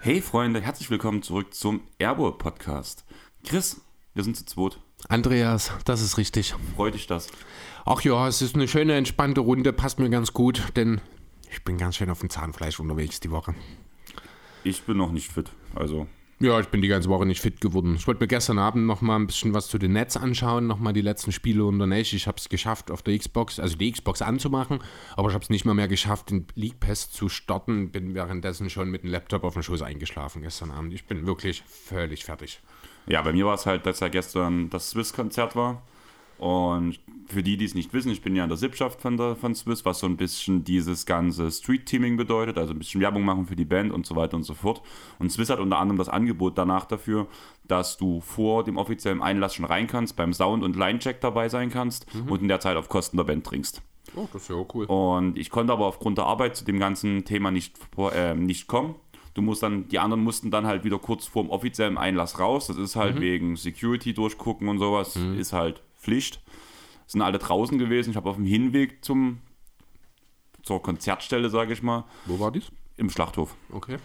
Hey Freunde, herzlich willkommen zurück zum Airbowl Podcast. Chris, wir sind zu zweit. Andreas, das ist richtig. Freut dich das? Ach ja, es ist eine schöne, entspannte Runde, passt mir ganz gut, denn ich bin ganz schön auf dem Zahnfleisch unterwegs die Woche. Ich bin noch nicht fit, also Ja, ich bin die ganze Woche nicht fit geworden. Ich wollte mir gestern Abend noch mal ein bisschen was zu den Netz anschauen, noch mal die letzten Spiele unter Nash. Ich habe es geschafft, auf der Xbox, also die Xbox anzumachen, aber ich habe es nicht mal mehr geschafft, den League Pass zu starten. Bin währenddessen schon mit dem Laptop auf dem Schoß eingeschlafen gestern Abend. Ich bin wirklich völlig fertig. Ja, bei mir war es halt, dass ja gestern das Swiss-Konzert war. Und für die, die es nicht wissen, ich bin ja in der Sippschaft von, der, von Swiss, was so ein bisschen dieses ganze Street-Teaming bedeutet, also ein bisschen Werbung machen für die Band und so weiter und so fort. Und Swiss hat unter anderem das Angebot danach dafür, dass du vor dem offiziellen Einlass schon rein kannst, beim Sound- und Line-Check dabei sein kannst und in der Zeit auf Kosten der Band trinkst. Oh, das ist ja cool. Und ich konnte aber aufgrund der Arbeit zu dem ganzen Thema nicht, äh, nicht kommen. Du musst dann, die anderen mussten dann halt wieder kurz vorm offiziellen Einlass raus. Das ist halt wegen Security durchgucken und sowas, ist halt Pflicht. Sind alle draußen gewesen. Ich habe auf dem Hinweg zum zur Konzertstelle, sage ich mal, Wo war dies? im Schlachthof. Okay.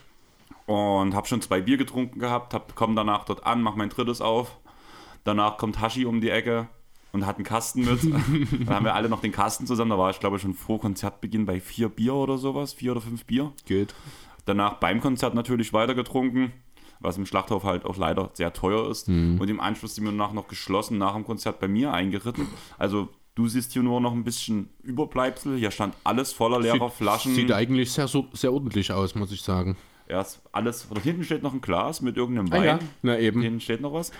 Und habe schon zwei Bier getrunken gehabt, hab, komm danach dort an, mach mein drittes auf. Danach kommt Hashi um die Ecke und hat einen Kasten mit. dann haben wir alle noch den Kasten zusammen. Da war ich, glaube ich, schon vor Konzertbeginn bei vier Bier oder sowas, vier oder fünf Bier. Geht. Danach beim Konzert natürlich weiter getrunken, was im Schlachthof halt auch leider sehr teuer ist. Und im Anschluss sind wir danach noch geschlossen nach dem Konzert bei mir eingeritten. Also du siehst hier nur noch ein bisschen Überbleibsel. Hier stand alles voller leerer Flaschen. Sieht eigentlich sehr, sehr ordentlich aus, muss ich sagen. Ja, ist alles. Dort hinten steht noch ein Glas mit irgendeinem Ah Wein. ja, na eben. Hinten steht noch was.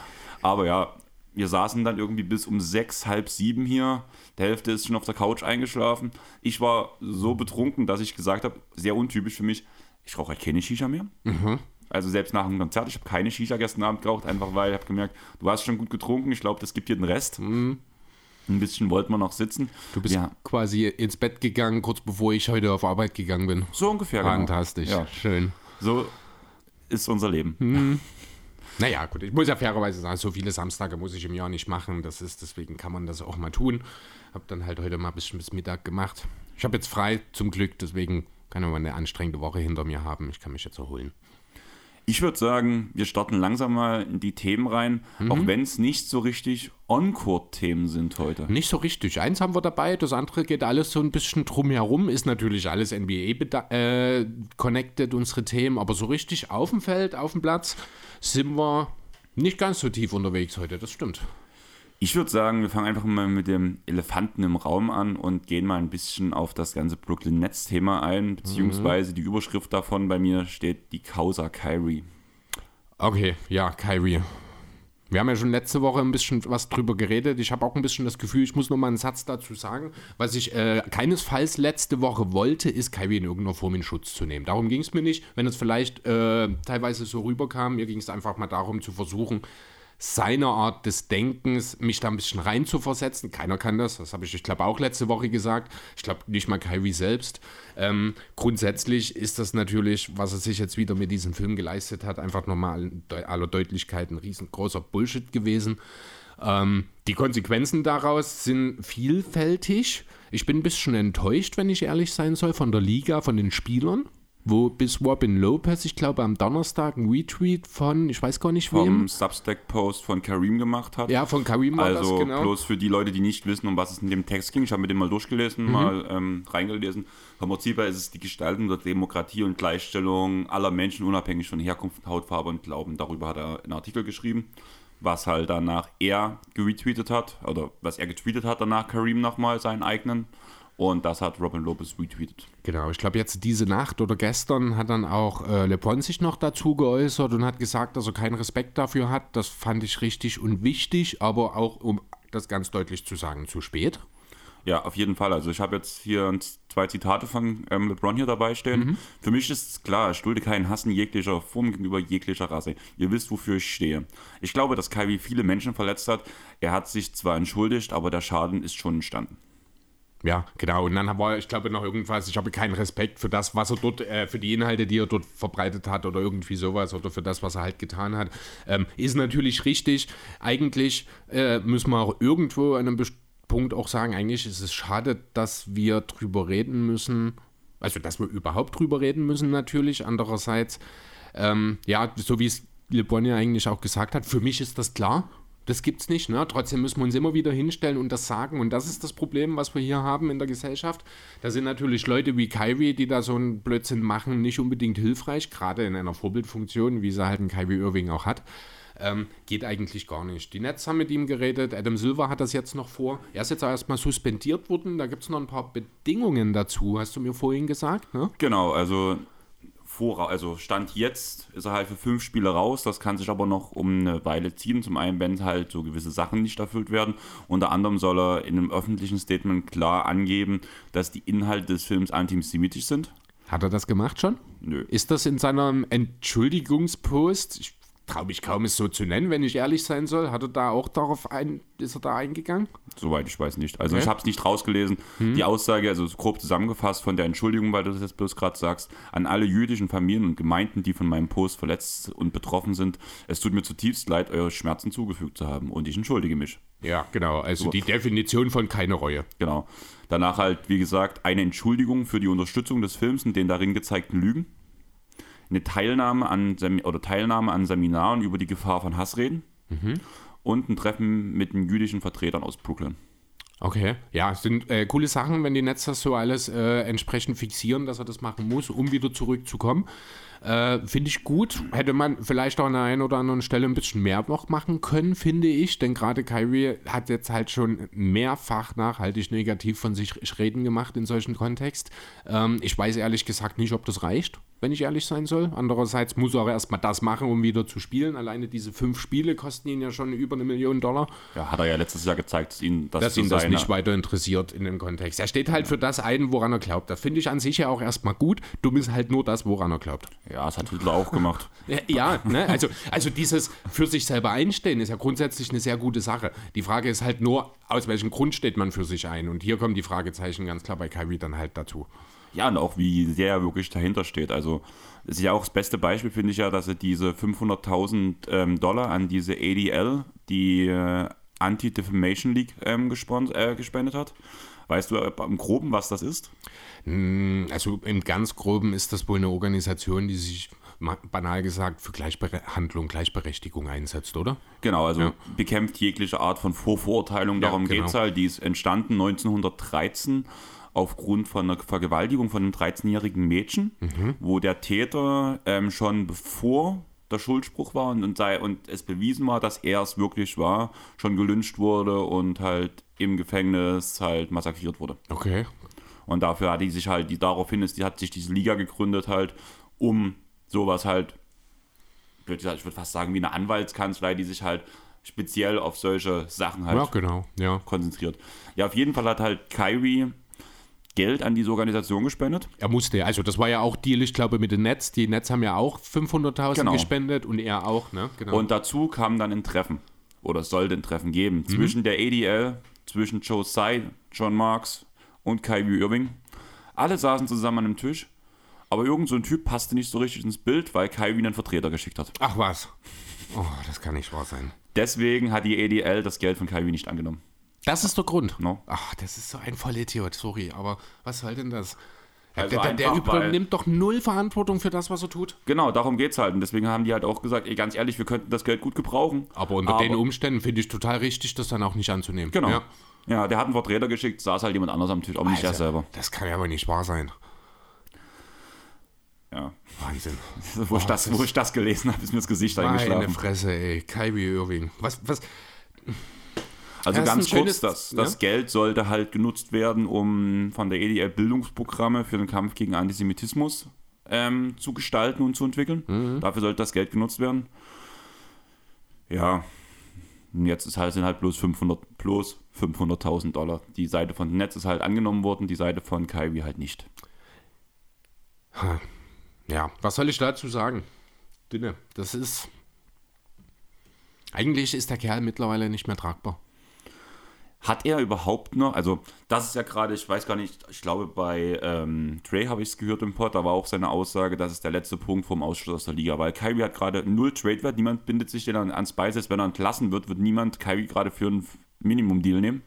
Aber ja, wir saßen dann irgendwie bis um sechs, halb sieben hier. Der Hälfte ist schon auf der Couch eingeschlafen. Ich war so betrunken, dass ich gesagt habe, sehr untypisch für mich, ich rauche halt keine Shisha mehr. Mhm. Also selbst nach dem Konzert, ich habe keine Shisha gestern Abend geraucht, einfach weil ich habe gemerkt, du hast schon gut getrunken, ich glaube, das gibt dir den Rest. Ein bisschen wollten wir noch sitzen. Mhm. Du bist ja, quasi ins Bett gegangen, kurz bevor ich heute auf Arbeit gegangen bin. so ungefähr. genau. Fantastisch. Ja, Schön. so ist unser Leben. Hm. Naja, gut, ich muss ja fairerweise sagen, so viele Samstage muss ich im Jahr nicht machen. Das ist, deswegen kann man das auch mal tun. Hab dann halt heute mal ein bisschen bis Mittag gemacht. Ich habe jetzt frei, zum Glück, deswegen kann ich mal eine anstrengende Woche hinter mir haben. Ich kann mich jetzt erholen. Ich würde sagen, wir starten langsam mal in die Themen rein, Mhm. auch wenn es nicht so richtig On-Court-Themen sind heute. Nicht so richtig. Eins haben wir dabei, das andere geht alles so ein bisschen drumherum. Ist natürlich alles NBA-connected, unsere Themen, aber so richtig auf dem Feld, auf dem Platz sind wir nicht ganz so tief unterwegs heute, das stimmt. Ich würde sagen, wir fangen einfach mal mit dem Elefanten im Raum an und gehen mal ein bisschen auf das ganze Brooklyn Nets-Thema ein, beziehungsweise die Überschrift davon bei mir steht die Causa Kyrie. Okay, ja, Kyrie. Wir haben ja schon letzte Woche ein bisschen was drüber geredet. Ich habe auch ein bisschen das Gefühl, ich muss noch mal einen Satz dazu sagen. Was ich äh, keinesfalls letzte Woche wollte, ist, Kyrie in irgendeiner Form in Schutz zu nehmen. Darum ging es mir nicht. Wenn es vielleicht äh, teilweise so rüberkam, mir ging es einfach mal darum zu versuchen, seine Art des Denkens, mich da ein bisschen rein zu versetzen. Keiner kann das, das habe ich, ich glaube, auch letzte Woche gesagt. Ich glaube, nicht mal Kyrie selbst. Ähm, grundsätzlich ist das natürlich, was er sich jetzt wieder mit diesem Film geleistet hat, einfach nochmal aller Deutlichkeit ein riesengroßer Bullshit gewesen. Ähm, die Konsequenzen daraus sind vielfältig. Ich bin ein bisschen enttäuscht, wenn ich ehrlich sein soll, von der Liga, von den Spielern. Wo bis Robin Lopez, ich glaube, am Donnerstag ein Retweet von, ich weiß gar nicht wem. Vom Substack-Post von Kareem gemacht hat. Ja, von Karim war Also das, genau. bloß für die Leute, die nicht wissen, um was es in dem Text ging, ich habe mir den mal durchgelesen, mal ähm, reingelesen. Vom Prinzip her ist es die Gestaltung der Demokratie und Gleichstellung aller Menschen, unabhängig von Herkunft, Hautfarbe und Glauben. Darüber hat er einen Artikel geschrieben, was halt danach er geretweetet hat, oder was er getweetet hat danach, Kareem nochmal, seinen eigenen. Und das hat Robin Lopez retweetet. Genau, ich glaube jetzt diese Nacht oder gestern hat dann auch äh, Le sich noch dazu geäußert und hat gesagt, dass er keinen Respekt dafür hat. Das fand ich richtig und wichtig, aber auch, um das ganz deutlich zu sagen, zu spät. Ja, auf jeden Fall. Also ich habe jetzt hier zwei Zitate von ähm, LeBron hier dabei stehen. Für mich ist klar, ich dulde keinen Hass in jeglicher Form gegenüber jeglicher Rasse. Ihr wisst, wofür ich stehe. Ich glaube, dass Kyrie viele Menschen verletzt hat. Er hat sich zwar entschuldigt, aber der Schaden ist schon entstanden. Ja, genau. Und dann war, ich glaube, noch irgendwas, ich habe keinen Respekt für das, was er dort, äh, für die Inhalte, die er dort verbreitet hat oder irgendwie sowas oder für das, was er halt getan hat. Ähm, ist natürlich richtig. Eigentlich äh, müssen wir auch irgendwo an einem Punkt auch sagen, eigentlich ist es schade, dass wir drüber reden müssen, also dass wir überhaupt drüber reden müssen natürlich. Andererseits, ähm, ja, so wie es Le Bon ja eigentlich auch gesagt hat, für mich ist das klar. Das gibt's nicht, ne? Trotzdem müssen wir uns immer wieder hinstellen und das sagen. Und das ist das Problem, was wir hier haben in der Gesellschaft. Da sind natürlich Leute wie Kyrie, die da so einen Blödsinn machen, nicht unbedingt hilfreich, gerade in einer Vorbildfunktion, wie sie halt ein Kyrie Irving auch hat. Ähm, geht eigentlich gar nicht. Die Nets haben mit ihm geredet, Adam Silver hat das jetzt noch vor. Er ist jetzt auch erstmal suspendiert worden, da gibt es noch ein paar Bedingungen dazu, hast du mir vorhin gesagt, ne? Genau, also vor, also Stand jetzt ist er halt für fünf Spiele raus. Das kann sich aber noch um eine Weile ziehen. Zum einen, wenn halt so gewisse Sachen nicht erfüllt werden. Unter anderem soll er in einem öffentlichen Statement klar angeben, dass die Inhalte des Films antisemitisch sind. Hat er das gemacht schon? Nö. Ist das in seinem Entschuldigungspost? Ich traue mich kaum, es so zu nennen, wenn ich ehrlich sein soll. Hat er da auch darauf ein, ist er da eingegangen? Soweit ich weiß nicht. Also Okay. ich habe es nicht rausgelesen. Die Aussage, also grob zusammengefasst von der Entschuldigung, weil du das jetzt bloß gerade sagst, an alle jüdischen Familien und Gemeinden, die von meinem Post verletzt und betroffen sind, es tut mir zutiefst leid, eure Schmerzen zugefügt zu haben und ich entschuldige mich. Ja, genau. Also die Definition von keine Reue. Genau. Danach halt, wie gesagt, eine Entschuldigung für die Unterstützung des Films und den darin gezeigten Lügen. Eine Teilnahme an, Sem oder Teilnahme an Seminaren über die Gefahr von Hassreden. Und ein Treffen mit den jüdischen Vertretern aus Brooklyn. Okay. Ja, es sind äh, coole Sachen, wenn die Netz das so alles äh, entsprechend fixieren, dass er das machen muss, um wieder zurückzukommen. Äh, finde ich gut. Hätte man vielleicht auch an der einen oder anderen Stelle ein bisschen mehr noch machen können, finde ich. Denn gerade Kyrie hat jetzt halt schon mehrfach nachhaltig negativ von sich reden gemacht in solchen Kontext. Ähm, ich weiß ehrlich gesagt nicht, ob das reicht, wenn ich ehrlich sein soll. Andererseits muss er auch erstmal das machen, um wieder zu spielen. Alleine diese fünf Spiele kosten ihn ja schon über eine Million Dollar Ja, hat er ja letztes Jahr gezeigt, dass ihn das, dass zu ihn das nicht weiter interessiert in dem Kontext. Er steht halt für das ein, woran er glaubt. Das finde ich an sich ja auch erstmal gut. Dumm ist halt nur das, woran er glaubt. Ja, das hat Hitler auch gemacht. Ja, Ja, ne? also, also dieses für sich selber einstehen ist ja grundsätzlich eine sehr gute Sache. Die Frage ist halt nur, aus welchem Grund steht man für sich ein? Und hier kommen die Fragezeichen ganz klar bei Kyrie dann halt dazu. Ja, und auch wie sehr er wirklich dahinter steht. Also, das ist ja auch das beste Beispiel, finde ich ja, dass er diese 500.000 ähm, Dollar an diese ADL, die äh, Anti-Defamation League, ähm, äh, gespendet hat. Weißt du äh, im Groben, was das ist? Also im ganz Groben ist das wohl eine Organisation, die sich banal gesagt für Gleichbehandlung, Gleichberechtigung einsetzt, oder? Genau, also Ja. bekämpft jegliche Art von Vorverurteilung. Ja, Darum genau. geht es halt. Die ist entstanden 1913 aufgrund von einer Vergewaltigung von einem 13-jährigen Mädchen, Mhm. wo der Täter ähm, schon bevor der Schuldspruch war und, und, sei, und es bewiesen war, dass er es wirklich war, schon gelünscht wurde und halt im Gefängnis halt massakriert wurde. Okay. Und dafür hat die sich halt, die daraufhin ist, die hat sich diese Liga gegründet halt, um sowas halt, ich würde fast sagen, wie eine Anwaltskanzlei, die sich halt speziell auf solche Sachen halt Ja, genau. Ja. konzentriert. Ja, auf jeden Fall hat halt Kyrie Geld an diese Organisation gespendet. Er musste, also das war ja auch Deal, ich glaube, mit den Nets. Die Nets haben ja auch 500.000 Genau. gespendet und er auch, ne? Genau. Und dazu kam dann ein Treffen. Oder es sollte ein Treffen geben. Mhm. Zwischen der ADL, zwischen Joe Tsai, John Marks und Kyrie Irving. Alle saßen zusammen an einem Tisch. Aber irgend so ein Typ passte nicht so richtig ins Bild, weil Kyrie einen Vertreter geschickt hat. Ach was. Oh, das kann nicht wahr sein. Deswegen hat die ADL das Geld von Kyrie nicht angenommen. Das ist der Grund. No. Ach, das ist so ein Vollidiot, sorry, aber was soll denn das? Also der, der, der weil- übernimmt doch null Verantwortung für das, was er tut. Genau, darum geht's halt. Und deswegen haben die halt auch gesagt, ey, ganz ehrlich, wir könnten das Geld gut gebrauchen. Aber unter den Umständen finde ich total richtig, das dann auch nicht anzunehmen. Genau. Ja. Ja. der hat einen Vertreter geschickt, saß halt jemand anders am Tisch, aber nicht er selber. Das kann ja aber nicht wahr sein. Ja. Wahnsinn. Wo, ich das, wo ich das gelesen habe, ist mir das Gesicht Meine eingeschlagen. Fresse, ey. Kyrie Irving. Was, was? Also ist ganz kurz, schönes- das, ja. das Geld sollte halt genutzt werden, um von der EDL Bildungsprogramme für den Kampf gegen Antisemitismus ähm, zu gestalten und zu entwickeln. Mhm. Dafür sollte das Geld genutzt werden. Ja, und jetzt ist halt, sind halt bloß 500 plus 500.000 Dollar. Die Seite von Netz ist halt angenommen worden, die Seite von Kyrie halt nicht. Ja, was soll ich dazu sagen? Dünne. Das ist. Eigentlich ist der Kerl mittlerweile nicht mehr tragbar. Hat er überhaupt noch, also das ist ja gerade, ich weiß gar nicht, ich glaube bei ähm, Trey habe ich es gehört im Pod, da war auch seine Aussage, das ist der letzte Punkt vom Ausschluss aus der Liga, weil Kyrie hat gerade null Trade-Wert, niemand bindet sich den ans Beisetz, wenn er entlassen wird, wird niemand Kyrie gerade für einen Minimum-Deal nehmen.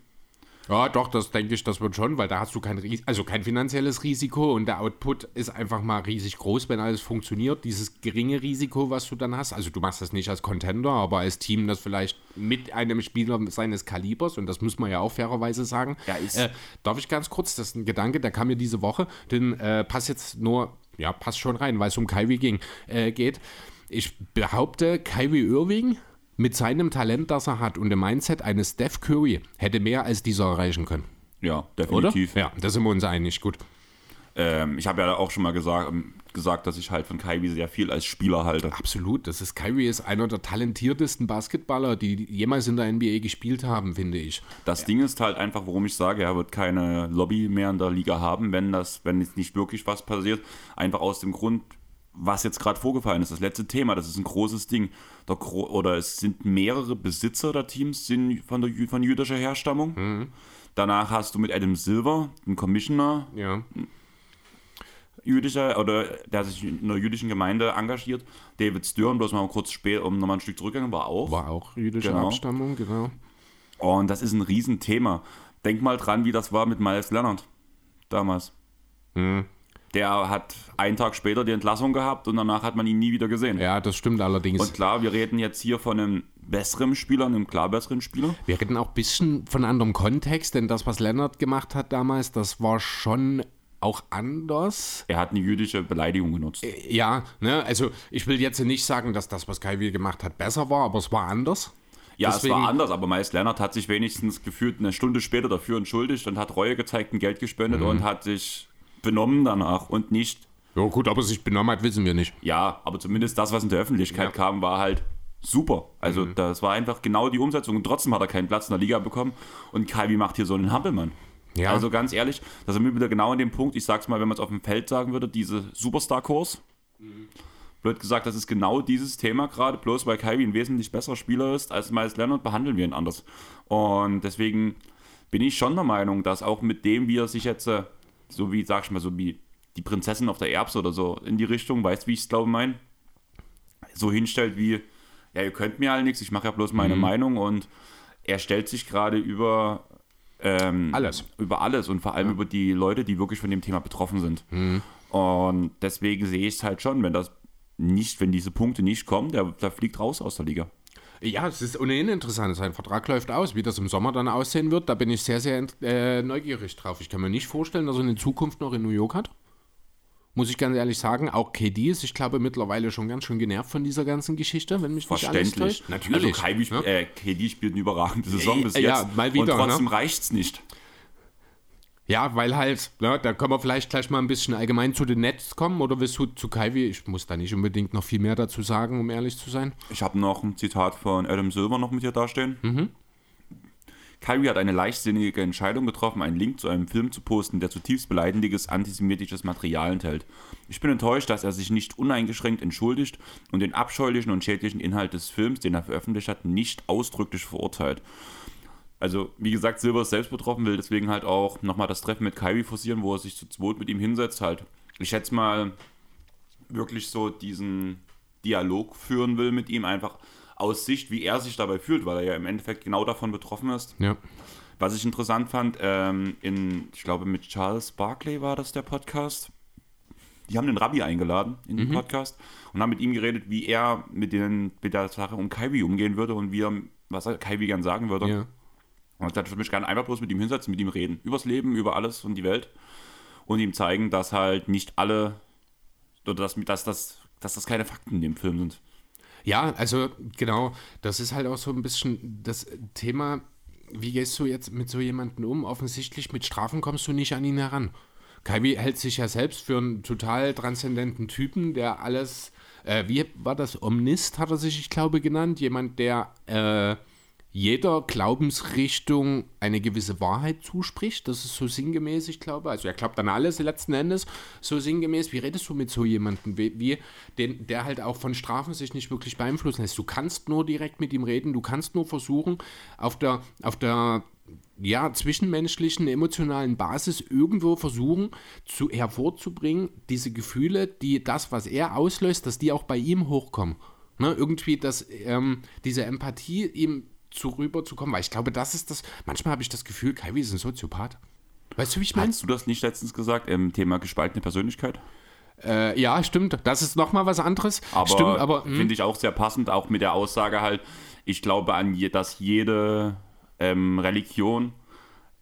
Ja, doch, das denke ich, das wird schon, weil da hast du kein, also kein finanzielles Risiko und der Output ist einfach mal riesig groß, wenn alles funktioniert. Dieses geringe Risiko, was du dann hast, also du machst das nicht als Contender, aber als Team, das vielleicht mit einem Spieler seines Kalibers, und das muss man ja auch fairerweise sagen. Ja, ist äh, darf ich ganz kurz, das ist ein Gedanke, der kam mir diese Woche, den äh, passt jetzt nur, ja, passt schon rein, weil es um Kyrie ging, äh, geht. Ich behaupte, Kyrie Irving mit seinem Talent, das er hat und dem Mindset eines Steph Curry hätte mehr als dieser erreichen können. Ja, Oder? definitiv. Ja, da sind wir uns einig. Gut. Ähm, ich habe ja auch schon mal gesagt, ähm, gesagt, dass ich halt von Kyrie sehr viel als Spieler halte. Absolut. Das ist Kyrie ist einer der talentiertesten Basketballer, die jemals in der NBA gespielt haben, finde ich. Das Ding ist halt einfach, warum ich sage, er wird keine Lobby mehr in der Liga haben, wenn das, wenn jetzt nicht wirklich was passiert. Einfach aus dem Grund, was jetzt gerade vorgefallen ist. Das letzte Thema, das ist ein großes Ding. Oder es sind mehrere Besitzer der Teams sind von, der, von jüdischer Herstammung. Danach hast du mit Adam Silver, einen Commissioner, Ja. jüdischer oder der sich in einer jüdischen Gemeinde engagiert. David Stern, bloß mal kurz später, um nochmal ein Stück zurückgegangen, war auch. War auch jüdische Genau. Abstammung, genau. Und das ist ein Riesenthema. Denk mal dran, wie das war mit Miles Leonard damals. Hm. Der hat einen Tag später die Entlassung gehabt und danach hat man ihn nie wieder gesehen. Ja, das stimmt allerdings. Und klar, wir reden jetzt hier von einem besseren Spieler, einem klar besseren Spieler. Wir reden auch ein bisschen von anderem Kontext, denn das, was Leonard gemacht hat damals, das war schon auch anders. Er hat eine jüdische Beleidigung genutzt. Ja, ne, also ich will jetzt nicht sagen, dass das, was Kyrie gemacht hat, besser war, aber es war anders. Ja, es deswegen- war anders, aber Miles Leonard hat sich wenigstens gefühlt eine Stunde später dafür entschuldigt und hat Reue gezeigt und Geld gespendet Mhm. und hat sich benommen danach und nicht Ja gut, ob er sich benommen hat, wissen wir nicht. Ja, aber zumindest das, was in der Öffentlichkeit Ja. kam, war halt super. Also das war einfach genau die Umsetzung und trotzdem hat er keinen Platz in der Liga bekommen und Kyrie macht hier so einen Hampelmann. Ja. Also ganz ehrlich, da sind wir wieder genau an dem Punkt, ich sag's mal, wenn man es auf dem Feld sagen würde, diese Superstar-Kurs. Blöd gesagt, das ist genau dieses Thema gerade, bloß weil Kyrie ein wesentlich besserer Spieler ist als Miles Leonard, behandeln wir ihn anders. Und deswegen bin ich schon der Meinung, dass auch mit dem, wie er sich jetzt, äh, so wie, sag ich mal, so wie die Prinzessin auf der Erbs oder so in die Richtung, weißt wie ich es glaube mein, so hinstellt wie, ja, ihr könnt mir halt nichts, ich mache ja bloß meine Meinung und er stellt sich gerade über ähm, Alles. über alles und vor allem über die Leute, die wirklich von dem Thema betroffen sind. Und deswegen sehe ich es halt schon, wenn das nicht, wenn diese Punkte nicht kommen, der, der fliegt raus aus der Liga. Ja, es ist ohnehin interessant. Sein Vertrag läuft aus. Wie das im Sommer dann aussehen wird, da bin ich sehr, sehr äh, neugierig drauf. Ich kann mir nicht vorstellen, dass er eine Zukunft noch in New York hat. Muss ich ganz ehrlich sagen. Auch KD ist, ich glaube, mittlerweile schon ganz schön genervt von dieser ganzen Geschichte, wenn mich nicht alles Verständlich. täuscht. Natürlich. Also Kyrie, ne? äh, KD spielt eine überragende Saison bis ja, jetzt. mal wieder, und trotzdem ne? reicht es nicht. Ja, weil halt, ne, da können wir vielleicht gleich mal ein bisschen allgemein zu den Nets kommen. Oder willst du zu Kyrie? Ich muss da nicht unbedingt noch viel mehr dazu sagen, um ehrlich zu sein. Ich habe noch ein Zitat von Adam Silver noch mit hier dastehen. Kyrie hat eine leichtsinnige Entscheidung getroffen, einen Link zu einem Film zu posten, der zutiefst beleidigendes antisemitisches Material enthält. Ich bin enttäuscht, dass er sich nicht uneingeschränkt entschuldigt und den abscheulichen und schädlichen Inhalt des Films, den er veröffentlicht hat, nicht ausdrücklich verurteilt. Also, wie gesagt, Silver ist selbst betroffen, will deswegen halt auch nochmal das Treffen mit Kyrie forcieren, wo er sich zu zweit mit ihm hinsetzt, halt. Ich schätze mal, wirklich so diesen Dialog führen will mit ihm, einfach aus Sicht, wie er sich dabei fühlt, weil er ja im Endeffekt genau davon betroffen ist. Ja. Was ich interessant fand, ähm, in, ich glaube, mit Charles Barkley war das der Podcast. Die haben den Rabbi eingeladen in den Podcast und haben mit ihm geredet, wie er mit, den, mit der Sache um Kyrie umgehen würde und wie er, was er Kyrie gern sagen würde. ja. Und ich würde mich gerne einfach bloß mit ihm hinsetzen, mit ihm reden. Übers Leben, über alles und die Welt. Und ihm zeigen, dass halt nicht alle, oder dass, dass, dass, dass das keine Fakten in dem Film sind. Ja, also genau, das ist halt auch so ein bisschen das Thema, wie gehst du jetzt mit so jemandem um? Offensichtlich mit Strafen kommst du nicht an ihn heran. Kyrie hält sich ja selbst für einen total transzendenten Typen, der alles, äh, wie war das, Omnist hat er sich, ich glaube, genannt, jemand, der äh, jeder Glaubensrichtung eine gewisse Wahrheit zuspricht. Das ist so sinngemäß, ich glaube. Also er glaubt an alles letzten Endes so sinngemäß. Wie redest du mit so jemandem, wie, wie den, der halt auch von Strafen sich nicht wirklich beeinflussen lässt? Du kannst nur direkt mit ihm reden, du kannst nur versuchen, auf der, auf der ja, zwischenmenschlichen, emotionalen Basis irgendwo versuchen zu, hervorzubringen, diese Gefühle, die das, was er auslöst, dass die auch bei ihm hochkommen. Ne? Irgendwie, dass ähm, diese Empathie ihm zu rüberzukommen, weil ich glaube, das ist das, manchmal habe ich das Gefühl, Kaiwi ist ein Soziopath. Weißt du, wie ich meine? Hast du das nicht letztens gesagt im Thema gespaltene Persönlichkeit? Äh, ja, stimmt. Das ist nochmal was anderes. Aber, stimmt, aber hm. finde ich auch sehr passend, auch mit der Aussage halt, ich glaube an, je, dass jede ähm, Religion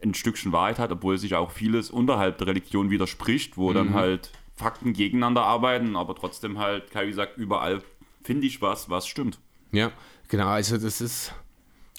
ein Stückchen Wahrheit hat, obwohl sich auch vieles unterhalb der Religion widerspricht, wo mhm. dann halt Fakten gegeneinander arbeiten, aber trotzdem halt, Kai sagt, überall finde ich was, was stimmt. Ja, genau, also das ist.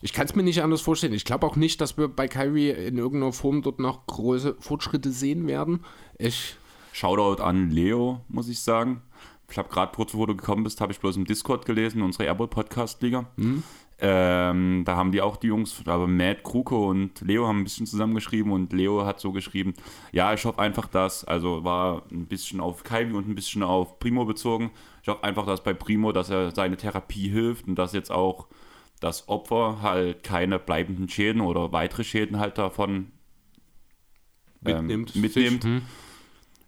Ich kann es mir nicht anders vorstellen. Ich glaube auch nicht, dass wir bei Kyrie in irgendeiner Form dort noch große Fortschritte sehen werden. Ich. Shoutout an Leo, muss ich sagen. Ich habe gerade kurz bevor du gekommen bist, habe ich bloß im Discord gelesen, unsere Airball Podcast Liga. Mhm. Ähm, da haben die auch die Jungs, aber Matt, Kruko und Leo haben ein bisschen zusammengeschrieben und Leo hat so geschrieben, ja, ich hoffe einfach, dass, also war ein bisschen auf Kaiwi und ein bisschen auf Primo bezogen. Ich hoffe einfach, dass bei Primo, dass er seine Therapie hilft und dass jetzt auch das Opfer halt keine bleibenden Schäden oder weitere Schäden halt davon ähm, mitnimmt. mitnimmt. Hm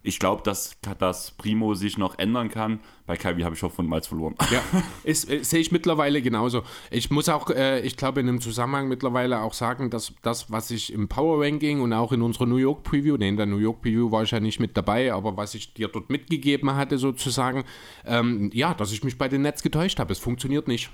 ich glaube, dass, dass Primo sich noch ändern kann. Bei Kaiwi habe ich hoffentlich verloren. Ja, äh, sehe ich mittlerweile genauso. Ich muss auch, äh, ich glaube, in dem Zusammenhang mittlerweile auch sagen, dass das, was ich im Power Ranking und auch in unserer New York Preview, nee, in der New York Preview war ich ja nicht mit dabei, aber was ich dir dort mitgegeben hatte, sozusagen, ähm, ja, dass ich mich bei den Netz getäuscht habe. Es funktioniert nicht.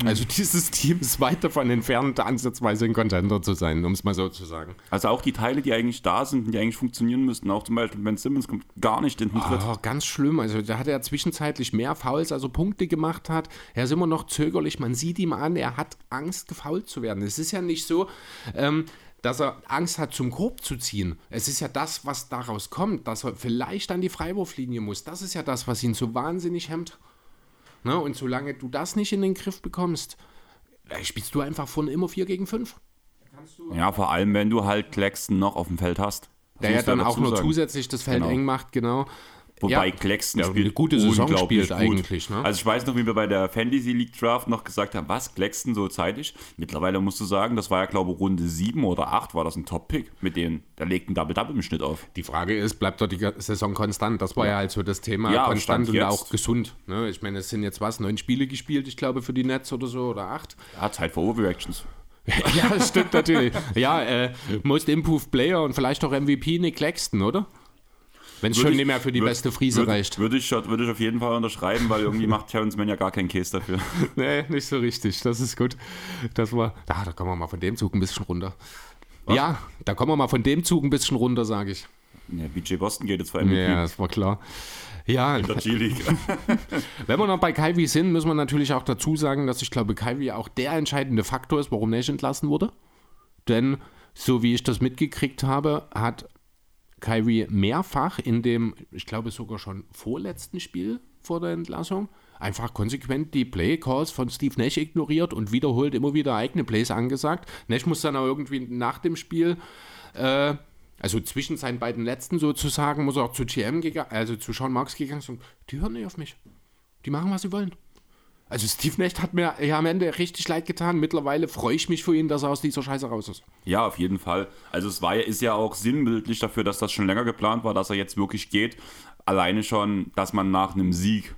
Mhm. Also dieses Team ist weit davon entfernt, ansatzweise ein Contender zu sein, um es mal so zu sagen. Also auch die Teile, die eigentlich da sind und die eigentlich funktionieren müssten, auch zum Beispiel Ben Simmons kommt gar nicht in den Tritt. Oh, ganz schlimm. Also da hat er zwischenzeitlich mehr Fouls, also Punkte gemacht hat. Er ist immer noch zögerlich. Man sieht ihm an, er hat Angst, gefoult zu werden. Es ist ja nicht so, ähm, dass er Angst hat, zum Korb zu ziehen. Es ist ja das, was daraus kommt, dass er vielleicht an die Freiwurflinie muss. Das ist ja das, was ihn so wahnsinnig hemmt. Ne? Und solange du das nicht in den Griff bekommst, äh, spielst du einfach von immer 4 gegen 5. Ja, vor allem, wenn du halt Claxton noch auf dem Feld hast. Der ja dann auch nur zusätzlich das Feld genau. eng macht, genau. Wobei ja, Claxton ja, spielt eine gute Saison spielt gut. eigentlich. Ne? Also ich weiß noch, wie wir bei der Fantasy League Draft noch gesagt haben, was, Claxton so zeitig? Mittlerweile musst du sagen, das war ja glaube ich Runde 7 oder 8 war das ein Top-Pick, mit denen, der legt ein Double-Double im Schnitt auf. Die Frage ist, bleibt doch die Saison konstant? Das war ja, ja halt so das Thema, ja, konstant und auch gesund. Ne? Ich meine, es sind jetzt was, neun Spiele gespielt, ich glaube für die Nets oder so, oder acht. Ja, Zeit für Overreactions. ja, das stimmt natürlich. Ja, äh, Most Improved Player und vielleicht auch MVP Nick Claxton, oder? Wenn es schon nicht mehr für die würd, beste Friese würd, reicht. Würde ich, würd ich auf jeden Fall unterschreiben, weil irgendwie macht Terrence Mann ja gar keinen Käse dafür. nee, nicht so richtig. Das ist gut. Das war. Ah, da kommen wir mal von dem Zug ein bisschen runter. Was? Ja, da kommen wir mal von dem Zug ein bisschen runter, sage ich. Ja, BJ Boston geht jetzt vor MVP. Ja, das war klar. Ja. In der G-League. Wenn wir noch bei Kaiwi sind, müssen wir natürlich auch dazu sagen, dass ich glaube, Kaiwi auch der entscheidende Faktor ist, warum Nash entlassen wurde. Denn, so wie ich das mitgekriegt habe, hat Kyrie mehrfach in dem, ich glaube sogar schon vorletzten Spiel vor der Entlassung, einfach konsequent die Play-Calls von Steve Nash ignoriert und wiederholt immer wieder eigene Plays angesagt. Nash muss dann auch irgendwie nach dem Spiel, äh, also zwischen seinen beiden letzten sozusagen, muss er auch zu GM gegangen, also zu Sean Marks gegangen und die hören nicht auf mich. Die machen, was sie wollen. Also Steve Nash hat mir ja am Ende richtig leid getan. Mittlerweile freue ich mich für ihn, dass er aus dieser Scheiße raus ist. Ja, auf jeden Fall. Also es war, ist ja auch sinnbildlich dafür, dass das schon länger geplant war, dass er jetzt wirklich geht. Alleine schon, dass man nach einem Sieg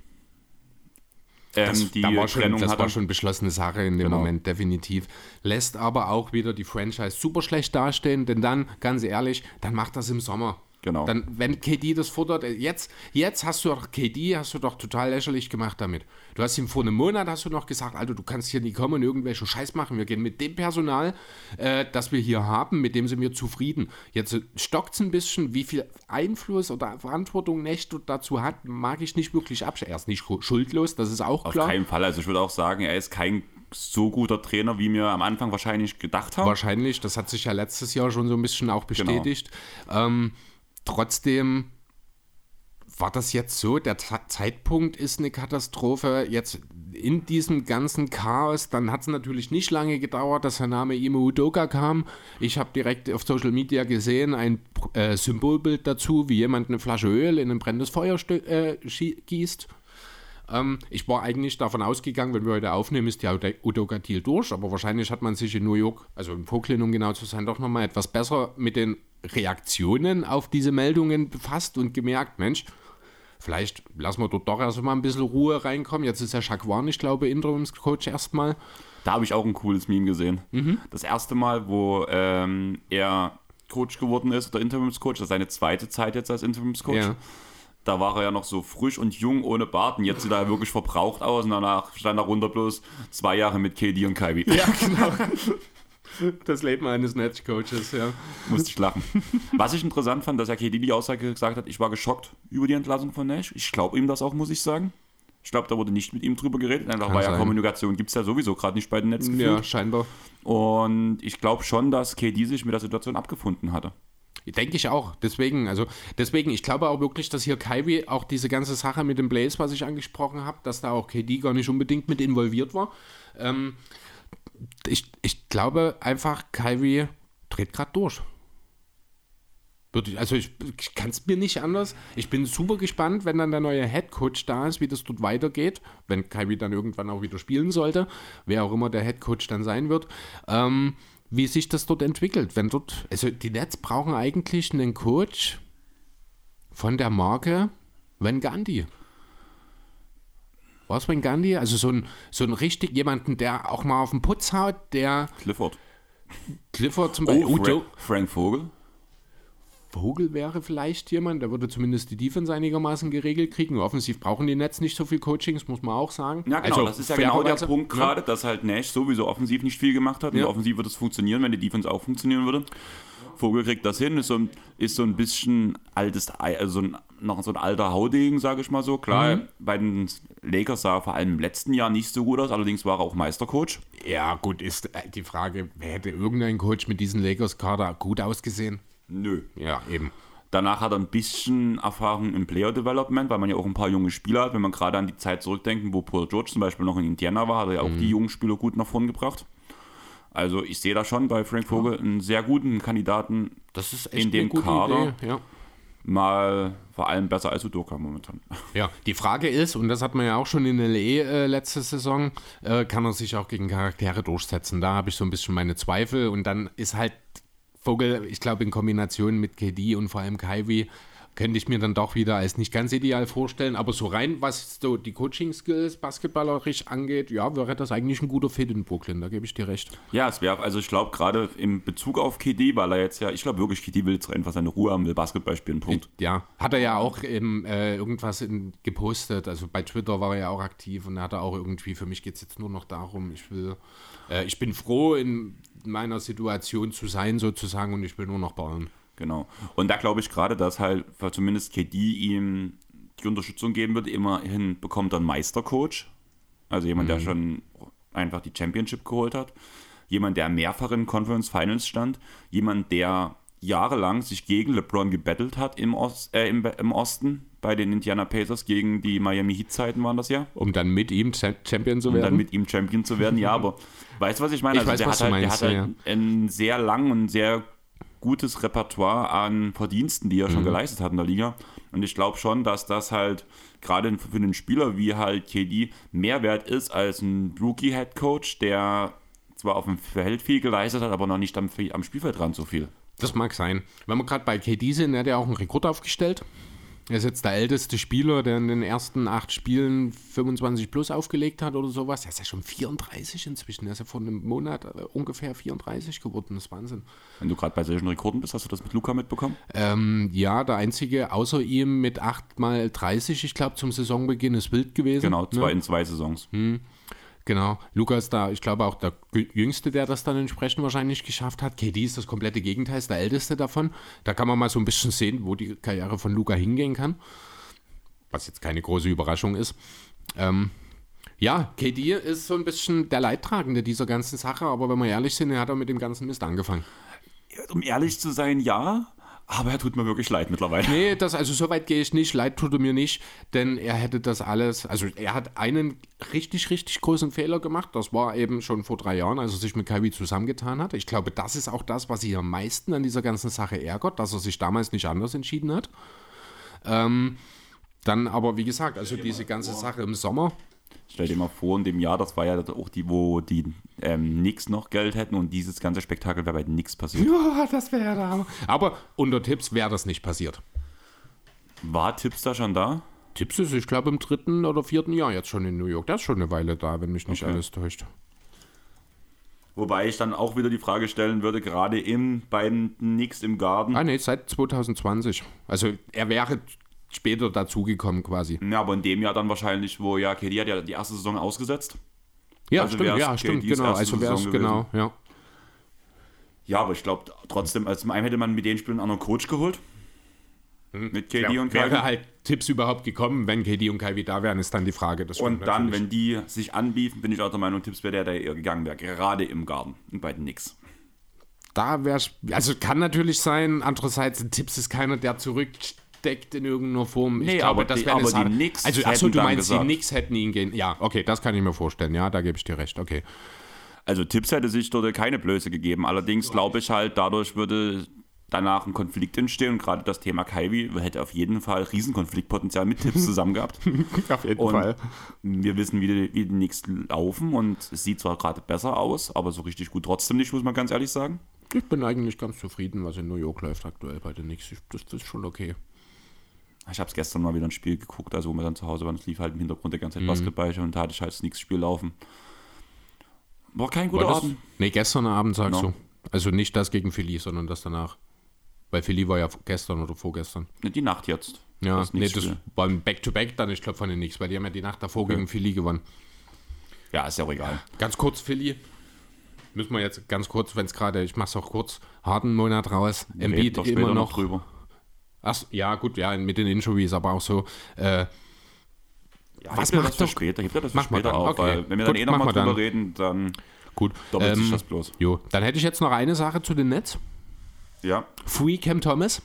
ähm, das, die da war schon, Trennung das hat. war schon beschlossene Sache in dem genau. Moment, definitiv. Lässt aber auch wieder die Franchise super schlecht dastehen, denn dann, ganz ehrlich, dann macht das im Sommer. Genau. Dann, wenn KD das fordert, äh, jetzt, jetzt hast du doch KD, hast du doch total lächerlich gemacht damit. Du hast ihm vor einem Monat hast du noch gesagt, Alter, du kannst hier nicht kommen und irgendwelchen Scheiß machen. Wir gehen mit dem Personal, äh, das wir hier haben, mit dem sind wir zufrieden. Jetzt stockt es ein bisschen, wie viel Einfluss oder Verantwortung Nächte dazu hat, mag ich nicht wirklich abschätzen. Er ist nicht schuldlos, das ist auch klar. Auf keinen Fall. Also ich würde auch sagen, er ist kein so guter Trainer, wie wir am Anfang wahrscheinlich gedacht haben. Wahrscheinlich, das hat sich ja letztes Jahr schon so ein bisschen auch genau. bestätigt. Genau. Ähm, Trotzdem war das jetzt so, der Zeitpunkt ist eine Katastrophe. Jetzt in diesem ganzen Chaos, dann hat es natürlich nicht lange gedauert, dass der Name Imo Udoka kam. Ich habe direkt auf Social Media gesehen, ein äh, Symbolbild dazu, wie jemand eine Flasche Öl in ein brennendes Feuer äh, gießt. Ähm, ich war eigentlich davon ausgegangen, wenn wir heute aufnehmen, ist ja Udogatil durch, aber wahrscheinlich hat man sich in New York, also in Brooklyn, um genau zu sein, doch nochmal etwas besser mit den Reaktionen auf diese Meldungen befasst und gemerkt, Mensch, vielleicht lassen wir dort doch erstmal ein bisschen Ruhe reinkommen. Jetzt ist ja Jacques ich glaube, Interimscoach erstmal. Da habe ich auch ein cooles Meme gesehen. Mhm. Das erste Mal, wo ähm, er Coach geworden ist, oder Interimscoach, das ist seine zweite Zeit jetzt als Interimscoach. Ja. Da war er ja noch so frisch und jung ohne Bart und jetzt sieht er wirklich verbraucht aus und danach stand darunter bloß zwei Jahre mit KD und Kyrie. Ja, genau. Das Leben eines Netzcoaches, ja. Musste ich lachen. Was ich interessant fand, dass er KD die Aussage gesagt hat, ich war geschockt über die Entlassung von Nash. Ich glaube ihm das auch, muss ich sagen. Ich glaube, da wurde nicht mit ihm drüber geredet. Einfach weil ja Kommunikation gibt es ja sowieso gerade nicht bei den Netzen. Ja, scheinbar. Und ich glaube schon, dass KD sich mit der Situation abgefunden hatte. Denke ich auch. Deswegen, also deswegen, ich glaube auch wirklich, dass hier Kyrie auch diese ganze Sache mit dem Blaze, was ich angesprochen habe, dass da auch KD gar nicht unbedingt mit involviert war. Ähm, ich, ich glaube einfach, Kyrie dreht gerade durch. Also ich, ich kann es mir nicht anders. Ich bin super gespannt, wenn dann der neue Head Coach da ist, wie das dort weitergeht. Wenn Kyrie dann irgendwann auch wieder spielen sollte, wer auch immer der Head Coach dann sein wird. Ähm, wie sich das dort entwickelt. Wenn dort, also die Nets brauchen eigentlich einen Coach von der Marke Van Gandhi. Was Van Gandhi? Also so ein, so ein richtig jemanden, der auch mal auf den Putz haut, der. Clifford. Clifford zum Beispiel. Oh, Frank, Frank Vogel. Vogel wäre vielleicht jemand, der würde zumindest die Defense einigermaßen geregelt kriegen. Offensiv brauchen die Nets nicht so viel Coachings, muss man auch sagen. Ja, genau, also, das ist ja genau der Punkt ne? gerade, dass halt Nash sowieso offensiv nicht viel gemacht hat. Ja. Und offensiv würde es funktionieren, wenn die Defense auch funktionieren würde. Vogel kriegt das hin, ist so ein, ist so ein bisschen altes, also ein, noch so ein alter Haudegen, sage ich mal so. Klar, mhm. bei den Lakers sah er vor allem im letzten Jahr nicht so gut aus, allerdings war er auch Meistercoach. Ja, gut, ist die Frage, wer hätte irgendein Coach mit diesem Lakers-Kader gut ausgesehen? Nö. Ja, eben. Danach hat er ein bisschen Erfahrung im Player Development, weil man ja auch ein paar junge Spieler hat. Wenn man gerade an die Zeit zurückdenkt, wo Paul George zum Beispiel noch in Indiana war, hat er ja auch mhm. die jungen Spieler gut nach vorn gebracht. Also ich sehe da schon bei Frank Vogel einen sehr guten Kandidaten das ist in dem Kader. Idee, ja. Mal vor allem besser als Udoka momentan. Ja, die Frage ist, und das hat man ja auch schon in LE äh, letzte Saison, äh, kann er sich auch gegen Charaktere durchsetzen. Da habe ich so ein bisschen meine Zweifel. Und dann ist halt Vogel, ich glaube, in Kombination mit KD und vor allem Kyrie könnte ich mir dann doch wieder als nicht ganz ideal vorstellen. Aber so rein, was so die Coaching-Skills basketballerisch angeht, ja, wäre das eigentlich ein guter Fit in Brooklyn, da gebe ich dir recht. Ja, es wäre, also ich glaube gerade im Bezug auf KD, weil er jetzt ja, ich glaube wirklich, KD will jetzt einfach seine Ruhe haben, will Basketball spielen, Punkt. Ja, hat er ja auch im, äh, irgendwas in, gepostet, also bei Twitter war er ja auch aktiv und er hat auch irgendwie, für mich geht es jetzt nur noch darum, ich will, äh, ich bin froh in meiner Situation zu sein sozusagen und ich will nur noch bauen. Genau. Und da glaube ich gerade, dass halt zumindest KD ihm die Unterstützung geben wird. Immerhin bekommt er einen Meistercoach. Also jemand, mhm. der schon einfach die Championship geholt hat. Jemand, der mehrfach in Conference Finals stand. Jemand, der jahrelang sich gegen LeBron gebettelt hat im, Ost, äh, im, im, Osten bei den Indiana Pacers gegen die Miami Heat Zeiten waren das ja. Um dann mit ihm Champion zu werden. Um dann mit ihm Champion zu werden, ja, aber weißt du, was ich meine? Ich also weiß, der hat, halt, meinst, der hat halt ja. einen sehr langen und sehr gutes Repertoire an Verdiensten, die er schon mhm. geleistet hat in der Liga. Und ich glaube schon, dass das halt gerade für einen Spieler wie halt KD mehr wert ist als ein Rookie-Head-Coach, der zwar auf dem Feld viel geleistet hat, aber noch nicht am, am Spielfeldrand so viel. Das mag sein. Wenn wir gerade bei KD sind, er hat ja auch einen Rekord aufgestellt. Er ist jetzt der älteste Spieler, der in den ersten acht Spielen 25 plus aufgelegt hat oder sowas. Er ist ja schon 34 inzwischen. Er ist ja vor einem Monat äh, ungefähr 34 geworden. Das ist Wahnsinn. Wenn du gerade bei solchen Rekorden bist, hast du das mit Luca mitbekommen? Ähm, ja, der einzige außer ihm mit 8 mal 30, ich glaube, zum Saisonbeginn ist wild gewesen. Genau, zwei ne? in zwei Saisons. Hm. Genau. Lukas da, ich glaube auch der Jüngste, der das dann entsprechend wahrscheinlich geschafft hat. KD ist das komplette Gegenteil, ist der Älteste davon. Da kann man mal so ein bisschen sehen, wo die Karriere von Luca hingehen kann. Was jetzt keine große Überraschung ist. Ähm, ja, KD ist so ein bisschen der Leidtragende dieser ganzen Sache, aber wenn wir ehrlich sind, er hat er mit dem ganzen Mist angefangen. Um ehrlich zu sein, ja. Aber er tut mir wirklich leid mittlerweile. Nee, das, also so weit gehe ich nicht. Leid tut er mir nicht, denn er hätte das alles. Also er hat einen richtig, richtig großen Fehler gemacht. Das war eben schon vor drei Jahren, als er sich mit Kyrie zusammengetan hat. Ich glaube, das ist auch das, was sich am meisten an dieser ganzen Sache ärgert, dass er sich damals nicht anders entschieden hat. Ähm, Dann aber, wie gesagt, also diese ganze Sache im Sommer. Stell dir mal vor, in dem Jahr, das war ja auch die, wo die ähm, Knicks noch Geld hätten und dieses ganze Spektakel wäre bei Knicks passiert. Ja, das wäre der Hammer. Aber unter Tipps wäre das nicht passiert. War Tipps da schon da? Tipps ist, ich glaube, im dritten oder vierten Jahr jetzt schon in New York. Der ist schon eine Weile da, wenn mich nicht Okay. alles täuscht. Wobei ich dann auch wieder die Frage stellen würde, gerade im, bei Knicks im Garten. Ah, nee, seit 2020. Also er wäre später dazugekommen quasi. Ja, aber in dem Jahr dann wahrscheinlich, wo ja, KD hat ja die erste Saison ausgesetzt. Ja, Also stimmt, ja, stimmt, genau. Also wäre es genau, ja. Ja, aber ich glaube trotzdem, als zum einen hätte man mit den Spielen einen anderen Coach geholt. Mit KD Wär, und wäre Kyrie. halt Tipps überhaupt gekommen, wenn KD und Kyrie da wären, ist dann die Frage. Das Und dann, natürlich. wenn die sich anbiefen, bin ich auch der Meinung, Tipps wäre der, der eher gegangen wäre. Gerade im Garten und bei den Knicks. Da wäre also kann natürlich sein, andererseits Tipps ist keiner, der zurücksteckt in irgendeiner Form. Ich Nee, glaube, aber das die- aber die Knicks Also, achso, hätten du meinst, die gesagt- Knicks hätten ihn gehen. Ja, okay, das kann ich mir vorstellen. Ja, da gebe ich dir recht. Okay. Also Tipps hätte sich dort keine Blöße gegeben. Allerdings glaube ich halt, dadurch würde danach ein Konflikt entstehen und gerade das Thema Kyrie hätte auf jeden Fall Riesenkonfliktpotenzial mit Tipps zusammen gehabt. Auf jeden Und wir wissen, wie die, wie die Knicks laufen und es sieht zwar gerade besser aus, aber so richtig gut trotzdem nicht, muss man ganz ehrlich sagen. Ich bin eigentlich ganz zufrieden, was in New York läuft aktuell bei den Knicks. Das ist schon okay. Ich habe es gestern mal wieder ein Spiel geguckt, also wo wir dann zu Hause waren, es lief halt im Hintergrund der Mhm. ganze Zeit Basketball und da hatte ich halt das Knicks-Spiel laufen. War kein guter War Abend. nee, gestern Abend sagst No. du. Also nicht das gegen Philly, sondern das danach. Weil Philly war ja gestern oder vorgestern. Die Nacht jetzt. Ja, Das nee, das ein Back-to-Back dann, ich glaube, von den Knicks, weil die haben ja die Nacht davor gegen Philly gewonnen. Ja, ist ja auch egal. Ganz kurz, Philly. Müssen wir jetzt ganz kurz, wenn es gerade, ich mache es auch kurz, harten Monat raus. Embiid doch immer noch. drüber. Ach, ja, gut, ja, mit den Injuries, aber auch so. Äh, Ja, Was macht das für doch- später? Hebt er das für Mach später dann, auf? okay. Weil, wenn wir dann Gut, eh nochmal drüber dann. reden, dann gut. doppelt sich Ähm, das bloß. Jo, dann hätte ich jetzt noch eine Sache zu den Nets. Ja. Free Cam Thomas.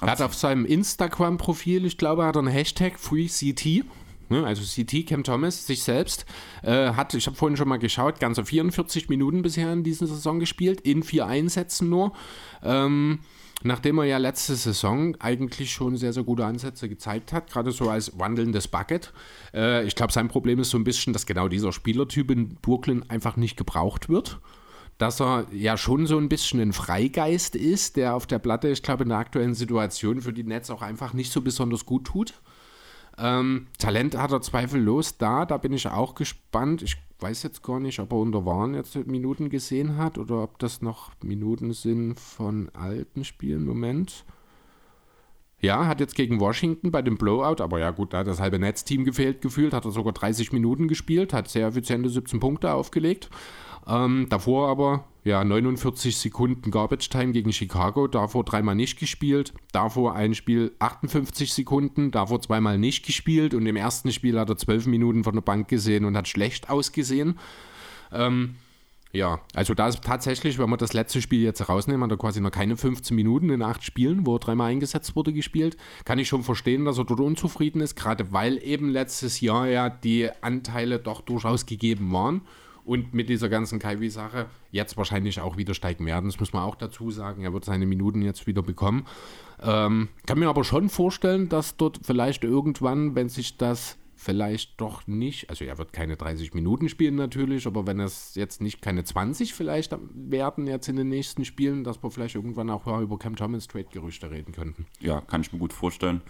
Er hat auf seinem Instagram-Profil, ich glaube, hat er einen Hashtag FreeCT, ne, also CT Cam Thomas, sich selbst, äh, hat, ich habe vorhin schon mal geschaut, ganze 44 Minuten bisher in dieser Saison gespielt, in vier Einsätzen nur. Ähm, nachdem er ja letzte Saison eigentlich schon sehr, sehr gute Ansätze gezeigt hat, gerade so als wandelndes Bucket. Äh, ich glaube, sein Problem ist so ein bisschen, dass genau dieser Spielertyp in Brooklyn einfach nicht gebraucht wird dass er ja schon so ein bisschen ein Freigeist ist, der auf der Platte, ich glaube, in der aktuellen Situation für die Nets auch einfach nicht so besonders gut tut. Ähm, Talent hat er zweifellos da, da bin ich auch gespannt. Ich weiß jetzt gar nicht, ob er unter Waren jetzt Minuten gesehen hat oder ob das noch Minuten sind von alten Spielen. Moment. Ja, hat jetzt gegen Washington bei dem Blowout, aber ja gut, da hat das halbe Netzteam gefehlt gefühlt, hat er sogar 30 Minuten gespielt, hat sehr effiziente 17 Punkte aufgelegt. Ähm, davor aber, ja, 49 Sekunden Garbage Time gegen Chicago, davor dreimal nicht gespielt, davor ein Spiel 58 Sekunden, davor zweimal nicht gespielt und im ersten Spiel hat er 12 Minuten von der Bank gesehen und hat schlecht ausgesehen. Ähm, ja, also da ist tatsächlich, wenn wir das letzte Spiel jetzt rausnehmen, hat er quasi noch keine 15 Minuten in acht Spielen, wo er dreimal eingesetzt wurde, gespielt. Kann ich schon verstehen, dass er dort unzufrieden ist, gerade weil eben letztes Jahr ja die Anteile doch durchaus gegeben waren und mit dieser ganzen Kyrie-Sache jetzt wahrscheinlich auch wieder steigen werden. Das muss man auch dazu sagen. Er wird seine Minuten jetzt wieder bekommen. Ähm, kann mir aber schon vorstellen, dass dort vielleicht irgendwann, wenn sich das vielleicht doch nicht, also er wird keine 30 Minuten spielen natürlich, aber wenn es jetzt nicht keine 20 vielleicht werden jetzt in den nächsten Spielen, dass wir vielleicht irgendwann auch über Cam Thomas Trade-Gerüchte reden könnten. Ja, kann ich mir gut vorstellen.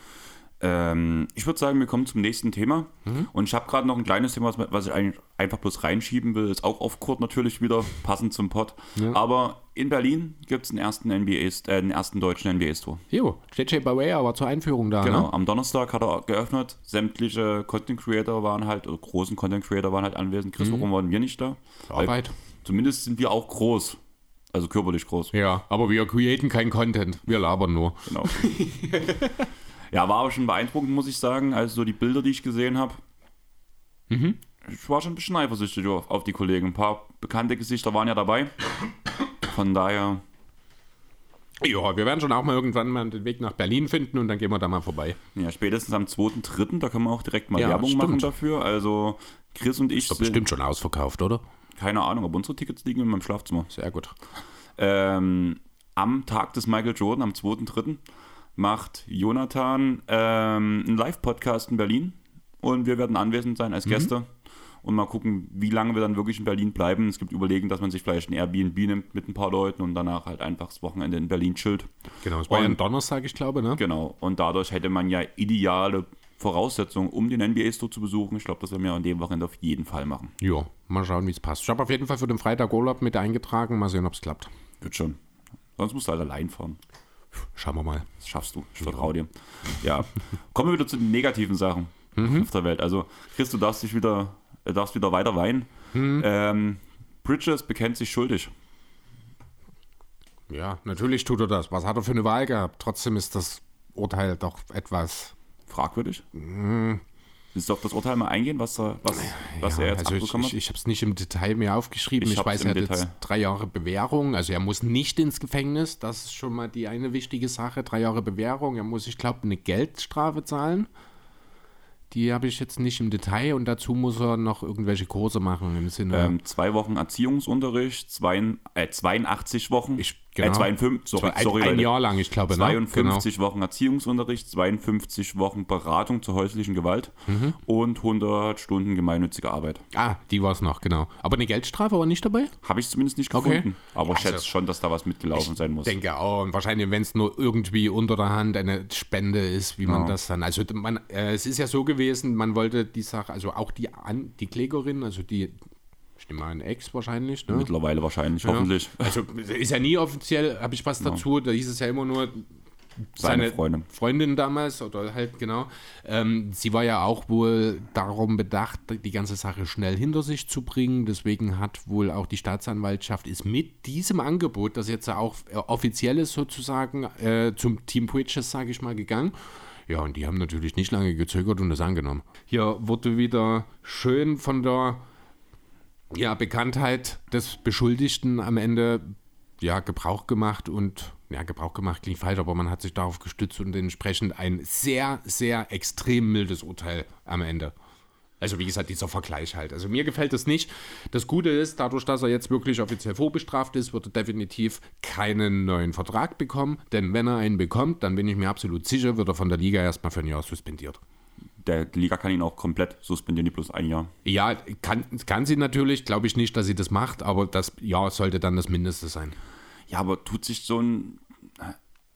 Ähm, ich würde sagen, wir kommen zum nächsten Thema. Mhm. Und ich habe gerade noch ein kleines Thema, was- ich einfach bloß reinschieben will. Ist auch auf Court natürlich wieder, passend zum Pod. Aber in Berlin gibt es einen ersten NBA, äh, einen ersten deutschen NBA-Store. Jo, JJ Barea war zur Einführung da, Genau, ne? am Donnerstag hat er geöffnet. Sämtliche Content Creator waren halt, oder großen Content Creator waren halt anwesend. Chris, warum waren wir nicht da? Arbeit. zumindest sind wir auch groß. Also körperlich groß. Ja, aber wir createn keinen Content, wir labern nur. Genau. ja, war aber schon beeindruckend, muss ich sagen. Also so die Bilder, die ich gesehen habe. Ich war schon ein bisschen eifersüchtig auf, auf die Kollegen. Ein paar bekannte Gesichter waren ja dabei. Von daher, Ja, wir werden schon auch mal irgendwann mal den Weg nach Berlin finden und dann gehen wir da mal vorbei. ja, spätestens am 2.3., da können wir auch direkt mal Ja, Werbung stimmt. machen dafür. Also Chris und ich Ist doch bestimmt schon ausverkauft, oder? keine Ahnung, aber unsere Tickets liegen in meinem Schlafzimmer. Sehr gut. Ähm, am Tag des Michael Jordan, am 2.3., macht Jonathan ähm, einen Live-Podcast in Berlin und wir werden anwesend sein als Gäste und mal gucken, wie lange wir dann wirklich in Berlin bleiben. Es gibt Überlegen, dass man sich vielleicht ein Airbnb nimmt mit ein paar Leuten und danach halt einfach das Wochenende in Berlin chillt. Genau, es war ja ein Donnerstag, ich glaube, ne? Genau. Und dadurch hätte man ja ideale Voraussetzungen, um den NBA-Store zu besuchen. Ich glaube, das werden wir an dem Wochenende auf jeden Fall machen. Ja, mal schauen, wie es passt. Ich habe auf jeden Fall für den Freitag Urlaub mit eingetragen. Mal sehen, ob es klappt. Wird schon. Sonst musst du halt allein fahren. Schauen wir mal. Das schaffst du. Ich vertraue dir. Ja. Kommen wir wieder zu den negativen Sachen auf der Welt. Also, Chris, du darfst dich wieder, äh, darfst wieder weiter weinen. Ähm, Bridges bekennt sich schuldig. Ja, natürlich tut er das. Was hat er für eine Wahl gehabt? Trotzdem ist das Urteil doch etwas. Fragwürdig. Willst du auf das Urteil mal eingehen, was er, was, was ja, er jetzt also ich, abbekommen ich, hat? ich habe es nicht im Detail mir aufgeschrieben. Ich Ich, weiß, er hat Detail. jetzt drei Jahre Bewährung. Also er muss nicht ins Gefängnis. Das ist schon mal die eine wichtige Sache. Drei Jahre Bewährung. Er muss, ich glaube, eine Geldstrafe zahlen. Die habe ich jetzt nicht im Detail. Und dazu muss er noch irgendwelche Kurse machen im Sinne. Ähm, zwei Wochen Erziehungsunterricht, zwei, äh, 82 Wochen, Ich- genau. äh, 52, sorry, ein, sorry ein. Jahr lang, ich glaube. Ne? 52 Wochen Erziehungsunterricht, 52 Wochen Beratung zur häuslichen Gewalt Mhm. und 100 Stunden gemeinnützige Arbeit. Genau. Ah, die war es noch, genau. Aber eine Geldstrafe war nicht dabei? Habe ich zumindest nicht Okay. gefunden. Aber ich Also- schätze schon, dass da was mitgelaufen sein muss. denke auch. Und wahrscheinlich, wenn es nur irgendwie unter der Hand eine Spende ist, wie man Ja. das dann. Also man, äh, es ist ja so gewesen, man wollte die Sache, also auch die, An die Klägerin, also die, ich nehme mal ein Ex wahrscheinlich, ne? Mittlerweile wahrscheinlich, hoffentlich. Also ist ja nie offiziell, habe ich was dazu, da hieß es ja immer nur Seine seine Freundin. Freundin damals oder halt genau. Ähm, sie war ja auch wohl darum bedacht, die ganze Sache schnell hinter sich zu bringen. Deswegen hat wohl auch die Staatsanwaltschaft ist mit diesem Angebot, das jetzt auch äh, offiziell ist sozusagen, äh, zum Team Bridges, sage ich mal, gegangen. Ja, und die haben natürlich nicht lange gezögert und das angenommen. Hier wurde wieder schön von der ja, Bekanntheit des Beschuldigten am Ende ja, Gebrauch gemacht und ja, Gebrauch gemacht klingt falsch, aber man hat sich darauf gestützt und entsprechend ein sehr, sehr extrem mildes Urteil am Ende. Also wie gesagt, dieser Vergleich halt. Also mir gefällt das nicht. Das Gute ist, dadurch, dass er jetzt wirklich offiziell vorbestraft ist, wird er definitiv keinen neuen Vertrag bekommen. Denn wenn er einen bekommt, dann bin ich mir absolut sicher, wird er von der Liga erstmal für ein Jahr suspendiert. Der die Liga kann ihn auch komplett suspendieren, die plus ein Jahr. Ja, kann, kann sie natürlich, glaube ich nicht, dass sie das macht, aber das Jahr sollte dann das Mindeste sein. Ja, aber tut sich so ein.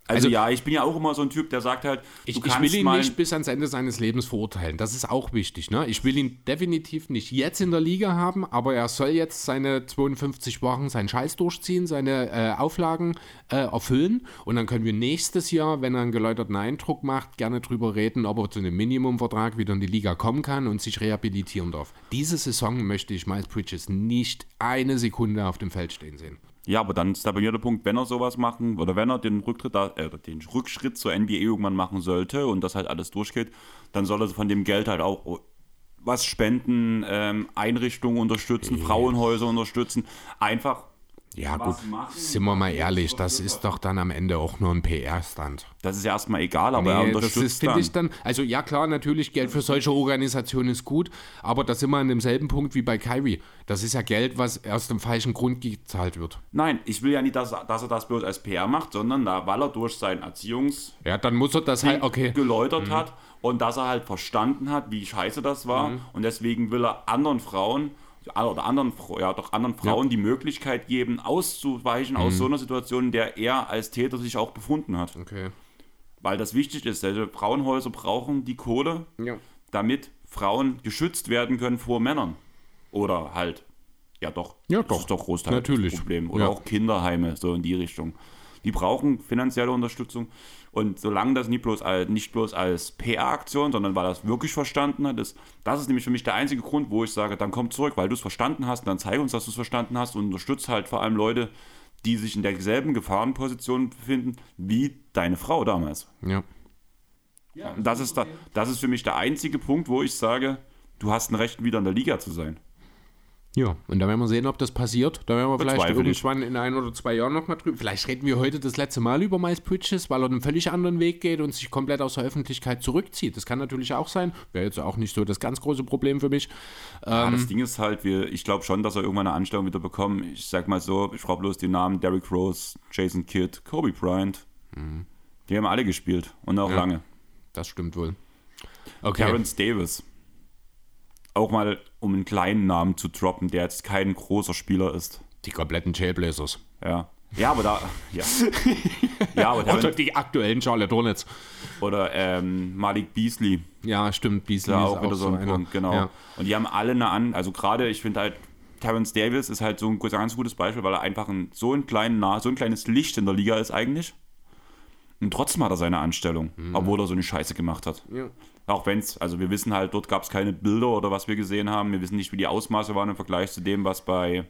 Also- Also, ja, ich bin ja auch immer so ein Typ, der sagt halt, Ich, ich will ihn nicht bis ans Ende seines Lebens verurteilen. Das ist auch wichtig. Ne? Ich will ihn definitiv nicht jetzt in der Liga haben, aber er soll jetzt seine 52 Wochen seinen Scheiß durchziehen, seine äh, Auflagen äh, erfüllen. Und dann können wir nächstes Jahr, wenn er einen geläuterten Eindruck macht, gerne drüber reden, ob er zu einem Minimumvertrag wieder in die Liga kommen kann und sich rehabilitieren darf. Diese Saison möchte ich Miles Bridges nicht eine Sekunde auf dem Feld stehen sehen. Ja, aber dann ist da bei mir der Punkt, wenn er sowas machen oder wenn er den Rücktritt, da- äh, den Rückschritt zur NBA irgendwann machen sollte und das halt alles durchgeht, dann soll er von dem Geld halt auch was spenden, ähm, Einrichtungen unterstützen, Frauenhäuser unterstützen, einfach Ja, gut, sind wir mal ehrlich, das ist doch dann am Ende auch nur ein PR-Stand. das ist ja erstmal egal, aber er Nee, das unterstützt ist, finde dann. ich dann, also ja klar, natürlich Geld für solche Organisationen ist gut, aber da sind wir an demselben Punkt wie bei Kyrie. Das ist ja Geld, was aus dem falschen Grund gezahlt wird. Nein, ich will ja nicht, dass, er- dass er das bloß als PR macht, sondern da, weil er durch seinen Erziehungs Ja, dann muss er das halt, okay. geläutert hat und dass er halt verstanden hat, wie scheiße das war und deswegen will er anderen Frauen oder anderen, ja, doch anderen Frauen die Möglichkeit geben, auszuweichen aus so einer Situation, in der er als Täter sich auch befunden hat. Okay. Weil das wichtig ist, also Frauenhäuser brauchen die Kohle, Ja. damit Frauen geschützt werden können vor Männern. Oder halt, ja doch, Ja, das doch. ist doch Großteil Natürlich. das Problem. Oder Ja. auch Kinderheime, so in die Richtung. Die brauchen finanzielle Unterstützung. Und solange das nicht bloß als, nicht bloß als PR-Aktion, sondern weil er es wirklich verstanden hat, ist, das ist nämlich für mich der einzige Grund, wo ich sage, dann komm zurück, weil du es verstanden hast, dann zeig uns, dass du es verstanden hast und unterstützt halt vor allem Leute, die sich in derselben Gefahrenposition befinden wie deine Frau damals. Ja. Und das ist, da, das ist für mich der einzige Punkt, wo ich sage, du hast ein Recht, wieder in der Liga zu sein. Ja, und da werden wir sehen, ob das passiert. Da werden wir vielleicht ich. irgendwann in ein oder zwei Jahren nochmal drüber. Vielleicht reden wir heute das letzte Mal über Miles Bridges, weil er einen völlig anderen Weg geht und sich komplett aus der Öffentlichkeit zurückzieht. Das kann natürlich auch sein. Wäre jetzt auch nicht so das ganz große Problem für mich. Ja, Ähm. das Ding ist halt, wir, ich glaube schon, dass er irgendwann eine Anstellung wieder bekommt. Ich sag mal so, ich frage bloß die Namen Derrick Rose, Jason Kidd, Kobe Bryant. Die haben alle gespielt und auch Ja. lange. Das stimmt wohl. Okay. Terrence Davis. Auch mal, um einen kleinen Namen zu droppen, der jetzt kein großer Spieler ist. Die kompletten Jailblazers. Ja. Ja, aber da. Ja, ja aber Oder die aktuellen Charlotte Hornets. oder ähm, Malik Beasley. Ja, stimmt. Beasley Ja, ist auch wieder so ein. Punkt, genau. Ja. Und die haben alle eine an, also gerade, ich finde halt, Terrence Davis ist halt so ein ganz gutes Beispiel, weil er einfach ein, so, ein kleinen, so ein kleines Licht in der Liga ist eigentlich. Und trotzdem hat er seine Anstellung, obwohl er so eine Scheiße gemacht hat. Ja. Auch wenn es, also wir wissen halt, dort gab es keine Bilder oder was wir gesehen haben. Wir wissen nicht, wie die Ausmaße waren im Vergleich zu dem, was bei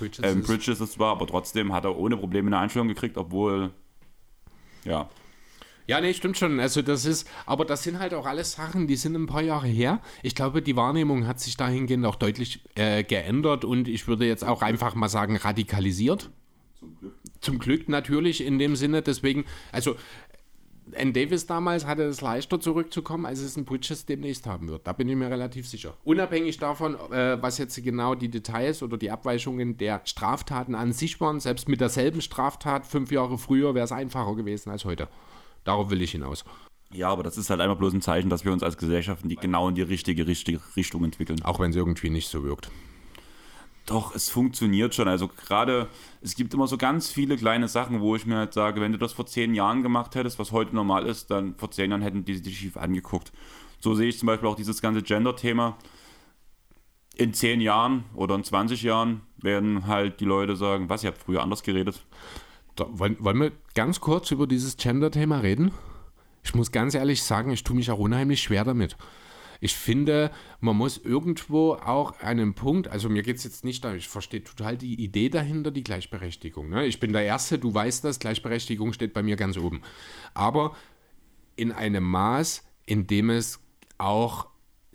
Bridges ähm, Bridges es war. Aber trotzdem hat er ohne Probleme eine Anstellung gekriegt, obwohl, ja, Ja, nee, stimmt schon. Also das ist, aber das sind halt auch alles Sachen, die sind ein paar Jahre her. Ich glaube, die Wahrnehmung hat sich dahingehend auch deutlich äh, geändert und ich würde jetzt auch einfach mal sagen, radikalisiert. zum Glück. Zum Glück natürlich in dem Sinne, deswegen, also N. Davis damals hatte es leichter zurückzukommen, als es ein Bridges demnächst haben wird. Da bin ich mir relativ sicher. Unabhängig davon, äh, was jetzt genau die Details oder die Abweichungen der Straftaten an sich waren, selbst mit derselben Straftat fünf Jahre früher wäre es einfacher gewesen als heute. Darauf will ich hinaus. Ja, aber das ist halt einfach bloß ein Zeichen, dass wir uns als Gesellschaft in die, genau in die richtige, richtige Richtung entwickeln. Auch wenn es irgendwie nicht so wirkt. Doch, es funktioniert schon. Also gerade, es gibt immer so ganz viele kleine Sachen, wo ich mir halt sage, wenn du das vor zehn Jahren gemacht hättest, was heute normal ist, dann vor zehn Jahren hätten die dich schief angeguckt. So sehe ich zum Beispiel auch dieses ganze Gender-Thema. In zehn Jahren oder in 20 Jahren werden halt die Leute sagen, was, ihr habt früher anders geredet. Da, wollen, wollen wir ganz kurz über dieses Gender-Thema reden? Ich muss ganz ehrlich sagen, ich tue mich auch unheimlich schwer damit. Ich finde, man muss irgendwo auch einen Punkt, also mir geht es jetzt nicht darum, ich verstehe total die Idee dahinter, die Gleichberechtigung. Ne? Ich bin der Erste, du weißt das, Gleichberechtigung steht bei mir ganz oben. Aber in einem Maß, in dem es auch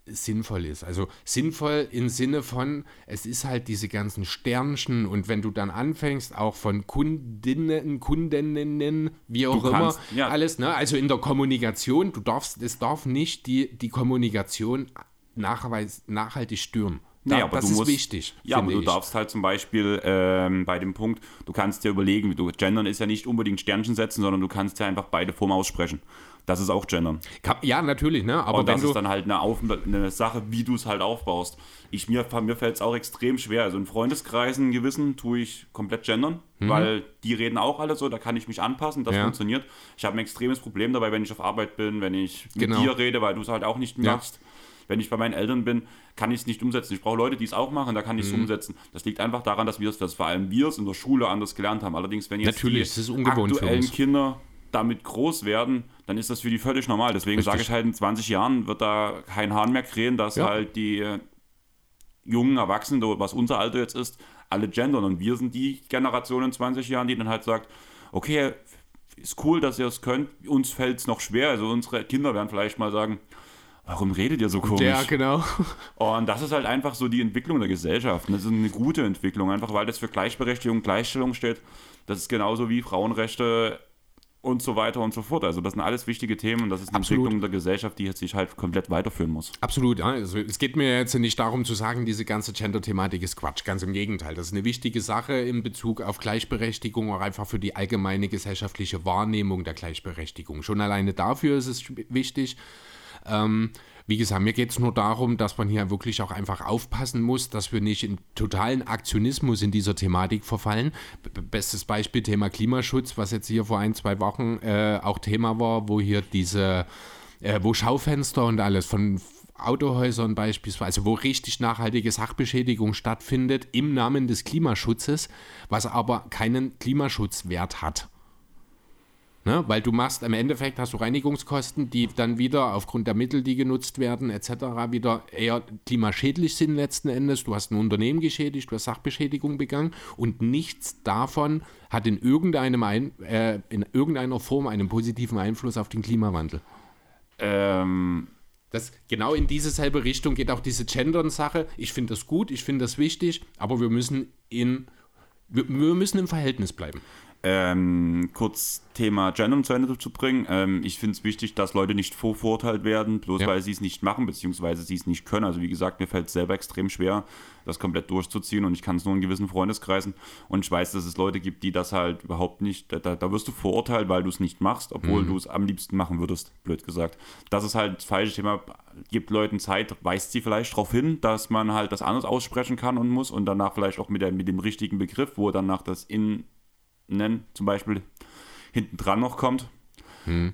sinnvoll ist. Also sinnvoll im Sinne von, es ist halt diese ganzen Sternchen und wenn du dann anfängst, auch von Kundinnen, Kundinnen, wie auch Du immer, kannst, ja. alles, ne? Also in der Kommunikation, du darfst, es darf nicht die, die Kommunikation nachweis, nachhaltig stören. Da, Nee, aber das du ist musst- wichtig. Ja, aber du ich. darfst halt zum Beispiel ähm, bei dem Punkt, du kannst dir überlegen, wie du Gendern ist ja nicht unbedingt Sternchen setzen, sondern du kannst ja einfach beide Formen aussprechen. Das ist auch Gendern. Ja, natürlich, ne? Aber Und das ist dann halt eine, Auf eine Sache, wie du es halt aufbaust. Ich, mir mir fällt es auch extrem schwer. Also in Freundeskreisen gewissen tue ich komplett gendern, weil die reden auch alle so, da kann ich mich anpassen, das Mhm. Ja. funktioniert. Ich habe ein extremes Problem dabei, wenn ich auf Arbeit bin, wenn ich mit Genau. dir rede, weil du es halt auch nicht Ja. machst. Wenn ich bei meinen Eltern bin, kann ich es nicht umsetzen. Ich brauche Leute, die es auch machen, da kann ich es Mhm. umsetzen. Das liegt einfach daran, dass wir es, dass vor allem wir es in der Schule anders gelernt haben. Allerdings, wenn jetzt Natürlich, die es ist ungewohnt für aktuellen. Kinder damit groß werden, dann ist das für die völlig normal. Deswegen sage ich halt, in 20 Jahren wird da kein Hahn mehr krähen, dass Ja. halt die äh, jungen Erwachsenen, was unser Alter jetzt ist, alle gendern. Und wir sind die Generation in 20 Jahren, die dann halt sagt, okay, ist cool, dass ihr es könnt, uns fällt es noch schwer. Also unsere Kinder werden vielleicht mal sagen, warum redet ihr so komisch? ja, genau. Und das ist halt einfach so die Entwicklung der Gesellschaft. Und Das ist eine gute Entwicklung, einfach weil das für Gleichberechtigung, Gleichstellung steht. Das ist genauso wie Frauenrechte und so weiter und so fort. Also das sind alles wichtige Themen und das ist eine Absolut. Entwicklung der Gesellschaft, die jetzt sich halt komplett weiterführen muss. Absolut, ja. Also es geht mir jetzt nicht darum zu sagen, diese ganze Gender-Thematik ist Quatsch. Ganz im Gegenteil. Das ist eine wichtige Sache in Bezug auf Gleichberechtigung, auch einfach für die allgemeine gesellschaftliche Wahrnehmung der Gleichberechtigung. Schon alleine dafür ist es wichtig. Ähm, wie gesagt, mir geht es nur darum, dass man hier wirklich auch einfach aufpassen muss, dass wir nicht in totalen Aktionismus in dieser Thematik verfallen. Bestes Beispiel Thema Klimaschutz, was jetzt hier vor ein, zwei Wochen äh, auch Thema war, wo hier diese, äh, wo Schaufenster und alles von Autohäusern beispielsweise, wo richtig nachhaltige Sachbeschädigung stattfindet im Namen des Klimaschutzes, was aber keinen Klimaschutzwert hat. Ne? Weil du machst, im Endeffekt hast du Reinigungskosten, die dann wieder aufgrund der Mittel, die genutzt werden, etc., wieder eher klimaschädlich sind letzten Endes. Du hast ein Unternehmen geschädigt, du hast Sachbeschädigung begangen und nichts davon hat in, irgendeinem ein, äh, in irgendeiner Form einen positiven Einfluss auf den Klimawandel. Ähm, Das, genau in diese selbe Richtung geht auch diese Gendern-Sache. Ich finde das gut, ich finde das wichtig, aber wir müssen in wir, wir müssen im Verhältnis bleiben. Ähm, kurz Thema Gender zu Ende zu bringen. Ähm, ich finde es wichtig, dass Leute nicht vorverurteilt werden, bloß Ja. weil sie es nicht machen, beziehungsweise sie es nicht können. Also wie gesagt, mir fällt es selber extrem schwer, das komplett durchzuziehen und ich kann es nur in gewissen Freundeskreisen. Und ich weiß, dass es Leute gibt, die das halt überhaupt nicht, da, da wirst du verurteilt, weil du es nicht machst, obwohl Mhm. du es am liebsten machen würdest, blöd gesagt. Das ist halt das falsche Thema. Gibt Leuten Zeit, weist sie vielleicht darauf hin, dass man halt das anders aussprechen kann und muss und danach vielleicht auch mit, der, mit dem richtigen Begriff, wo danach das in nennen, zum Beispiel hinten dran noch kommt.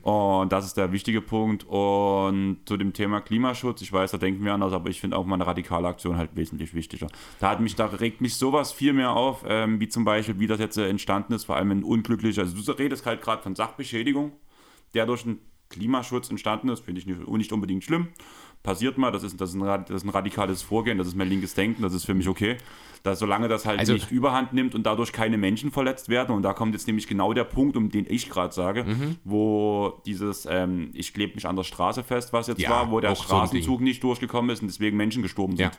Und das ist der wichtige Punkt. Und zu dem Thema Klimaschutz, ich weiß, da denken wir anders, aber ich finde auch mal eine radikale Aktion halt wesentlich wichtiger. Da hat mich, da regt mich sowas viel mehr auf, ähm, wie zum Beispiel, wie das jetzt äh, entstanden ist, vor allem ein unglücklicher, also du redest halt gerade von Sachbeschädigung, der durch den Klimaschutz entstanden ist, finde ich nicht, nicht unbedingt schlimm. Passiert mal, das ist, das, ist ein, das ist ein radikales Vorgehen, das ist mein linkes Denken, das ist für mich okay. Dass, solange das halt Also- nicht überhand nimmt und dadurch keine Menschen verletzt werden, und da kommt jetzt nämlich genau der Punkt, um den ich gerade sage, Mhm. wo dieses, ähm, ich klebe mich an der Straße fest, was jetzt Ja, war, wo der auch so Straßenzug nicht durchgekommen ist und deswegen Menschen gestorben sind. Ja.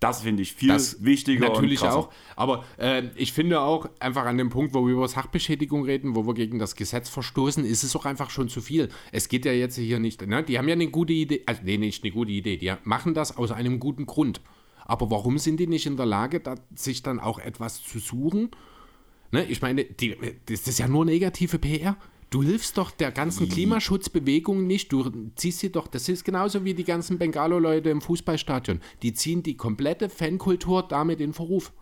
Das finde ich viel Das wichtiger Natürlich und krasser. auch. Aber äh, ich finde auch, einfach an dem Punkt, wo wir über Sachbeschädigung reden, wo wir gegen das Gesetz verstoßen, ist es auch einfach schon zu viel. Es geht ja jetzt hier nicht, ne? die haben ja eine gute Idee, also nee, nicht eine gute Idee, die machen das aus einem guten Grund. Aber warum sind die nicht in der Lage, da, sich dann auch etwas zu suchen? Ne? Ich meine, die, das ist ja nur negative PR. Du hilfst doch der ganzen Klimaschutzbewegung nicht. Du ziehst sie doch, das ist genauso wie die ganzen Bengalo-Leute im Fußballstadion. Die ziehen die komplette Fankultur damit in Verruf.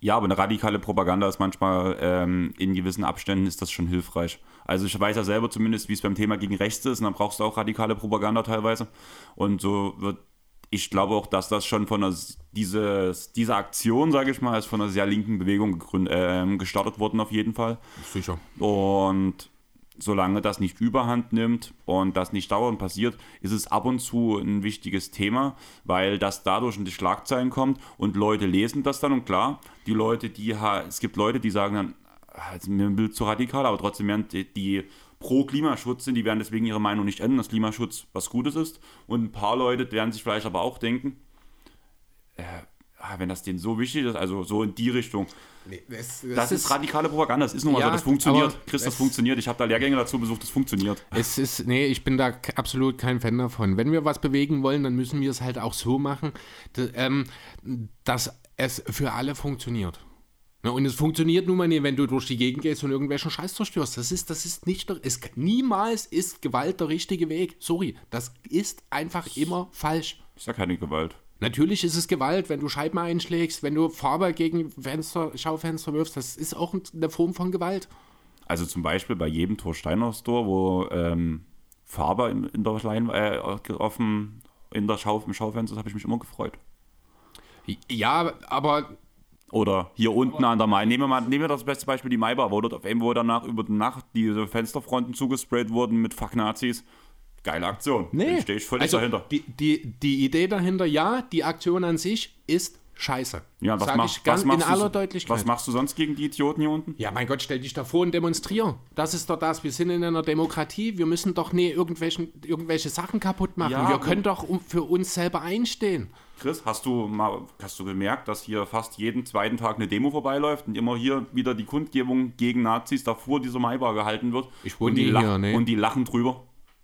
Ja, aber eine radikale Propaganda ist manchmal ähm, in gewissen Abständen ist das schon hilfreich. Also ich weiß ja selber zumindest, wie es beim Thema gegen rechts ist, und dann brauchst du auch radikale Propaganda teilweise. Und so wird, ich glaube auch, dass das schon von einer, dieses, diese Aktion, sage ich mal, ist von einer sehr linken Bewegung gegründet, ähm, gestartet worden auf jeden Fall. Sicher. Und solange das nicht überhand nimmt und das nicht dauernd passiert, ist es ab und zu ein wichtiges Thema, weil das dadurch in die Schlagzeilen kommt und Leute lesen das dann und klar, die Leute, die es gibt Leute, die sagen dann, ah, ist mir ein Bild zu radikal, aber trotzdem werden die, die pro Klimaschutz sind, die werden deswegen ihre Meinung nicht ändern, dass Klimaschutz was Gutes ist. Und ein paar Leute werden sich vielleicht aber auch denken, äh, ah, wenn das denen so wichtig ist, also so in die Richtung, das, das ist radikale Propaganda, das ist nun mal Ja, so, das funktioniert. Chris, das funktioniert. Ich habe da Lehrgänge dazu besucht, das funktioniert. Es ist, nee, ich bin da absolut kein Fan davon. Wenn wir was bewegen wollen, dann müssen wir es halt auch so machen, d- ähm, dass es für alle funktioniert. Ne, Und es funktioniert nun mal nicht, wenn du durch die Gegend gehst und irgendwelchen Scheiß zerstörst. Das ist, das ist nicht, der, es, niemals ist Gewalt der richtige Weg. Sorry, das ist einfach immer falsch. Ist ja keine Gewalt. Natürlich ist es Gewalt, wenn du Scheiben einschlägst, wenn du Farbe gegen Fenster, Schaufenster wirfst. Das ist auch eine Form von Gewalt. Also zum Beispiel bei jedem Torsteiner Store, wo ähm, Farbe in, in der Lein, äh, dem, in der Schau, im Schaufenster ist, habe ich mich immer gefreut. Ja, aber Oder hier unten an der Mai. Nehmen wir, mal, nehmen wir das beste Beispiel, die Maibar, wo dort auf einmal, danach über die Nacht diese Fensterfronten zugesprayt wurden mit Fuck Nazis. Geile Aktion. Nee. stehe ich völlig also dahinter. Die, die, die Idee dahinter, ja, die Aktion an sich ist scheiße. Ja, was, Sag mach, ich ganz was, machst in du, aller Deutlichkeit. was machst du sonst gegen die Idioten hier unten? ja, mein Gott, stell dich davor und demonstrier. Das ist doch das. Wir sind in einer Demokratie. Wir müssen doch nie irgendwelchen, irgendwelche Sachen kaputt machen. Ja, wir können doch um, für uns selber einstehen. Chris, hast du mal hast du gemerkt, dass hier fast jeden zweiten Tag eine Demo vorbeiläuft und immer hier wieder die Kundgebung gegen Nazis davor dieser Maibar gehalten wird? Ich wohne und die, lach- hier, nee. und die lachen drüber.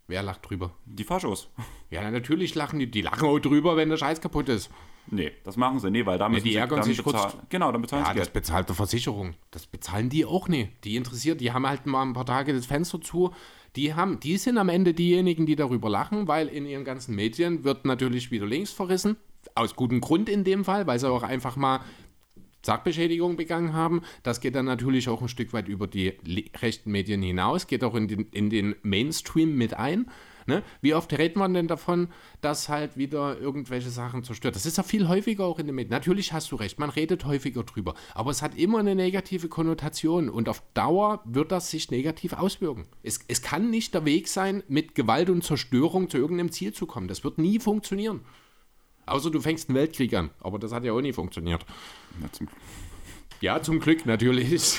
Wer lacht drüber? Die Faschos. Ja, natürlich lachen die. Die lachen auch drüber, wenn der Scheiß kaputt ist. Nee, das machen sie. Nee, weil da müssen die sie ärgern sich kurz-. Genau, dann bezahlen Ja, sie das Geld. bezahlt der Versicherung. Das bezahlen die auch nicht. Die interessiert, die haben halt mal ein paar Tage das Fenster zu. Die haben, die sind am Ende diejenigen, die darüber lachen, weil in ihren ganzen Medien wird natürlich wieder links verrissen. Aus gutem Grund in dem Fall, weil sie auch einfach mal Sachbeschädigung begangen haben. Das geht dann natürlich auch ein Stück weit über die rechten Medien hinaus, geht auch in den, in den Mainstream mit ein. Ne? Wie oft redet man denn davon, dass halt wieder irgendwelche Sachen zerstört? Das ist ja viel häufiger auch in den Medien. Natürlich hast du recht, man redet häufiger drüber, aber es hat immer eine negative Konnotation und auf Dauer wird das sich negativ auswirken. Es, es kann nicht der Weg sein, mit Gewalt und Zerstörung zu irgendeinem Ziel zu kommen. Das wird nie funktionieren. Außer du fängst einen Weltkrieg an, aber das hat ja auch nie funktioniert. Ja, zum, Ja, zum Glück natürlich.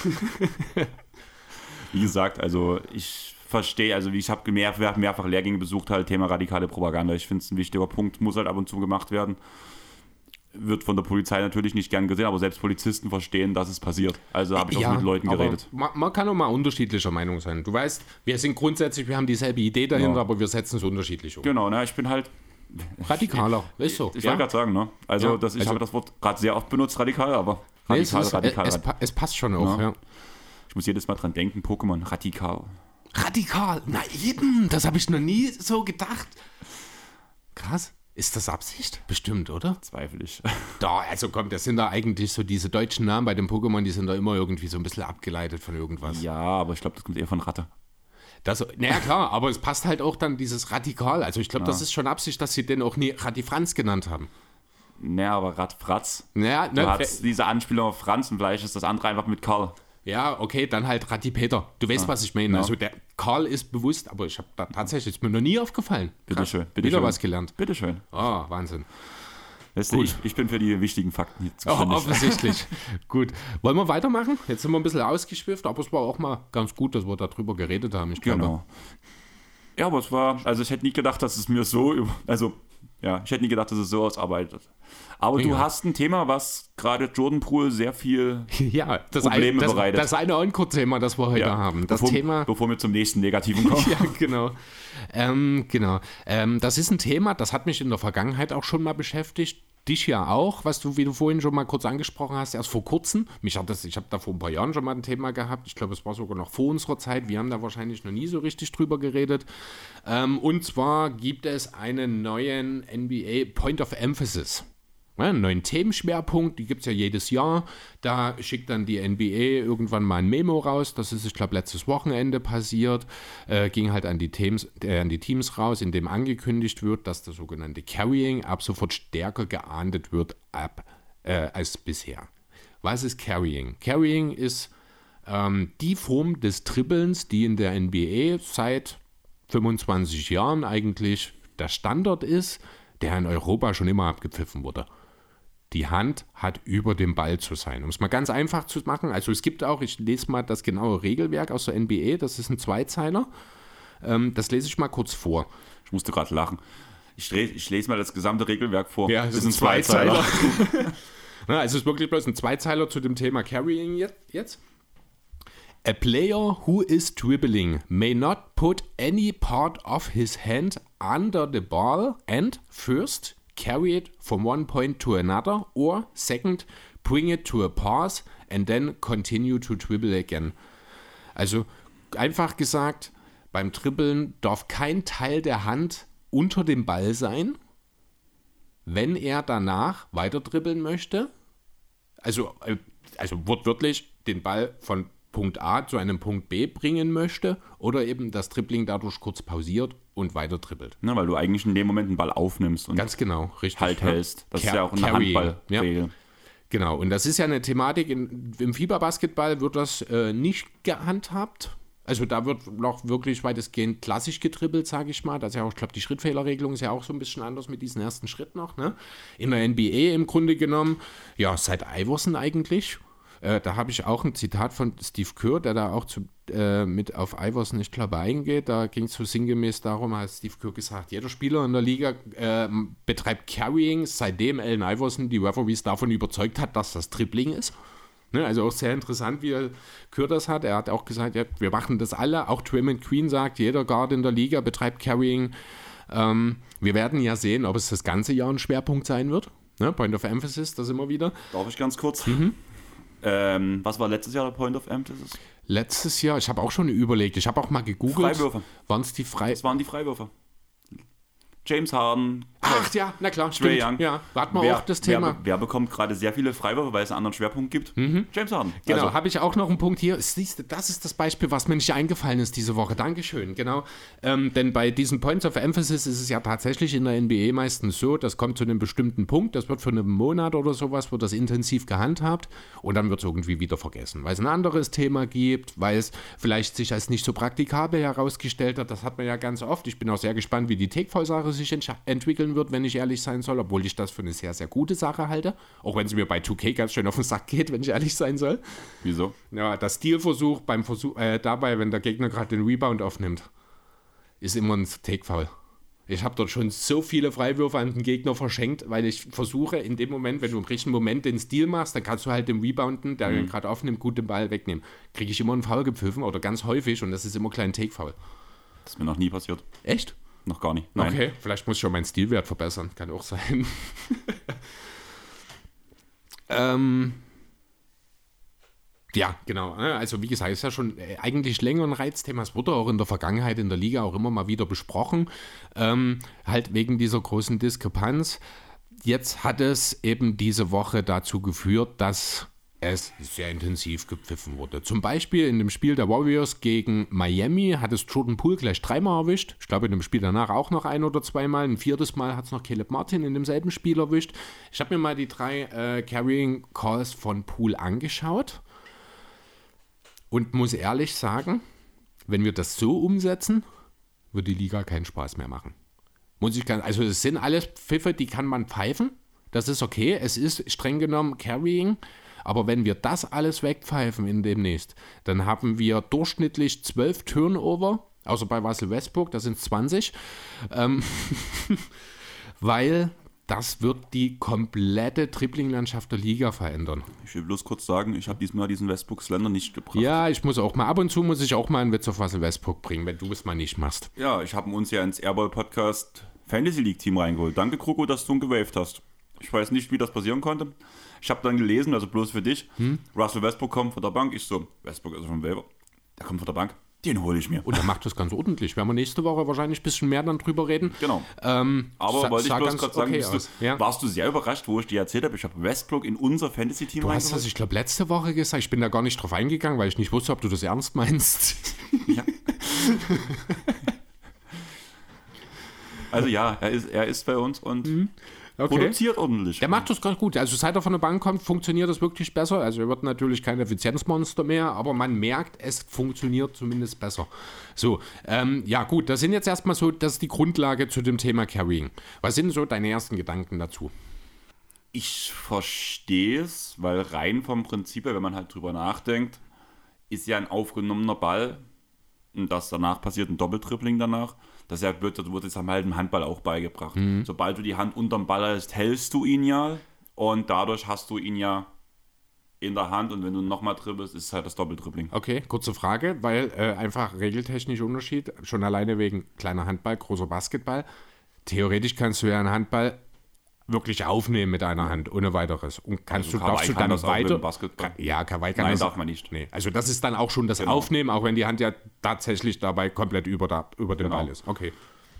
wie gesagt, also ich verstehe, also wie ich habe mehr, mehrfach Lehrgänge besucht, halt Thema radikale Propaganda. Ich finde es ein wichtiger Punkt, muss halt ab und zu gemacht werden. wird von der Polizei natürlich nicht gern gesehen, aber selbst Polizisten verstehen, dass es passiert. Also habe ich auch mit Leuten geredet. Man, man kann auch mal unterschiedlicher Meinung sein. Du weißt, wir sind grundsätzlich, wir haben dieselbe Idee dahinter, Ja. aber wir setzen es unterschiedlich um. Genau, ne, ich bin halt, Radikaler, ist so. ich ja? wollte gerade sagen, ne? Also, Ja, das, ich also- habe das Wort gerade sehr oft benutzt, radikal, aber Nee, es, radikal, ist, radikal, es, radikal. pa- es passt schon auch, Ja. ja. Ich muss jedes Mal dran denken, Pokémon, radikal. Radikal, na eben, das habe ich noch nie so gedacht. Krass. Ist das Absicht? Bestimmt, oder? Zweifel ich. Da, also komm, das sind da eigentlich so diese deutschen Namen bei den Pokémon, die sind da immer irgendwie so ein bisschen abgeleitet von irgendwas. Ja, aber ich glaube, das kommt eher von Ratte. Das, naja, klar, aber es passt halt auch dann dieses Radikal. Also ich glaube, das ist schon Absicht, dass sie den auch nie Radifranz genannt haben. Ne, aber Radfratz. Naja, ne, diese Anspielung auf Franz und vielleicht ist das andere einfach mit Karl. ja, okay, dann halt Radipeter. Du weißt, was ich meine. Ja. Also der Karl ist bewusst, aber ich habe da tatsächlich, ist mir noch nie aufgefallen. Bitte Krass, schön, bitte Wieder schön. was gelernt. Bitteschön. Ah, Wahnsinn. Weißt du, ich, ich bin für die wichtigen Fakten hier Oh, zuständig. offensichtlich. gut. Wollen wir weitermachen? Jetzt sind wir ein bisschen ausgeschwifft, aber es war auch mal ganz gut, dass wir darüber geredet haben. Ich glaube, Genau. Ja, aber es war, also ich hätte nie gedacht, dass es mir so, also ja, ich hätte nie gedacht, dass es so ausarbeitet. Aber du Ja. hast ein Thema, was gerade Jordan Poole sehr viel ja, das, Probleme ein, das, bereitet. das eine Encore-Thema, das wir heute ja, haben. Das bevor, Thema. bevor wir zum nächsten Negativen kommen. Ja, genau. Ähm, genau. Ähm, das ist ein Thema, das hat mich in der Vergangenheit auch schon mal beschäftigt. Dich ja auch, was du, wie du vorhin schon mal kurz angesprochen hast, erst vor kurzem. Mich hat das, ich habe da vor ein paar Jahren schon mal ein Thema gehabt. Ich glaube, es war sogar noch vor unserer Zeit. Wir haben da wahrscheinlich noch nie so richtig drüber geredet. Ähm, und zwar gibt es einen neuen NBA Point of Emphasis. Einen neuen Themenschwerpunkt, die gibt es ja jedes Jahr. Da schickt dann die NBA irgendwann mal ein Memo raus. Das ist, ich glaube, letztes Wochenende passiert. Äh, ging halt an die, Teams, äh, an die Teams raus, in dem angekündigt wird, dass das sogenannte Carrying ab sofort stärker geahndet wird ab, äh, als bisher. Was ist Carrying? Carrying ist ähm, die Form des Dribbelns, die in der NBA seit 25 Jahren eigentlich der Standard ist, der in Europa schon immer abgepfiffen wurde. Die Hand hat über dem Ball zu sein. Um es mal ganz einfach zu machen, also es gibt auch, ich lese mal das genaue Regelwerk aus der NBA, das ist ein Zweizeiler. Ähm, das lese ich mal kurz vor. Ich musste gerade lachen. Ich, ich lese mal das gesamte Regelwerk vor. Ja, das es ist ein Zweizeiler. Zweizeiler. Na, also es ist wirklich bloß ein Zweizeiler zu dem Thema Carrying je- jetzt. A player who is dribbling may not put any part of his hand under the ball and first carry it from one point to another or second bring it to a pass and then continue to dribble again. Also einfach gesagt, beim Dribbeln darf kein Teil der Hand unter dem Ball sein, wenn er danach weiter dribbeln möchte, also, äh, also wortwörtlich den Ball von Punkt A zu einem Punkt B bringen möchte oder eben das Dribbling dadurch kurz pausiert und weiter dribbelt. Ne, weil du eigentlich in dem Moment den Ball aufnimmst und Ganz genau, richtig. halt ja. hältst. Das ist Car- ja auch eine Handballregel. Genau, und das ist ja eine Thematik, in, im Fieberbasketball wird das äh, nicht gehandhabt. Also da wird noch wirklich weitestgehend klassisch getribbelt, sage ich mal. Das ist ja auch, ich glaube, die Schrittfehlerregelung ist ja auch so ein bisschen anders mit diesem ersten Schritt noch. Ne? In der NBA im Grunde genommen, ja, seit Iverson eigentlich. Äh, da habe ich auch ein Zitat von Steve Kerr, der da auch zu, äh, mit auf Iverson, ich glaube, eingeht. Da ging es so sinngemäß darum, hat Steve Kerr gesagt, jeder Spieler in der Liga äh, betreibt Carrying, seitdem Allen Iverson die Referees davon überzeugt hat, dass das Dribbling ist. Ne, also auch sehr interessant, wie er Kür das hat. Er hat auch gesagt, ja, wir machen das alle. Auch Draymond Queen sagt, jeder Guard in der Liga betreibt Carrying. Ähm, wir werden ja sehen, ob es das ganze Jahr ein Schwerpunkt sein wird. Ne, Point of Emphasis, das immer wieder. Darf ich ganz kurz? Mhm. Ähm, was war letztes Jahr der Point of Emphasis? Letztes Jahr, ich habe auch schon überlegt, ich habe auch mal gegoogelt. Freiwürfe. Waren es die Frei... Das waren die Freiwürfe. James Harden. Ach ja, na klar, Trae stimmt. Young. Ja, hatten wir wer, auch das Wer, Thema. be- wer bekommt gerade sehr viele Freiwürfe, weil es einen anderen Schwerpunkt gibt? James Harden. Genau, Also, habe ich auch noch einen Punkt hier. Siehst du, das ist das Beispiel, was mir nicht eingefallen ist diese Woche. Dankeschön, genau. Ähm, denn bei diesen Points of Emphasis ist es ja tatsächlich in der NBA meistens so, das kommt zu einem bestimmten Punkt, das wird für einen Monat oder sowas, wird das intensiv gehandhabt und dann wird es irgendwie wieder vergessen, weil es ein anderes Thema gibt, weil es vielleicht sich als nicht so praktikabel herausgestellt hat. Das hat man ja ganz oft. Ich bin auch sehr gespannt, wie die Take-Foul-Sache sich entwickeln wird, wenn ich ehrlich sein soll, obwohl ich das für eine sehr, sehr gute Sache halte. Auch wenn es mir bei 2K ganz schön auf den Sack geht, wenn ich ehrlich sein soll. wieso? Ja, der Stilversuch beim Versuch, äh, dabei, wenn der Gegner gerade den Rebound aufnimmt, ist immer ein Take-Foul. Ich habe dort schon so viele Freiwürfe an den Gegner verschenkt, weil ich versuche, in dem Moment, wenn du im richtigen Moment den Stil machst, dann kannst du halt dem Rebounden, der mhm. gerade aufnimmt, gut den Ball wegnehmen. Kriege ich immer einen Foul gepfiffen oder ganz häufig und das ist immer klein Take-Foul. Das ist mir noch nie passiert. Echt? Noch gar nicht. Nein. Okay, vielleicht muss ich auch meinen Stilwert verbessern. Kann auch sein. ähm, ja, genau. Ne? Also wie gesagt, ist ja schon äh, eigentlich länger ein Reizthema. Es wurde auch in der Vergangenheit in der Liga auch immer mal wieder besprochen. Ähm, halt wegen dieser großen Diskrepanz. Jetzt hat es eben diese Woche dazu geführt, dass es sehr intensiv gepfiffen wurde. Zum Beispiel in dem Spiel der Warriors gegen Miami hat es Jordan Poole gleich dreimal erwischt. Ich glaube, in dem Spiel danach auch noch ein oder zweimal. Ein viertes Mal hat es noch Caleb Martin in demselben Spiel erwischt. Ich habe mir mal die drei äh, Carrying Calls von Poole angeschaut und muss ehrlich sagen, wenn wir das so umsetzen, wird die Liga keinen Spaß mehr machen. Muss ich ganz, also es sind alles Pfiffe, die kann man pfeifen. Das ist okay. Es ist streng genommen Carrying. Aber wenn wir das alles wegpfeifen in demnächst, dann haben wir durchschnittlich 12 Turnover, außer bei Russell Westbrook, das sind 20, ähm, weil das wird die komplette Tripling-Landschaft der Liga verändern. Ich will bloß kurz sagen, ich habe diesmal diesen Westbrook-Slender nicht gebracht. Ja, ich muss auch mal, ab und zu muss ich auch mal einen Witz auf Russell Westbrook bringen, wenn du es mal nicht machst. Ja, ich habe uns ja ins Airball-Podcast Fantasy League-Team reingeholt. Danke, Kroko, dass du ihn gewaved hast. Ich weiß nicht, wie das passieren konnte. Ich habe dann gelesen, also bloß für dich, hm? Russell Westbrook kommt von der Bank. Ich so, Westbrook ist vom Waiver. Der kommt von der Bank. Den hole ich mir. Und er macht das ganz ordentlich. Werden wir nächste Woche wahrscheinlich ein bisschen mehr dann drüber reden. Genau. Ähm, Aber wollte ich bloß gerade sagen, okay du, ja. warst du sehr überrascht, wo ich dir erzählt habe, ich habe Westbrook in unser Fantasy-Team Du hast das, ich glaube, letzte Woche gesagt. Ich bin da gar nicht drauf eingegangen, weil ich nicht wusste, ob du das ernst meinst. Ja. also ja, er ist, er ist bei uns und mhm. Okay. Produziert ordentlich. Der macht das ganz gut. Also seit er von der Bank kommt, funktioniert das wirklich besser. Also er wird natürlich kein Effizienzmonster mehr, aber man merkt, es funktioniert zumindest besser. So, ähm, ja gut, das sind jetzt erstmal so, das ist die Grundlage zu dem Thema Carrying. Was sind so deine ersten Gedanken dazu? Ich verstehe es, weil rein vom Prinzip her, wenn man halt drüber nachdenkt, ist ja ein aufgenommener Ball und das danach passiert ein Doppeltripling danach das ja wird, das wurde jetzt am halt im Handball auch beigebracht. Mhm. Sobald du die Hand unterm Ball hast, hältst du ihn ja und dadurch hast du ihn ja in der Hand und wenn du nochmal dribbelst, ist es halt das Doppeltribbling. Okay, kurze Frage, weil äh, einfach regeltechnisch Unterschied, schon alleine wegen kleiner Handball, großer Basketball. Theoretisch kannst du ja einen Handball wirklich aufnehmen mit einer Hand, ohne weiteres. Und kannst also du, darfst du dann weiter. Kann, ja, Kawaii kann Nein, das. darf man nicht. Nee. Also das ist dann auch schon das genau. Aufnehmen, auch wenn die Hand ja tatsächlich dabei komplett über, da, über den genau. Ball ist. Okay.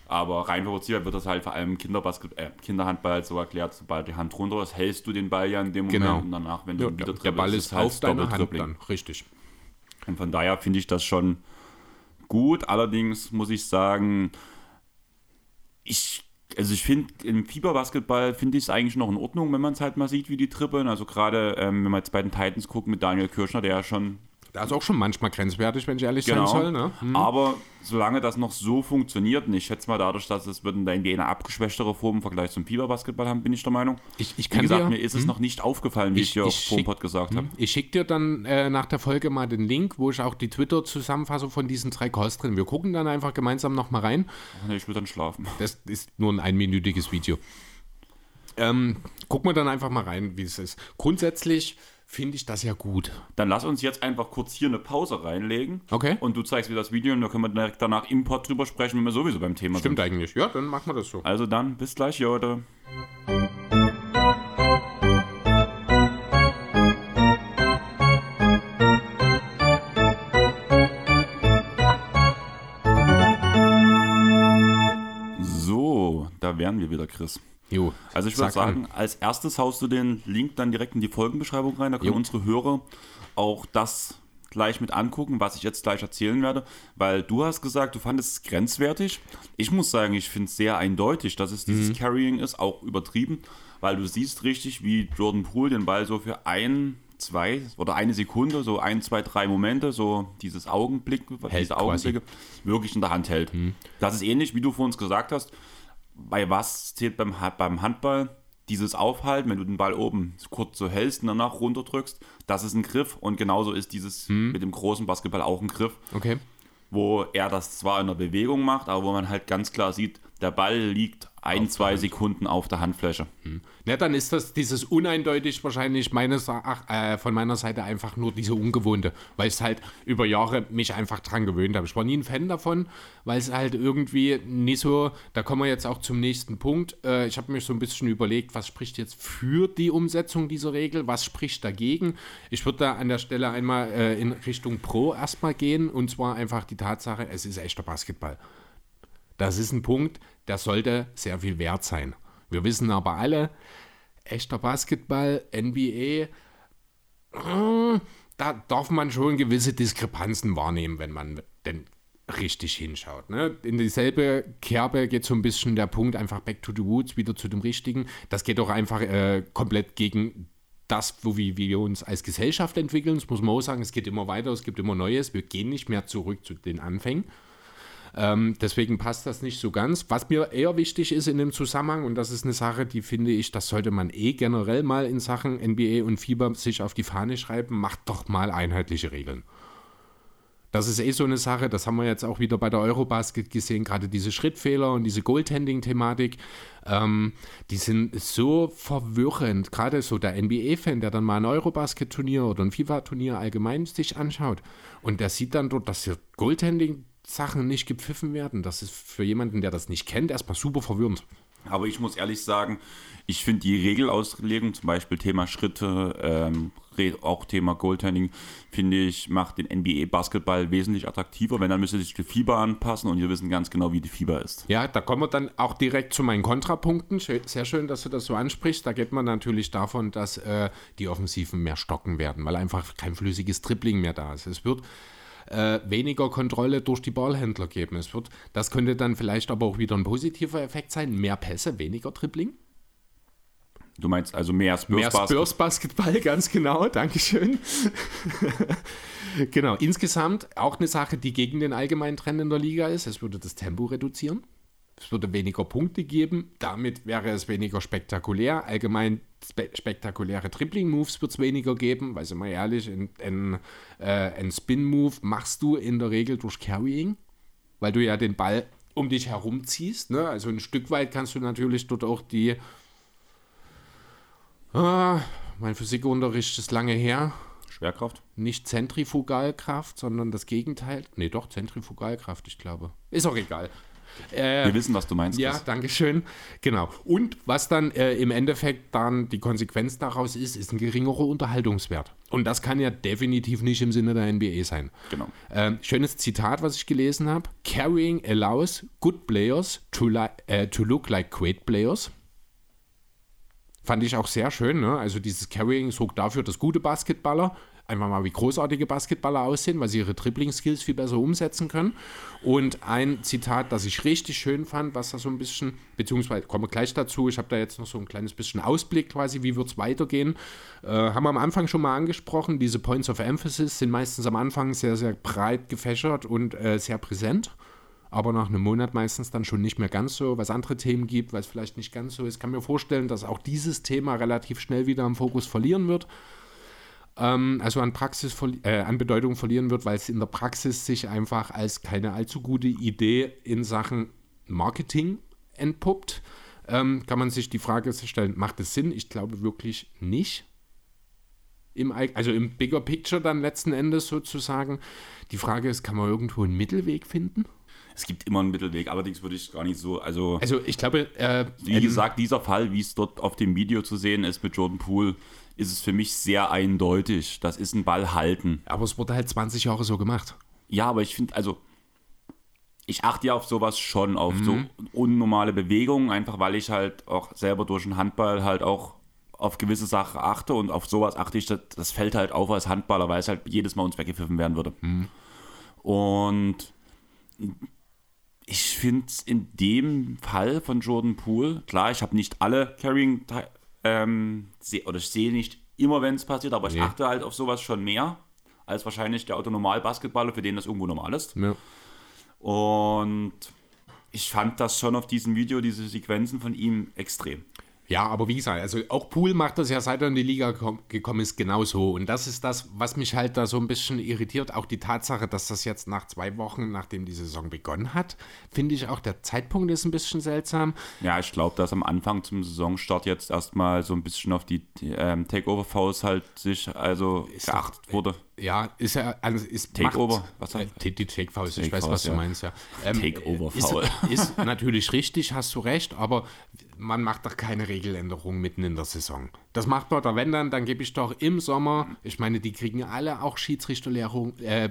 Aber rein provoziert wird das halt vor allem Kinderbasketball, äh, Kinderhandball so erklärt, sobald die Hand runter ist, hältst du den Ball ja in dem Moment genau. und danach, wenn du ja, wieder trippelst, der Ball ist, ist halt auf deiner Hand dann, richtig. Und von daher finde ich das schon gut. Allerdings muss ich sagen, ich also ich finde, im Fieberbasketball finde ich es eigentlich noch in Ordnung, wenn man es halt mal sieht, wie die trippeln. Also gerade, ähm, wenn man jetzt bei den Titans guckt mit Daniel Kirschner, der ja schon das ist auch schon manchmal grenzwertig, wenn ich ehrlich genau. sein soll. Ne? Hm. Aber solange das noch so funktioniert, und ich schätze mal dadurch, dass es wird in der NBA eine abgeschwächtere Form im Vergleich zum Fieberbasketball haben, bin ich der Meinung. Ich, ich Wie gesagt, dir, mir ist hm. es noch nicht aufgefallen, wie ich, ich dir auf Fompod gesagt hm. habe. Ich schicke dir dann äh, nach der Folge mal den Link, wo ich auch die Twitter-Zusammenfassung von diesen drei Calls drin. Wir gucken dann einfach gemeinsam nochmal rein. Nee, ich will dann schlafen. Das ist nur ein einminütiges Video. Ähm, gucken wir dann einfach mal rein, wie es ist. Grundsätzlich finde ich das ja gut. Dann lass uns jetzt einfach kurz hier eine Pause reinlegen. Okay. Und du zeigst mir das Video und dann können wir direkt danach Import drüber sprechen, wenn wir sowieso beim Thema Stimmt sind. Stimmt eigentlich. Ja, dann machen wir das so. Also dann, bis gleich, Jode. So, da wären wir wieder, Chris. Jo, also ich würde sagen, an. als erstes haust du den Link dann direkt in die Folgenbeschreibung rein. Da können jo. unsere Hörer auch das gleich mit angucken, was ich jetzt gleich erzählen werde, weil du hast gesagt, du fandest es grenzwertig. Ich muss sagen, ich finde es sehr eindeutig, dass es dieses mhm. Carrying ist, auch übertrieben, weil du siehst richtig, wie Jordan Poole den Ball so für ein, zwei oder eine Sekunde, so ein, zwei, drei Momente, so dieses Augenblick, hält diese Augenblicke quasi. wirklich in der Hand hält. Mhm. Das ist ähnlich, wie du vor uns gesagt hast bei was zählt beim, beim Handball dieses Aufhalten, wenn du den Ball oben kurz so hältst und danach runterdrückst, das ist ein Griff und genauso ist dieses hm. mit dem großen Basketball auch ein Griff. Okay. wo er das zwar in der Bewegung macht, aber wo man halt ganz klar sieht, der Ball liegt ein, zwei Sekunden auf der Handfläche. Hm. Na, dann ist das dieses uneindeutig wahrscheinlich meines, ach, äh, von meiner Seite einfach nur diese Ungewohnte, weil ich halt über Jahre mich einfach dran gewöhnt habe. Ich war nie ein Fan davon, weil es halt irgendwie nicht so, da kommen wir jetzt auch zum nächsten Punkt. Äh, ich habe mir so ein bisschen überlegt, was spricht jetzt für die Umsetzung dieser Regel, was spricht dagegen. Ich würde da an der Stelle einmal äh, in Richtung Pro erstmal gehen und zwar einfach die Tatsache, es ist echter Basketball. Das ist ein Punkt, der sollte sehr viel wert sein. Wir wissen aber alle, echter Basketball, NBA, äh, da darf man schon gewisse Diskrepanzen wahrnehmen, wenn man denn richtig hinschaut. Ne? In dieselbe Kerbe geht so ein bisschen der Punkt, einfach back to the woods, wieder zu dem Richtigen. Das geht doch einfach äh, komplett gegen das, wo wir, wir uns als Gesellschaft entwickeln. Das muss man auch sagen, es geht immer weiter, es gibt immer Neues. Wir gehen nicht mehr zurück zu den Anfängen. Ähm, deswegen passt das nicht so ganz. Was mir eher wichtig ist in dem Zusammenhang, und das ist eine Sache, die finde ich, das sollte man eh generell mal in Sachen NBA und Fieber sich auf die Fahne schreiben, macht doch mal einheitliche Regeln. Das ist eh so eine Sache, das haben wir jetzt auch wieder bei der Eurobasket gesehen, gerade diese Schrittfehler und diese Goaltending-Thematik, ähm, die sind so verwirrend. Gerade so der NBA-Fan, der dann mal ein Eurobasket-Turnier oder ein FIFA-Turnier allgemein sich anschaut und der sieht dann dort, dass hier Goaltending Sachen nicht gepfiffen werden. Das ist für jemanden, der das nicht kennt, erstmal super verwirrend. Aber ich muss ehrlich sagen, ich finde die Regelauslegung, zum Beispiel Thema Schritte, ähm, auch Thema Goaltending, finde ich, macht den NBA-Basketball wesentlich attraktiver, wenn dann müsste sich die Fieber anpassen und wir wissen ganz genau, wie die Fieber ist. Ja, da kommen wir dann auch direkt zu meinen Kontrapunkten. Sehr schön, dass du das so ansprichst. Da geht man natürlich davon, dass äh, die Offensiven mehr stocken werden, weil einfach kein flüssiges Tripling mehr da ist. Es wird äh, weniger Kontrolle durch die Ballhändler geben. Es wird, das könnte dann vielleicht aber auch wieder ein positiver Effekt sein. Mehr Pässe, weniger Dribbling. Du meinst also mehr Spurs, mehr Spurs Basketball, ganz genau, Dankeschön. genau, insgesamt auch eine Sache, die gegen den allgemeinen Trend in der Liga ist. Es würde das Tempo reduzieren. Es würde weniger Punkte geben, damit wäre es weniger spektakulär. Allgemein spe spektakuläre Dribbling-Moves wird es weniger geben, weil, sind wir ehrlich, ein, äh, Spin-Move machst du in der Regel durch Carrying, weil du ja den Ball um dich herum ziehst. Ne? Also ein Stück weit kannst du natürlich dort auch die. Ah, mein Physikunterricht ist lange her. Schwerkraft? Nicht Zentrifugalkraft, sondern das Gegenteil. Nee, doch, Zentrifugalkraft, ich glaube. Ist auch egal. Äh, Wir wissen, was du meinst. Ja, Chris. danke schön. Genau. Und was dann äh, im Endeffekt dann die Konsequenz daraus ist, ist ein geringerer Unterhaltungswert. Und das kann ja definitiv nicht im Sinne der NBA sein. Genau. Äh, schönes Zitat, was ich gelesen habe. Carrying allows good players to, li äh, to look like great players. Fand ich auch sehr schön. Ne? Also dieses Carrying sorgt dafür, dass gute Basketballer einfach mal, wie großartige Basketballer aussehen, weil sie ihre Dribbling-Skills viel besser umsetzen können. Und ein Zitat, das ich richtig schön fand, was da so ein bisschen, beziehungsweise kommen wir gleich dazu, ich habe da jetzt noch so ein kleines bisschen Ausblick quasi, wie wird es weitergehen. Äh, haben wir am Anfang schon mal angesprochen, diese Points of Emphasis sind meistens am Anfang sehr, sehr breit gefächert und äh, sehr präsent aber nach einem Monat meistens dann schon nicht mehr ganz so, was andere Themen gibt, es vielleicht nicht ganz so ist. Ich kann mir vorstellen, dass auch dieses Thema relativ schnell wieder am Fokus verlieren wird ähm, also an Praxis, äh, an Bedeutung verlieren wird, weil es in der Praxis sich einfach als keine allzu gute Idee in Sachen Marketing entpuppt. Ähm, kann man sich die Frage stellen, macht es Sinn? Ich glaube wirklich nicht. Im, also im Bigger Picture dann letzten Endes sozusagen. Die Frage ist, kann man irgendwo einen Mittelweg finden? Es gibt immer einen Mittelweg, allerdings würde ich gar nicht so, also... Also ich glaube... Äh, wie gesagt, dieser Fall, wie es dort auf dem Video zu sehen ist mit Jordan Poole, ist es für mich sehr eindeutig. Das ist ein Ball halten. Aber es wurde halt 20 Jahre so gemacht. Ja, aber ich finde, also ich achte ja auf sowas schon, auf mhm. so unnormale Bewegungen, einfach weil ich halt auch selber durch den Handball halt auch auf gewisse Sachen achte und auf sowas achte ich, das, das fällt halt auf als Handballer, weil es halt jedes Mal uns weggepfiffen werden würde. Mhm. Und ich finde es in dem Fall von Jordan Poole, klar, ich habe nicht alle Carrying ähm, seh, oder ich sehe nicht immer, wenn es passiert, aber nee. ich achte halt auf sowas schon mehr als wahrscheinlich der Autonormal-Basketballer, für den das irgendwo normal ist. Ja. Und ich fand das schon auf diesem Video, diese Sequenzen von ihm extrem. Ja, aber wie gesagt, also auch Pool macht das ja, seit er in die Liga kom- gekommen ist, genauso. Und das ist das, was mich halt da so ein bisschen irritiert. Auch die Tatsache, dass das jetzt nach zwei Wochen, nachdem die Saison begonnen hat, finde ich auch, der Zeitpunkt ist ein bisschen seltsam. Ja, ich glaube, dass am Anfang zum Saisonstart jetzt erstmal so ein bisschen auf die ähm, Takeover-Fouls halt sich also Ist geachtet doch- wurde. Ja, ist ja, also ist Takeover, macht- was äh, heißt- die, die Take-Faust, ich weiß, was Faust, du ja. meinst, ja. Ähm, Takeover-Foul. Ist, ist natürlich richtig, hast du recht, aber man macht doch keine Regeländerung mitten in der Saison. Das macht man doch, wenn dann, dann gebe ich doch im Sommer, ich meine, die kriegen alle auch Schiedsrichterlehrung, äh,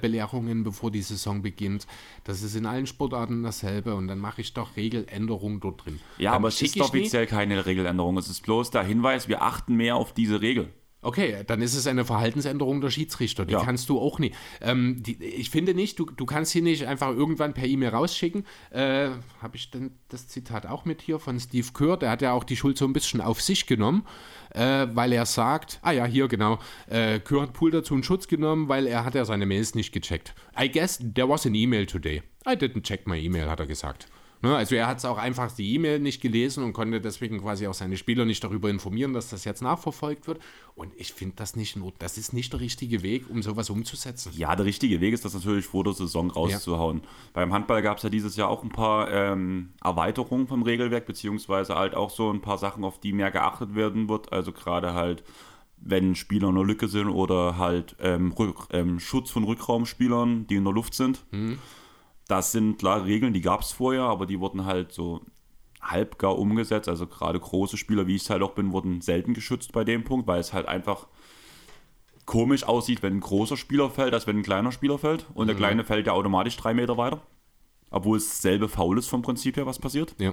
bevor die Saison beginnt. Das ist in allen Sportarten dasselbe und dann mache ich doch Regeländerungen dort drin. Ja, dann aber es ist offiziell keine Regeländerung. Es ist bloß der Hinweis, wir achten mehr auf diese Regel. Okay, dann ist es eine Verhaltensänderung der Schiedsrichter. Die Ja. kannst du auch nicht. Ähm, die, ich finde nicht, du, du kannst hier nicht einfach irgendwann per E-Mail rausschicken. Äh, Habe ich denn das Zitat auch mit hier von Steve Kerr? Der hat ja auch die Schuld so ein bisschen auf sich genommen, äh, weil er sagt, ah ja, hier genau, äh, Kerr hat Pool dazu in Schutz genommen, weil er hat ja seine Mails nicht gecheckt. I guess there was an email today. I didn't check my email, hat er gesagt. Ne, also er hat es auch einfach die E-Mail nicht gelesen und konnte deswegen quasi auch seine Spieler nicht darüber informieren, dass das jetzt nachverfolgt wird. Und ich finde das nicht not, das ist nicht der richtige Weg, um sowas umzusetzen. Ja, der richtige Weg ist das natürlich vor der Saison rauszuhauen. Beim Handball gab es ja dieses Jahr auch ein paar ähm, Erweiterungen vom Regelwerk, beziehungsweise halt auch so ein paar Sachen, auf die mehr geachtet werden wird. Also gerade halt, wenn Spieler in der Lücke sind oder halt ähm, Rück, ähm, Schutz von Rückraumspielern, die in der Luft sind. Das sind klar Regeln, die gab es vorher, aber die wurden halt so halb gar umgesetzt. Also gerade große Spieler, wie ich es halt auch bin, wurden selten geschützt bei dem Punkt, weil es halt einfach komisch aussieht, wenn ein großer Spieler fällt, als wenn ein kleiner Spieler fällt. Und der Kleine fällt ja automatisch drei Meter weiter. Obwohl es dasselbe Foul ist vom Prinzip her, was passiert. Ja.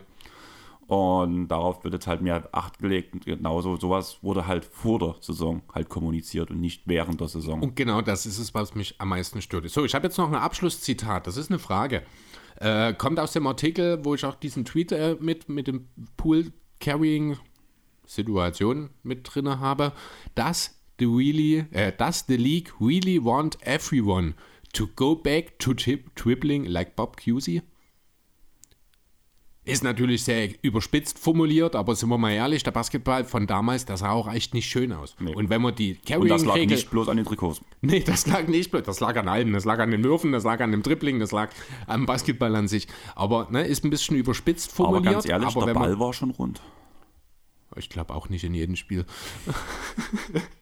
Und darauf wird jetzt halt mehr Acht gelegt. Und genauso sowas wurde halt vor der Saison halt kommuniziert und nicht während der Saison. Und genau das ist es, was mich am meisten stört. So, ich habe jetzt noch ein Abschlusszitat. Das ist eine Frage. Äh, kommt aus dem Artikel, wo ich auch diesen Tweet äh, mit, mit dem Pool-Carrying-Situation mit drin habe. Does the, really, äh, does the league really want everyone to go back to dribbling like Bob Cousy? Ist natürlich sehr überspitzt formuliert, aber sind wir mal ehrlich, der Basketball von damals, das sah auch echt nicht schön aus. Nee. Und wenn man die Und das lag Carrying-Regel... nicht bloß an den Trikots. Nee, das lag nicht blöd. Das lag an allem. Das lag an den Würfen, das lag an dem Dribbling, das lag am Basketball an sich. Aber ne, ist ein bisschen überspitzt Aber formuliert. ganz ehrlich, aber der Ball man, war schon rund. ich glaube auch nicht in jedem Spiel.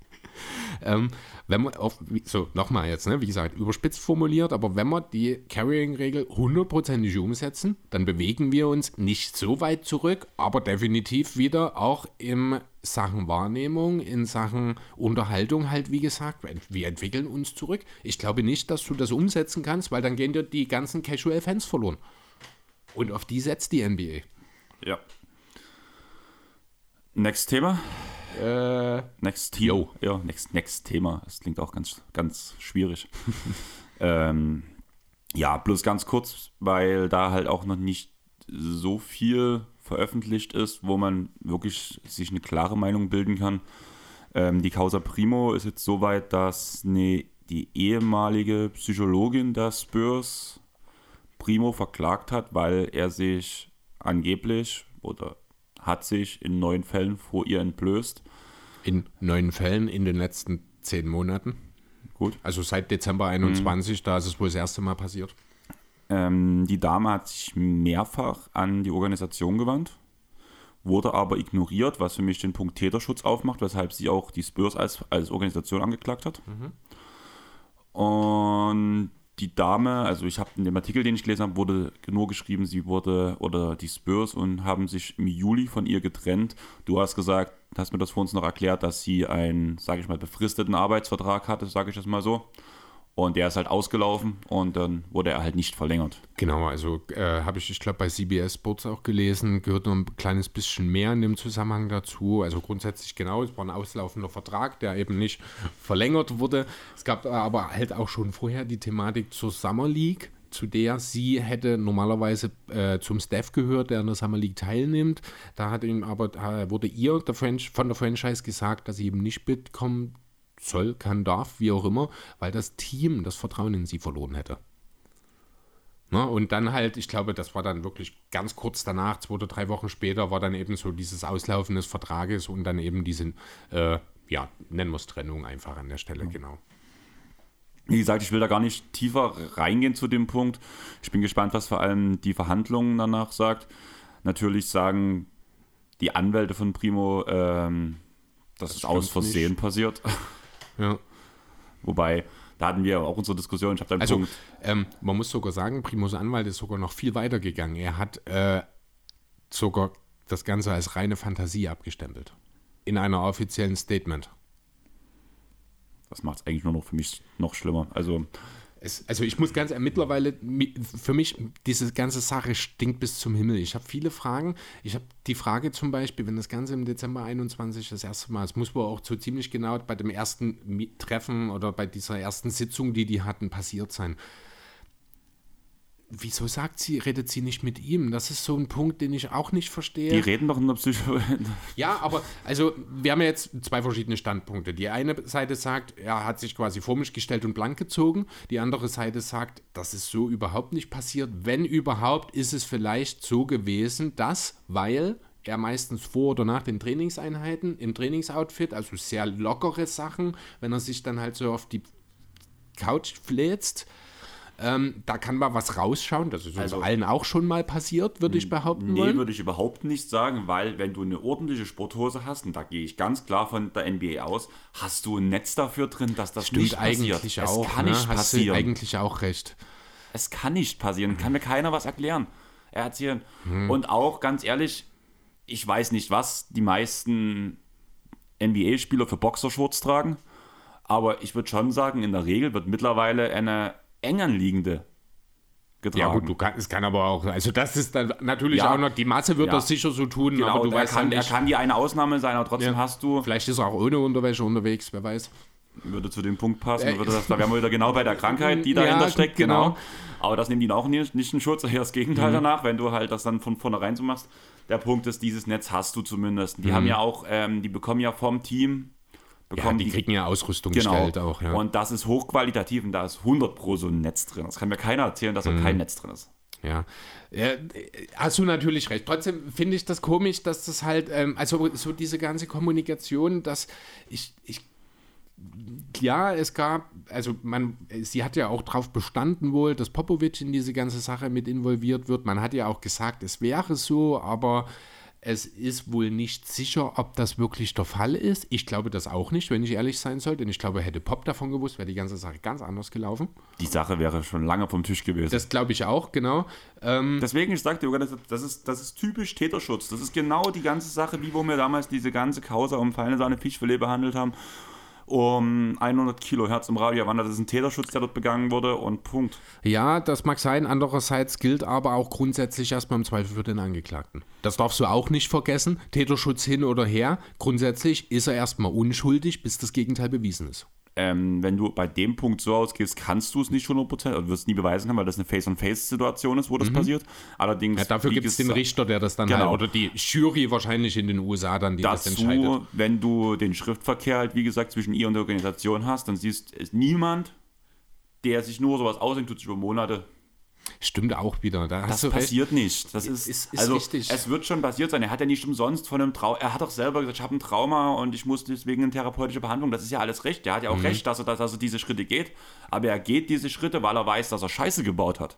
ähm, wenn man auf, so nochmal jetzt, ne, wie gesagt, überspitzt formuliert, aber wenn wir die Carrying-Regel hundertprozentig umsetzen, dann bewegen wir uns nicht so weit zurück, aber definitiv wieder auch in Sachen Wahrnehmung, in Sachen Unterhaltung halt, wie gesagt, wir entwickeln uns zurück. Ich glaube nicht, dass du das umsetzen kannst, weil dann gehen dir die ganzen Casual-Fans verloren. Und auf die setzt die NBA. Ja. Next Thema. Äh, Next Team. Jo. Ja, next, next Thema. Das klingt auch ganz, ganz schwierig. ähm, ja, bloß ganz kurz, weil da halt auch noch nicht so viel veröffentlicht ist, wo man wirklich sich eine klare Meinung bilden kann. Ähm, die Causa Primo ist jetzt so weit, dass ne, die ehemalige Psychologin der Spurs Primo verklagt hat, weil er sich angeblich oder hat sich in neun Fällen vor ihr entblößt. in neun Fällen in den letzten zehn Monaten. Gut. Also seit Dezember 21, da ist es wohl das erste Mal passiert. Ähm, die Dame hat sich mehrfach an die Organisation gewandt, wurde aber ignoriert, was für mich den Punkt Täterschutz aufmacht, weshalb sie auch die Spurs als, als Organisation angeklagt hat. Und die Dame, also ich habe in dem Artikel, den ich gelesen habe, wurde nur geschrieben, sie wurde oder die Spurs und haben sich im Juli von ihr getrennt. Du hast gesagt, hast mir das vor uns noch erklärt, dass sie einen, sage ich mal, befristeten Arbeitsvertrag hatte, sage ich das mal so. Und der ist halt ausgelaufen und dann wurde er halt nicht verlängert. Genau, also äh, habe ich, ich glaube, bei CBS Sports auch gelesen, gehört noch ein kleines bisschen mehr in dem Zusammenhang dazu. Also grundsätzlich genau, es war ein auslaufender Vertrag, der eben nicht verlängert wurde. Es gab aber halt auch schon vorher die Thematik zur Summer League, zu der sie hätte normalerweise äh, zum Staff gehört, der an der Summer League teilnimmt. Da hat ihm aber, äh, wurde ihr der von der Franchise gesagt, dass sie eben nicht mitkommen soll, kann, darf, wie auch immer, weil das Team das Vertrauen in sie verloren hätte. Ne? Und dann halt, ich glaube, das war dann wirklich ganz kurz danach, zwei oder drei Wochen später, war dann eben so dieses Auslaufen des Vertrages und dann eben diese, äh, ja, nennen wir es Trennung einfach an der Stelle, genau. Wie gesagt, ich will da gar nicht tiefer reingehen zu dem Punkt. Ich bin gespannt, was vor allem die Verhandlungen danach sagt. Natürlich sagen die Anwälte von Primo, ähm, dass Das es aus Versehen nicht. passiert. Ja. Wobei, da hatten wir auch unsere Diskussion. Ich habe dann Also, Punkt. ähm, man muss sogar sagen, Primus Anwalt ist sogar noch viel weiter gegangen. Er hat äh, sogar das Ganze als reine Fantasie abgestempelt. In einer offiziellen Statement. Das macht es eigentlich nur noch für mich noch schlimmer. Also, Es, also ich muss ganz mittlerweile, mi- für mich, diese ganze Sache stinkt bis zum Himmel. Ich habe viele Fragen. Ich habe die Frage zum Beispiel, wenn das Ganze im Dezember 21 das erste Mal, es muss wohl auch so ziemlich genau bei dem ersten Treffen oder bei dieser ersten Sitzung, die die hatten, passiert sein. Wieso sagt sie, redet sie nicht mit ihm? Das ist so ein Punkt, den ich auch nicht verstehe. die reden doch in der Psycho. Ja, aber also wir haben ja jetzt zwei verschiedene Standpunkte. Die eine Seite sagt, er hat sich quasi vor mich gestellt und blank gezogen. Die andere Seite sagt, das ist so überhaupt nicht passiert. Wenn überhaupt, ist es vielleicht so gewesen, dass, weil er meistens vor oder nach den Trainingseinheiten im Trainingsoutfit, also sehr lockere Sachen, wenn er sich dann halt so auf die Couch fläzt, ähm, da kann mal was rausschauen. Das ist uns Also- allen auch schon mal passiert, würde ich behaupten Nee, würde ich überhaupt nicht sagen, weil wenn du eine ordentliche Sporthose hast, und da gehe ich ganz klar von der NBA aus, hast du ein Netz dafür drin, dass das Stimmt nicht passiert. eigentlich es auch. kann ne? nicht Hast du passieren. eigentlich auch recht. Es kann nicht passieren. Kann mir keiner was erklären. Erzählen. Hm. Und auch ganz ehrlich, ich weiß nicht, was die meisten NBA-Spieler für Boxershorts tragen, aber ich würde schon sagen, in der Regel wird mittlerweile eine eng anliegende getragen. Ja gut, du kann, es kann aber auch, also das ist dann natürlich Ja. auch noch, die Masse wird Ja. das sicher so tun, Genau, aber du er, weißt kann, halt er nicht, kann die eine Ausnahme sein, aber trotzdem Ja. hast du, vielleicht ist er auch ohne Unterwäsche unterwegs, wer weiß. würde zu dem Punkt passen, Äh, würde das, da wären wir wieder genau bei der Krankheit, die dahinter steckt, genau. genau. Aber das nehmen die auch nicht, nicht in Schutz, eher das Mhm. Gegenteil danach, wenn du halt das dann von vornherein so machst. Der Punkt ist, dieses Netz hast du zumindest. Die haben ja auch, ähm, die bekommen ja vom Team, Ja, bekommen die kriegen ja Ausrüstung genau. gestellt auch, ja. Und das ist hochqualitativ und da ist 100 pro so ein Netz drin. Das kann mir keiner erzählen, dass da Mhm. kein Netz drin ist. Ja, äh, hast du natürlich recht. Trotzdem finde ich das komisch, dass das halt, ähm, also so diese ganze Kommunikation, dass ich, ich, ja, es gab, also man, sie hat ja auch darauf bestanden wohl, dass Popovic in diese ganze Sache mit involviert wird. Man hat ja auch gesagt, es wäre so, aber es ist wohl nicht sicher, ob das wirklich der Fall ist. Ich glaube das auch nicht, wenn ich ehrlich sein soll, denn ich glaube, hätte Pop davon gewusst, wäre die ganze Sache ganz anders gelaufen. Die Sache wäre schon lange vom Tisch gewesen. Das glaube ich auch, genau. Ähm, Deswegen, ich sagte, das, ist, das ist typisch Täterschutz. Das ist genau die ganze Sache, wie wo wir damals diese ganze Causa um feine Sahne Fischfilet behandelt haben. Um 100 Kilohertz im Radio wandert. Das ist ein Täterschutz, der dort begangen wurde und Punkt. Ja, das mag sein. Andererseits gilt aber auch grundsätzlich erstmal im Zweifel für den Angeklagten. Das darfst du auch nicht vergessen. Täterschutz hin oder her. Grundsätzlich ist er erstmal unschuldig, bis das Gegenteil bewiesen ist. Ähm, wenn du bei dem Punkt so ausgehst, kannst du es nicht 100%, oder wirst nie beweisen können, weil das eine Face-on-Face-Situation ist, wo das passiert. Allerdings Mhm. Ja, dafür gibt es den Richter, der das dann Genau. halt, oder die Jury wahrscheinlich in den USA dann, die das entscheidet. Dazu, wenn du den Schriftverkehr halt, wie gesagt, zwischen ihr und der Organisation hast, dann siehst es niemand, der sich nur sowas ausdenkt, tut sich über Monate. Stimmt auch wieder. Da Das recht. passiert nicht. Das ist, Ist- ist also, richtig. es wird schon passiert sein. Er hat ja nicht umsonst von einem Trauma, er hat doch selber gesagt, ich habe ein Trauma und ich muss deswegen eine therapeutische Behandlung. Das ist ja alles recht. Er hat ja auch Mhm. recht, dass er, dass er diese Schritte geht. Aber er geht diese Schritte, weil er weiß, dass er Scheiße gebaut hat.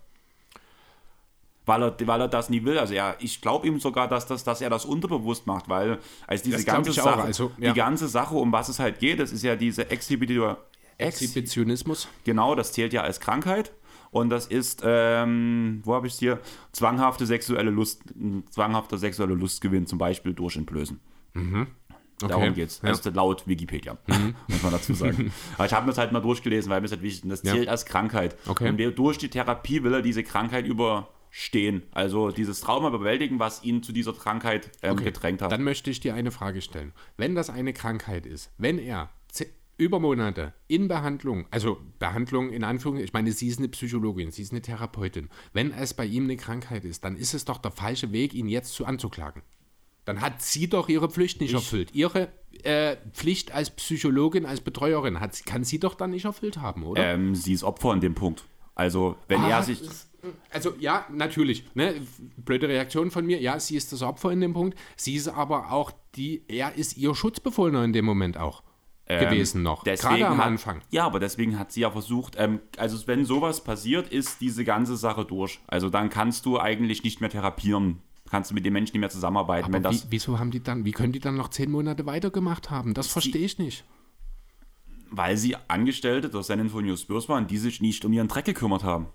Weil er, weil er das nie will. Also er, ich glaube ihm sogar, dass, das, dass er das unterbewusst macht, weil als diese Das ganze. Sache, Also, ja. die ganze Sache, um was es halt geht, das ist ja diese Exhibitor. Ex Exhibitionismus. Genau, das zählt ja als Krankheit. Und das ist, ähm, wo habe ich es hier? Zwanghafte sexuelle Lust, zwanghafter sexueller Lustgewinn, zum Beispiel durch Entblößen. Darum geht's. Ja. Das ist laut Wikipedia, muss man dazu sagen. Aber ich habe mir das halt mal durchgelesen, weil mir das halt wichtig ist. Das Ja. zählt als Krankheit. Okay. Und durch die Therapie will er diese Krankheit überstehen. Also dieses Trauma bewältigen, was ihn zu dieser Krankheit ähm, gedrängt hat. Dann möchte ich dir eine Frage stellen. Wenn das eine Krankheit ist, wenn er über Monate in Behandlung, also Behandlung in Anführungszeichen, ich meine, sie ist eine Psychologin, sie ist eine Therapeutin. Wenn es bei ihm eine Krankheit ist, dann ist es doch der falsche Weg, ihn jetzt zu anzuklagen. Dann hat sie doch ihre Pflicht nicht erfüllt. Ihre äh, Pflicht als Psychologin, als Betreuerin, hat, kann sie doch dann nicht erfüllt haben, oder? ähm, sie ist Opfer in dem Punkt. Also, wenn Ah, er sich. Also ja, natürlich. Ne? Blöde Reaktion von mir. Ja, sie ist das Opfer in dem Punkt. Sie ist aber auch die, er ist ihr Schutzbefohlener in dem Moment auch gewesen noch. Gerade am hat, Anfang. Ja, aber deswegen hat sie ja versucht, ähm, also wenn sowas passiert, ist diese ganze Sache durch. Also dann kannst du eigentlich nicht mehr therapieren. Kannst du mit den Menschen nicht mehr zusammenarbeiten. Aber wie, wieso haben die dann, wie können die dann noch zehn Monate weitergemacht haben? Das verstehe ich nicht. weil sie Angestellte der San Antonio Spurs waren, die sich nicht um ihren Dreck gekümmert haben.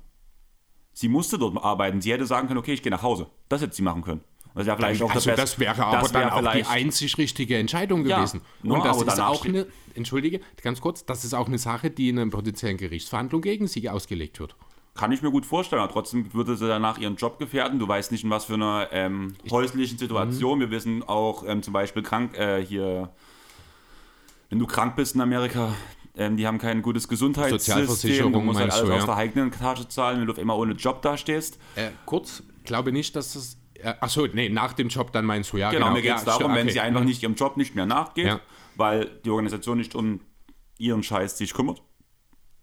Sie musste dort arbeiten. Sie hätte sagen können, okay, ich gehe nach Hause. Das hätte sie machen können. Das wäre vielleicht auch also das wäre aber das dann wäre auch die einzig richtige Entscheidung Ja, gewesen. Und das ist auch eine, entschuldige, ganz kurz, das ist auch eine Sache, die in einer potenziellen Gerichtsverhandlung gegen sie ausgelegt wird. Kann ich mir gut vorstellen, aber trotzdem würde sie danach ihren Job gefährden. Du weißt nicht, in was für einer ähm, häuslichen Mhm. Situation. Wir wissen auch ähm, zum Beispiel krank, äh, hier, wenn du krank bist in Amerika, ähm, die haben kein gutes Gesundheitssystem. Sozialversicherung Du musst halt alles du, aus ja. der eigenen Tasche zahlen, wenn du auf einmal ohne Job dastehst. Äh, kurz, glaube nicht, dass das. Äh, achso, nee, nach dem Job dann meinst du, ja. Genau, mir geht es ja, darum, stimmt, wenn okay. sie einfach nicht ihrem Job nicht mehr nachgeht, Ja. weil die Organisation nicht um ihren Scheiß sich kümmert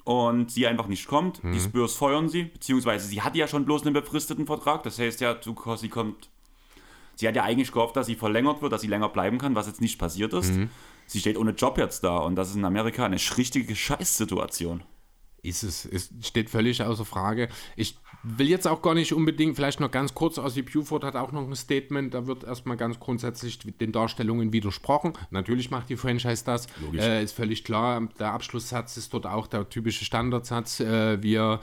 und sie einfach nicht kommt. Mhm. Die Spurs feuern sie, beziehungsweise sie hat ja schon bloß einen befristeten Vertrag. Das heißt ja, du- sie kommt. Sie hat ja eigentlich gehofft, dass sie verlängert wird, dass sie länger bleiben kann, was jetzt nicht passiert ist. Mhm. Sie steht ohne Job jetzt da und das ist in Amerika eine richtige Scheißsituation. Ist es, es steht völlig außer Frage. Ich will jetzt auch gar nicht unbedingt, vielleicht noch ganz kurz, Ossi Buford hat auch noch ein Statement, da wird erstmal ganz grundsätzlich den Darstellungen widersprochen. Natürlich macht die Franchise das, äh, ist völlig klar. Der Abschlusssatz ist dort auch der typische Standardsatz. Äh, wir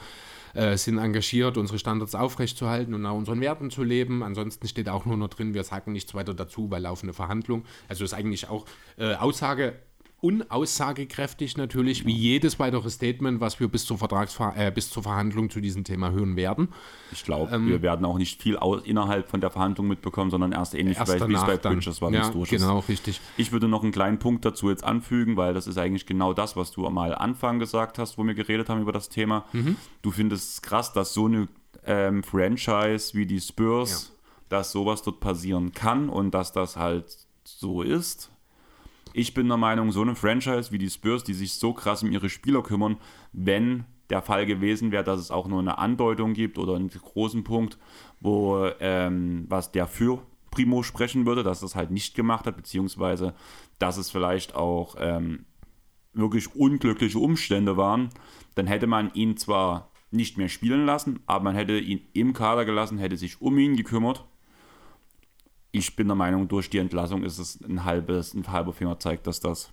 äh, sind engagiert, unsere Standards aufrechtzuerhalten und nach unseren Werten zu leben. Ansonsten steht auch nur noch drin, wir sagen nichts weiter dazu, weil laufende Verhandlung. Also ist eigentlich auch äh, Aussage unaussagekräftig natürlich, wie jedes weitere Statement, was wir bis zur, Vertragsver äh, bis zur Verhandlung zu diesem Thema hören werden. Ich glaube, Ähm, wir werden auch nicht viel innerhalb von der Verhandlung mitbekommen, sondern erst ähnlich Erst wie es bei. Bridges war, ja, durch ist. genau, richtig. Ich würde noch einen kleinen Punkt dazu jetzt anfügen, weil das ist eigentlich genau das, was du mal Anfang gesagt hast, wo wir geredet haben über das Thema. Mhm. Du findest es krass, dass so eine ähm, Franchise wie die Spurs, dass sowas dort passieren kann und dass das halt so ist. Ich bin der Meinung, so eine Franchise wie die Spurs, die sich so krass um ihre Spieler kümmern, wenn der Fall gewesen wäre, dass es auch nur eine Andeutung gibt oder einen großen Punkt, wo ähm, was der für Primo sprechen würde, dass es halt nicht gemacht hat, beziehungsweise dass es vielleicht auch ähm, wirklich unglückliche Umstände waren, dann hätte man ihn zwar nicht mehr spielen lassen, aber man hätte ihn im Kader gelassen, hätte sich um ihn gekümmert. Ich bin der Meinung, durch die Entlassung ist es ein halbes, ein halber Finger zeigt, dass das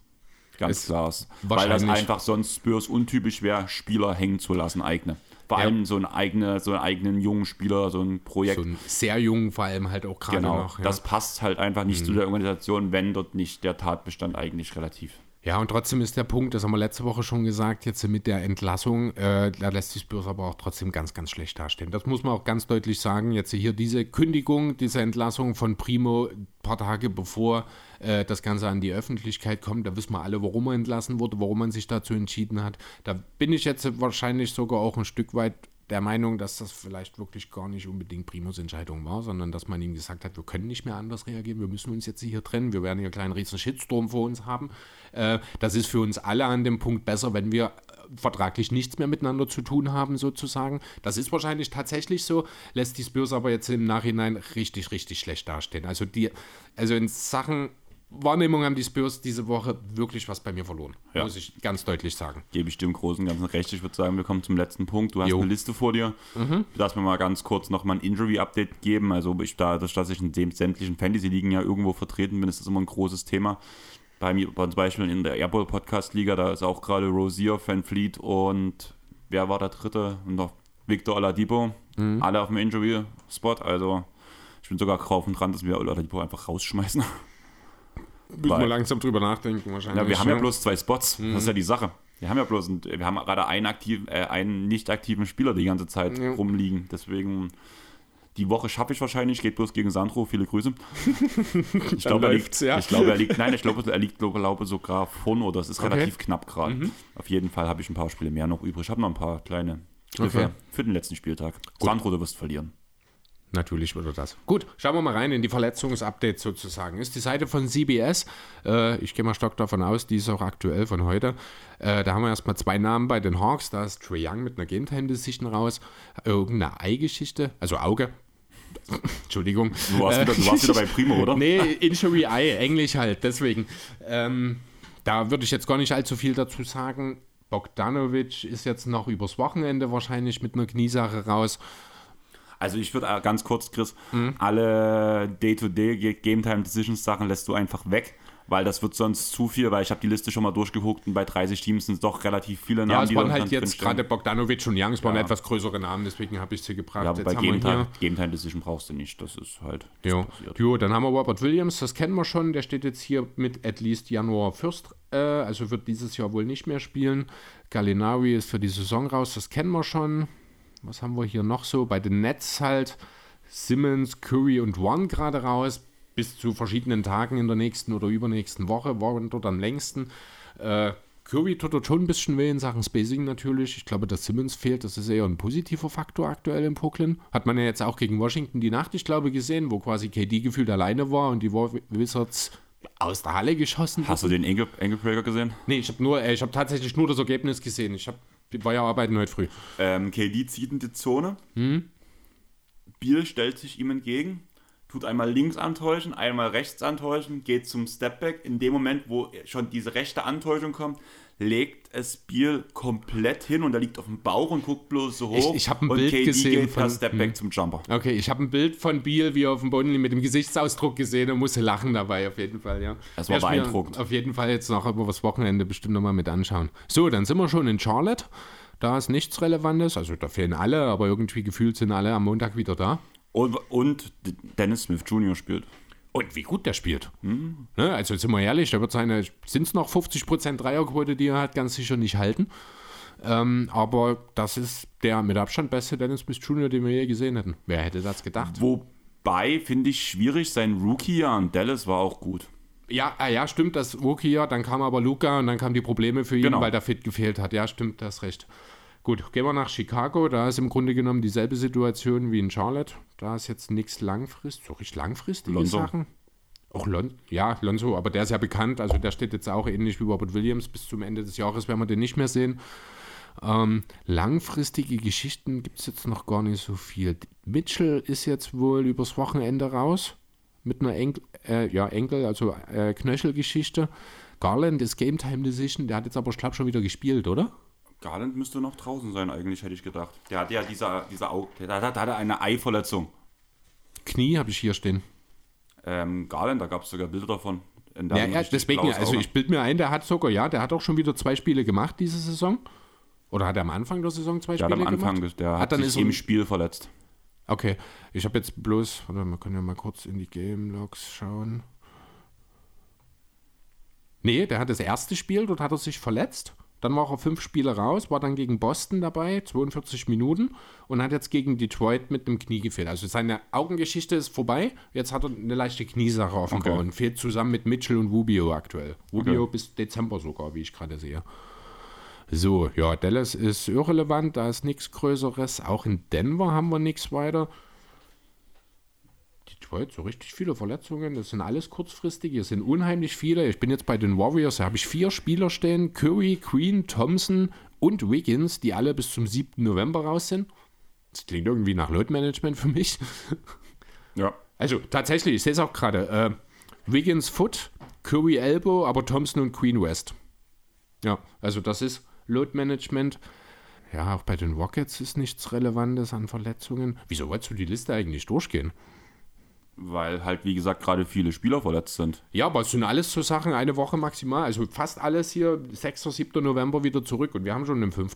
ganz Es klar ist. Weil das einfach sonst Spurs untypisch wäre, Spieler hängen zu lassen, eigene. Vor Ja. allem so einen, eigene, so einen eigenen jungen Spieler, so ein Projekt. So einen sehr jungen vor allem halt auch gerade genau, noch. Ja. das passt halt einfach nicht zu Mhm. der Organisation, wenn dort nicht der Tatbestand eigentlich relativ Ja, und trotzdem ist der Punkt, das haben wir letzte Woche schon gesagt, jetzt mit der Entlassung, äh, da lässt die Spurs aber auch trotzdem ganz, ganz schlecht dastehen. Das muss man auch ganz deutlich sagen. Jetzt hier diese Kündigung, diese Entlassung von Primo ein paar Tage bevor äh, das Ganze an die Öffentlichkeit kommt, da wissen wir alle, warum er entlassen wurde, warum man sich dazu entschieden hat. Da bin ich jetzt wahrscheinlich sogar auch ein Stück weit der Meinung, dass das vielleicht wirklich gar nicht unbedingt Primos Entscheidung war, sondern dass man ihm gesagt hat, wir können nicht mehr anders reagieren, wir müssen uns jetzt hier trennen, wir werden hier einen kleinen riesen Shitstorm vor uns haben. Äh, das ist für uns alle an dem Punkt besser, wenn wir äh, vertraglich nichts mehr miteinander zu tun haben, sozusagen. Das ist wahrscheinlich tatsächlich so, lässt die Spurs aber jetzt im Nachhinein richtig, richtig schlecht dastehen. Also, die, also in Sachen Wahrnehmung haben die Spurs diese Woche wirklich was bei mir verloren, Ja. muss ich ganz deutlich sagen. gebe ich dir im Großen und Ganzen recht. Ich würde sagen, wir kommen zum letzten Punkt. Du hast Jo. eine Liste vor dir. Lass mir mal ganz kurz noch mal ein Injury-Update geben. Also ich, dadurch, dass ich in dem sämtlichen Fantasy-Ligen ja irgendwo vertreten bin, ist das immer ein großes Thema. Bei mir, zum Beispiel in der Airball Podcast Liga, da ist auch gerade Rosier, Van Fleet und wer war der dritte? Und noch Victor Oladipo. Alle auf dem Injury-Spot. Also ich bin sogar drauf und dran, dass wir Oladipo einfach rausschmeißen. Müssen wir langsam drüber nachdenken wahrscheinlich. Ja, wir haben ja bloß zwei Spots. Das ist ja die Sache. Wir haben ja bloß, ein, wir haben gerade einen, aktiv, äh, einen nicht aktiven Spieler die ganze Zeit Ja. rumliegen. Deswegen, die Woche schaffe ich wahrscheinlich, geht bloß gegen Sandro. Viele Grüße. Ich glaube, er liegt, ja. ich glaube, er liegt, nein, ich glaube, er liegt, glaube, glaube sogar vorn oder es ist Okay. Mhm. relativ knapp gerade. Auf jeden Fall habe ich ein paar Spiele mehr noch übrig. Ich habe noch ein paar kleine Okay. für den letzten Spieltag. Sandro, du wirst verlieren. Natürlich würde das. Gut, schauen wir mal rein in die Verletzungsupdates sozusagen. Ist die Seite von CBS. Äh, ich gehe mal stark davon aus, die ist auch aktuell von heute. Äh, da haben wir erstmal zwei Namen bei den Hawks. Da ist Trey Young mit einer Game Time Decision raus. Irgendeine Eigeschichte, also Auge. Entschuldigung. Du warst, wieder, du warst wieder bei Primo, oder? nee, Injury Eye, Englisch halt, deswegen. Ähm, da würde ich jetzt gar nicht allzu viel dazu sagen. Bogdanovic ist jetzt noch übers Wochenende wahrscheinlich mit einer Kniesache raus. Also ich würde ganz kurz, Chris, mhm. alle Day-to-Day Game Time Decisions Sachen lässt du einfach weg, weil das wird sonst zu viel, weil ich habe die Liste schon mal durchgeguckt und bei 30 Teams sind es doch relativ viele Namen. Ja, es waren halt jetzt gerade Bogdanovic und Young, es waren ja. etwas größere Namen, deswegen habe ich sie gebracht. Ja, bei Game Time, Game Time Decision brauchst du nicht, das ist halt das jo. jo, dann haben wir Robert Williams, das kennen wir schon, der steht jetzt hier mit at least Januar First, äh, also wird dieses Jahr wohl nicht mehr spielen. Gallinari ist für die Saison raus, das kennen wir schon was haben wir hier noch so? Bei den Nets halt Simmons, Curry und One gerade raus, bis zu verschiedenen Tagen in der nächsten oder übernächsten Woche, waren dort am längsten. Äh, Curry tut dort schon ein bisschen weh in Sachen Spacing natürlich. Ich glaube, dass Simmons fehlt, das ist eher ein positiver Faktor aktuell in Brooklyn. Hat man ja jetzt auch gegen Washington die Nacht, ich glaube, gesehen, wo quasi KD gefühlt alleine war und die Wizards aus der Halle geschossen. Hast du den Engelbreaker gesehen? Nee, ich habe nur, äh, ich habe tatsächlich nur das Ergebnis gesehen. Ich habe war ja arbeiten heute früh. Ähm, KD zieht in die Zone. Hm? Biel stellt sich ihm entgegen, tut einmal links antäuschen, einmal rechts antäuschen, geht zum Stepback. In dem Moment, wo schon diese rechte Antäuschung kommt, legt es Biel komplett hin und er liegt auf dem Bauch und guckt bloß so hoch. Ich, ich habe ein Bild KD gesehen geht von Stepback hm. zum Jumper. Okay, ich habe ein Bild von Biel wie er auf dem Boden mit dem Gesichtsausdruck gesehen und musste lachen dabei auf jeden Fall, ja. Das war beeindruckend. Auf jeden Fall jetzt noch über das Wochenende bestimmt nochmal mit anschauen. So, dann sind wir schon in Charlotte. Da ist nichts Relevantes, also da fehlen alle, aber irgendwie gefühlt sind alle am Montag wieder da. Und, und Dennis Smith Jr. spielt. Und wie gut der spielt. Mhm. Ne, also sind wir ehrlich, da wird seine, sind es noch 50% Dreierquote, die er hat, ganz sicher nicht halten. Ähm, aber das ist der mit Abstand beste Dennis Smith Jr., den wir je gesehen hätten. Wer hätte das gedacht? Wobei, finde ich schwierig, sein Rookie-Jahr an Dallas war auch gut. Ja, ah, ja, stimmt, das Rookie-Jahr, dann kam aber Luca und dann kamen die Probleme für ihn, genau. weil der Fit gefehlt hat. Ja, stimmt, das recht. Gut, gehen wir nach Chicago. Da ist im Grunde genommen dieselbe Situation wie in Charlotte. Da ist jetzt nichts langfristig, so richtig langfristige Lonzo. Sachen. Auch Lon ja, Lonzo, aber der ist ja bekannt. Also der steht jetzt auch ähnlich wie Robert Williams. Bis zum Ende des Jahres werden wir den nicht mehr sehen. Ähm, langfristige Geschichten gibt es jetzt noch gar nicht so viel. Mitchell ist jetzt wohl übers Wochenende raus mit einer Enkel, äh, ja, Enkel, also äh, Knöchelgeschichte. Garland ist Game Time Decision, der hat jetzt aber, ich glaube, schon wieder gespielt, oder? Garland müsste noch draußen sein, eigentlich, hätte ich gedacht. Der hat ja dieser, dieser Au der, der, der hatte eine Eiverletzung. Knie habe ich hier stehen. Ähm, Garland, da gab es sogar Bilder davon. Ja, ja deswegen, also ich bilde mir ein, der hat sogar, ja, der hat auch schon wieder zwei Spiele gemacht diese Saison. Oder hat er am Anfang der Saison zwei der Spiele gemacht? Hat am Anfang, der hat, hat dann sich im Spiel verletzt. Okay, ich habe jetzt bloß, warte, wir können ja mal kurz in die Game Logs schauen. Nee, der hat das erste Spiel, dort hat er sich verletzt. Dann war er fünf Spiele raus, war dann gegen Boston dabei, 42 Minuten und hat jetzt gegen Detroit mit dem Knie gefehlt. Also seine Augengeschichte ist vorbei. Jetzt hat er eine leichte Kniesache offenbar okay. und fehlt zusammen mit Mitchell und Rubio aktuell. Rubio okay. bis Dezember sogar, wie ich gerade sehe. So, ja, Dallas ist irrelevant, da ist nichts Größeres. Auch in Denver haben wir nichts weiter. Detroit, so richtig viele Verletzungen. Das sind alles kurzfristige. Es sind unheimlich viele. Ich bin jetzt bei den Warriors, da habe ich vier Spieler stehen: Curry, Queen, Thompson und Wiggins, die alle bis zum 7. November raus sind. Das klingt irgendwie nach Load Management für mich. Ja. Also tatsächlich, ich sehe es auch gerade. Äh, Wiggins Foot, Curry Elbow, aber Thompson und Queen West. Ja, also das ist Load Management. Ja, auch bei den Rockets ist nichts Relevantes an Verletzungen. Wieso wolltest du die Liste eigentlich durchgehen? Weil halt, wie gesagt, gerade viele Spieler verletzt sind. Ja, aber es sind alles so Sachen, eine Woche maximal. Also fast alles hier, 6. 7. November wieder zurück und wir haben schon den 5.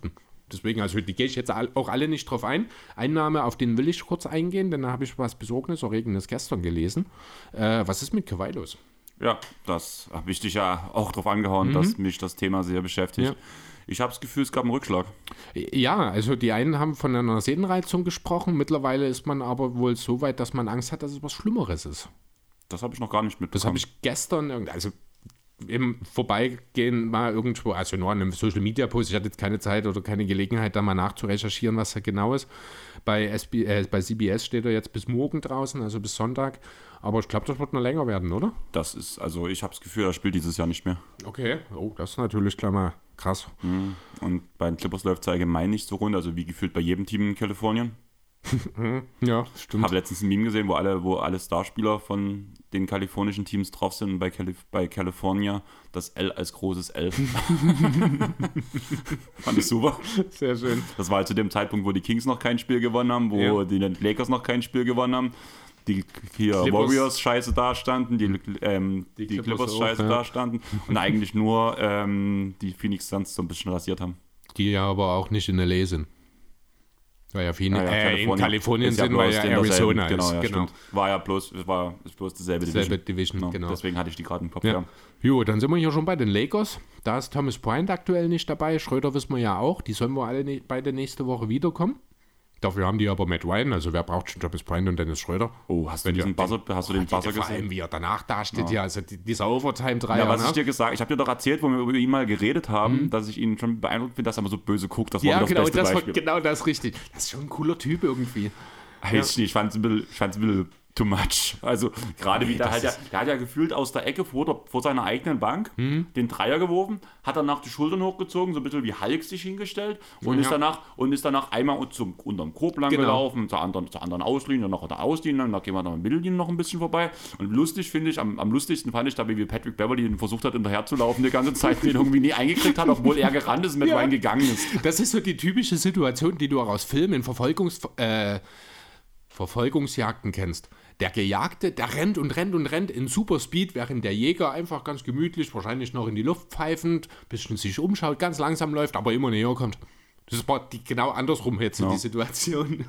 Deswegen, also die gehe ich jetzt auch alle nicht drauf ein. Einnahme, auf den will ich kurz eingehen, denn da habe ich was Besorgniserregendes gestern gelesen. Äh, was ist mit Kawhi los? Ja, das habe ich dich ja auch drauf angehauen, mhm. dass mich das Thema sehr beschäftigt. Ja. Ich habe das Gefühl, es gab einen Rückschlag. Ja, also die einen haben von einer Sehnenreizung gesprochen. Mittlerweile ist man aber wohl so weit, dass man Angst hat, dass es was Schlimmeres ist. Das habe ich noch gar nicht mitbekommen. Das habe ich gestern, also im Vorbeigehen mal irgendwo, also nur an einem Social Media Post, ich hatte jetzt keine Zeit oder keine Gelegenheit, da mal nachzurecherchieren, was da genau ist. Bei, SB, äh, bei CBS steht er jetzt bis morgen draußen, also bis Sonntag. Aber ich glaube, das wird noch länger werden, oder? Das ist, also ich habe das Gefühl, er spielt dieses Jahr nicht mehr. Okay, oh, das ist natürlich gleich mal krass. Mhm. Und bei den Clippers läuft es allgemein nicht so rund, also wie gefühlt bei jedem Team in Kalifornien. ja, Ich stimmt. habe letztens ein Meme gesehen, wo alle, wo alle Starspieler von den kalifornischen Teams drauf sind und bei, Calif bei California das L als großes L. Fand ich super. Sehr schön. Das war halt zu dem Zeitpunkt, wo die Kings noch kein Spiel gewonnen haben, wo Ja. die Lakers noch kein Spiel gewonnen haben. Die. Warriors scheiße dastanden, die, ähm, die, Die Clippers Clippers, auch, scheiße ja. dastanden und eigentlich nur ähm, die Phoenix Suns so ein bisschen rasiert haben. Die ja aber auch nicht in L.A. sind. Weil ja, Phoenix, Naja, äh, in Kalifornien ist ja sind, weil ja Arizona genau, ist. Ja, genau. War ja bloß, war ist bloß dieselbe Selbe Division. Division, genau. Deswegen hatte ich die gerade im Kopf. Ja. Ja. Jo, dann sind wir hier schon bei den Lakers. Da ist Thomas Bryant aktuell nicht dabei. Schröder wissen wir ja auch. Die sollen wir alle ne beide nächste Woche wiederkommen. Dafür haben die aber Matt Ryan. Also wer braucht schon Thomas Bryant und Dennis Schröder? Oh, hast du Wenn diesen ihr- Buzzer, hast du den Buzzer Vor allem, gesehen? wie er danach dasteht. Ja, also die- dieser Overtime-Dreier. Ja, was ne? ich dir gesagt ich habe dir doch erzählt, wo wir über ihn mal geredet haben, dass ich ihn schon beeindruckt finde, dass er immer so böse guckt. Das war ja, wieder genau das das, war, genau das richtig. Das ist schon ein cooler Typ irgendwie. Weiß ich nicht, ich fand es ein, bisschen- ich fand's ein bisschen too much. Also gerade wie der halt, ja, der hat ja gefühlt aus der Ecke vor, der, vor seiner eigenen Bank Mhm. den Dreier geworfen, hat danach die Schultern hochgezogen, so ein bisschen wie Hulk sich hingestellt und, Ja. ist, danach, und ist danach einmal zum, unterm Korb lang Genau. gelaufen, zur anderen, zur anderen Auslinie, dann noch an der Auslinie, dann gehen wir noch im Mittellinie noch ein bisschen vorbei. Und lustig finde ich, am, am lustigsten fand ich dabei, wie Patrick Beverly versucht hat, hinterher zu laufen die ganze Zeit, den irgendwie nie eingekriegt hat, obwohl er gerannt ist und mit Ja. Wein gegangen ist. Das ist so die typische Situation, die du auch aus Filmen, Verfolgungs, äh, Verfolgungsjagden kennst. Der Gejagte, der rennt und rennt und rennt in Superspeed, während der Jäger einfach ganz gemütlich, wahrscheinlich noch in die Luft pfeifend, bisschen sich umschaut, ganz langsam läuft, aber immer näher kommt. Das war die, genau andersrum jetzt Ja. die Situation.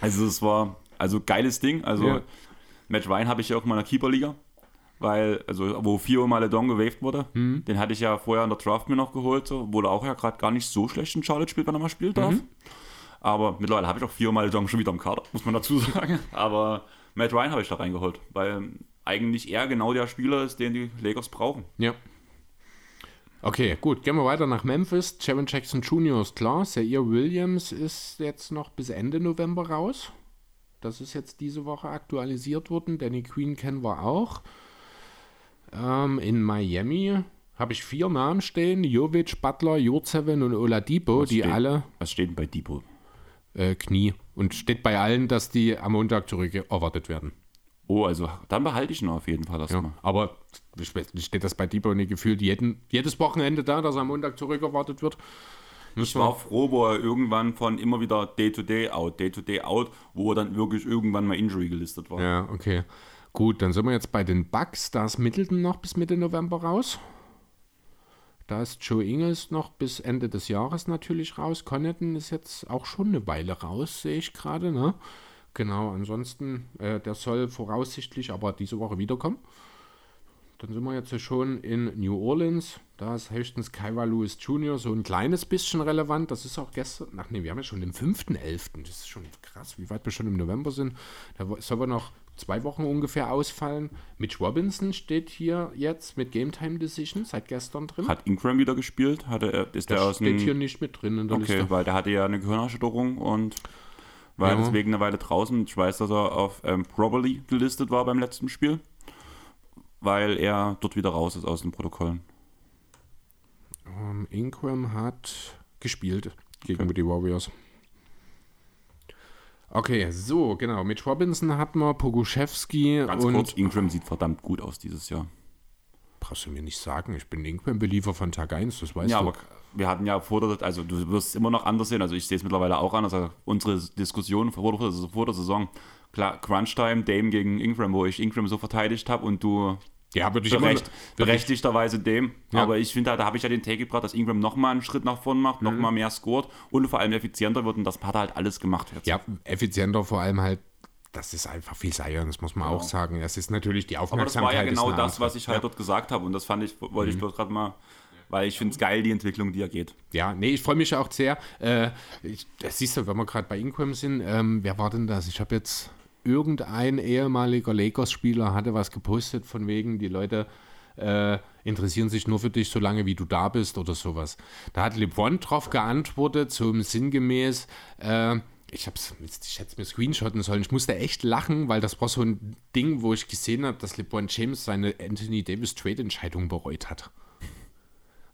Also es war also geiles Ding. Also Ja. Matt Ryan habe ich ja auch in meiner Keeper-Liga, weil, also wo viermal Mal Ledon gewaved wurde, Mhm. den hatte ich ja vorher in der Draft mir noch geholt, so, er auch ja gerade gar nicht so schlecht in Charlotte spielt, wenn er mal spielen darf. Mhm. Aber mittlerweile habe ich auch viermal Ledon schon wieder im Kader, muss man dazu sagen. Aber Matt Ryan habe ich da reingeholt, weil eigentlich er genau der Spieler ist, den die Lakers brauchen. Ja. Okay, gut, gehen wir weiter nach Memphis. Jaron Jackson Jr. ist klar. Zaire Williams ist jetzt noch bis Ende November raus. Das ist jetzt diese Woche aktualisiert worden. Danny Queen kennen wir auch. Ähm, in Miami habe ich vier Namen stehen: Jovic, Butler, Jurzeven und Oladipo, Was die steht? alle Was steht denn bei Depot? Äh, Knie. Und steht bei allen, dass die am Montag zurück erwartet werden. Oh, also dann behalte ich ihn auf jeden Fall erstmal. Ja, aber steht das bei Depot nicht gefühlt jeden, jedes Wochenende da, dass er am Montag zurück erwartet wird? Ich war froh, wo er irgendwann von immer wieder Day-to-Day out, Day-to-Day out, wo er dann wirklich irgendwann mal Injury gelistet war. Ja, okay. Gut, dann sind wir jetzt bei den Bucks. Da ist Middleton noch bis Mitte November raus. Da ist Joe Ingles noch bis Ende des Jahres natürlich raus. Connaughton ist jetzt auch schon eine Weile raus, sehe ich gerade. Ne? Genau, ansonsten, äh, der soll voraussichtlich aber diese Woche wiederkommen. Dann sind wir jetzt schon in New Orleans. Da ist höchstens Kyra Lewis Jr. so ein kleines bisschen relevant. Das ist auch gestern. Ach nee, wir haben ja schon den 5.11. Das ist schon krass, wie weit wir schon im November sind. Da wo- soll aber noch zwei Wochen ungefähr ausfallen. Mitch Robinson steht hier jetzt mit Game Time Decision seit gestern drin. Hat Ingram wieder gespielt? Hatte er, ist der, der aus steht hier nicht mit drin in der Okay, Liste. weil der hatte ja eine Gehirnerschütterung und war Ja. deswegen eine Weile draußen. Ich weiß, dass er auf ähm, Probably gelistet war beim letzten Spiel, weil er dort wieder raus ist aus den Protokollen. Ähm, Ingram hat gespielt gegen die Warriors. Okay, so, genau. Mitch Robinson hat man, Poguszewski Ganz und kurz, Ingram sieht verdammt gut aus dieses Jahr. Brauchst du mir nicht sagen, ich bin Ingram-Beliefer von Tag 1, das weißt Ja, du. aber wir hatten ja vor der, also du wirst es immer noch anders sehen, also ich sehe es mittlerweile auch anders. Also unsere Diskussion vor der, vor der Saison, klar, Crunch-Time, Dame gegen Ingram, wo ich Ingram so verteidigt habe und du ja, würde ich immer berecht, berechtigterweise Dame. Ja. Aber ich finde, da, da habe ich ja den Take gebracht, dass Ingram nochmal einen Schritt nach vorne macht, nochmal Mhm. mehr scored und vor allem effizienter wird und das hat er halt alles gemacht jetzt. Ja, effizienter vor allem halt, das ist einfach viel Seiern, das muss man auch sagen. Das ist natürlich die Aber das Aufmerksamkeit. war ja genau das, was ich halt dort gesagt habe und das fand ich, wollte Mhm. ich bloß gerade mal, weil ich finde es geil, die Entwicklung, die er geht. Ja, nee, ich freue mich auch sehr. Äh, ich, das siehst du, wenn wir gerade bei Ingram sind, ähm, wer war denn das? Ich habe jetzt irgendein ehemaliger Lakers-Spieler hatte was gepostet von wegen, die Leute äh, interessieren sich nur für dich, solange wie du da bist oder sowas. Da hat LeBron drauf geantwortet, so im sinngemäß, äh, ich hab's, ich hätte es mir screenshotten sollen. Ich musste echt lachen, weil das war so ein Ding, wo ich gesehen habe, dass LeBron James seine Anthony Davis Trade-Entscheidung bereut hat.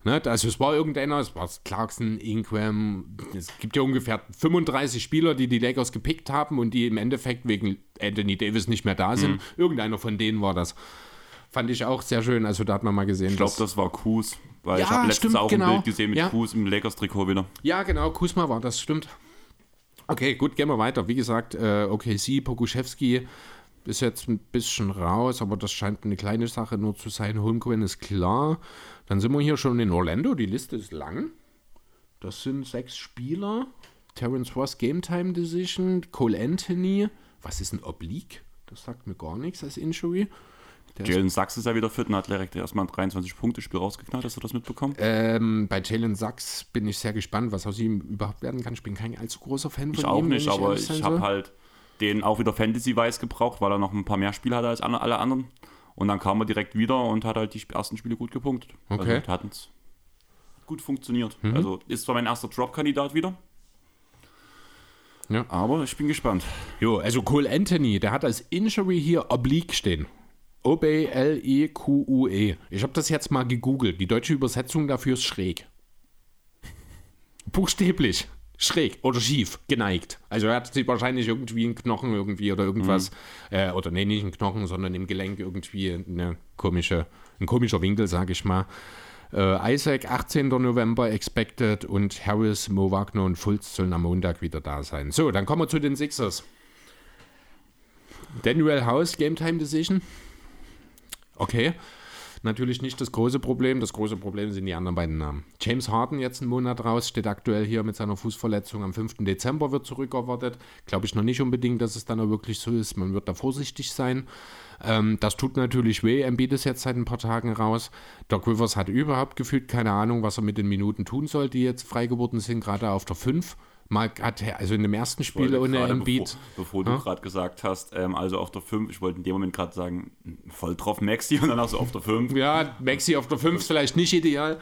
Ne, also es war irgendeiner, es war Clarkson, Ingram, es gibt ja ungefähr 35 Spieler, die die Lakers gepickt haben und die im Endeffekt wegen Anthony Davis nicht mehr da sind. Mhm. Irgendeiner von denen war das. Fand ich auch sehr schön, also da hat man mal gesehen. Ich glaube, das war Kus, weil ja, ich habe letztens stimmt, auch genau. ein Bild gesehen mit ja. Kus im Lakers-Trikot wieder. Ja, genau, Kusma war das, stimmt. Okay, gut, gehen wir weiter. Wie gesagt, äh, OKC, Pokuschewski ist jetzt ein bisschen raus, aber das scheint eine kleine Sache nur zu sein. Holmgren ist klar. Dann sind wir hier schon in Orlando. Die Liste ist lang. Das sind sechs Spieler. Terence Ross Game Time Decision, Cole Anthony. Was ist ein Oblique? Das sagt mir gar nichts als Injury. Jalen Sachs ist ja wieder fit und hat direkt erstmal ein 23-Punkte-Spiel rausgeknallt. Hast du das mitbekommen? Ähm, bei Jalen Sachs bin ich sehr gespannt, was aus ihm überhaupt werden kann. Ich bin kein allzu großer Fan ich von ihm. Ich auch nicht, aber ich habe halt den auch wieder Fantasy-Weiß gebraucht, weil er noch ein paar mehr Spiele hatte als alle anderen. Und dann kam er direkt wieder und hat halt die ersten Spiele gut gepunktet. Okay. Also hat es gut funktioniert. Mhm. Also ist zwar mein erster Drop-Kandidat wieder. Ja. Aber ich bin gespannt. Jo, also Cole Anthony, der hat als Injury hier Oblique stehen. O-B-L-E-Q-U-E. Ich habe das jetzt mal gegoogelt. Die deutsche Übersetzung dafür ist schräg. Buchstäblich schräg oder schief, geneigt. Also er hat sich wahrscheinlich irgendwie einen Knochen irgendwie oder irgendwas, mhm. äh, oder nee, nicht einen Knochen, sondern im Gelenk irgendwie eine komische, ein komischer Winkel, sage ich mal. Äh, Isaac, 18. November expected und Harris, Mo Wagner und Fultz sollen am Montag wieder da sein. So, dann kommen wir zu den Sixers. Daniel House, Game Time Decision. Okay natürlich nicht das große Problem. Das große Problem sind die anderen beiden Namen. James Harden jetzt einen Monat raus, steht aktuell hier mit seiner Fußverletzung. Am 5. Dezember wird zurückerwartet. Glaube ich noch nicht unbedingt, dass es dann auch wirklich so ist. Man wird da vorsichtig sein. Ähm, das tut natürlich weh. Embiid ist jetzt seit ein paar Tagen raus. Doc Rivers hat überhaupt gefühlt keine Ahnung, was er mit den Minuten tun soll, die jetzt frei geworden sind, gerade auf der 5 mal hat also in dem ersten Spiel ohne Embiid. Bevor, bevor du gerade gesagt hast, ähm, also auf der 5, ich wollte in dem Moment gerade sagen, voll drauf Maxi und dann auch so auf der 5. ja, Maxi auf der 5 ist vielleicht nicht ideal.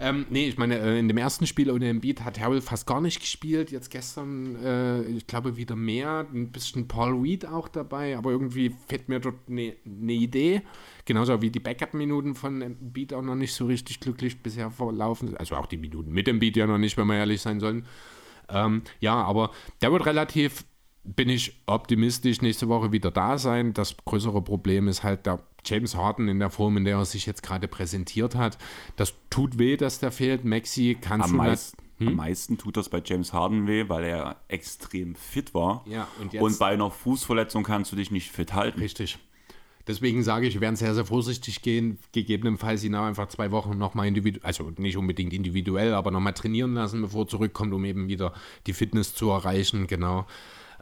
Ähm, nee, ich meine, äh, in dem ersten Spiel ohne Embiid hat Harrell fast gar nicht gespielt. Jetzt gestern, äh, ich glaube, wieder mehr. Ein bisschen Paul Reed auch dabei, aber irgendwie fehlt mir dort eine ne Idee. Genauso wie die Backup-Minuten von Embiid auch noch nicht so richtig glücklich bisher verlaufen. Also auch die Minuten mit Embiid ja noch nicht, wenn wir ehrlich sein sollen. Ähm, ja, aber der wird relativ, bin ich optimistisch, nächste Woche wieder da sein. Das größere Problem ist halt der James Harden in der Form, in der er sich jetzt gerade präsentiert hat. Das tut weh, dass der fehlt. Maxi kannst am du meist, hm? Am meisten tut das bei James Harden weh, weil er extrem fit war. Ja, und, jetzt, und bei einer Fußverletzung kannst du dich nicht fit halten. Richtig. Deswegen sage ich, wir werden sehr, sehr vorsichtig gehen. Gegebenenfalls ihn einfach zwei Wochen nochmal individuell, also nicht unbedingt individuell, aber nochmal trainieren lassen, bevor zurückkommt, um eben wieder die Fitness zu erreichen. Genau.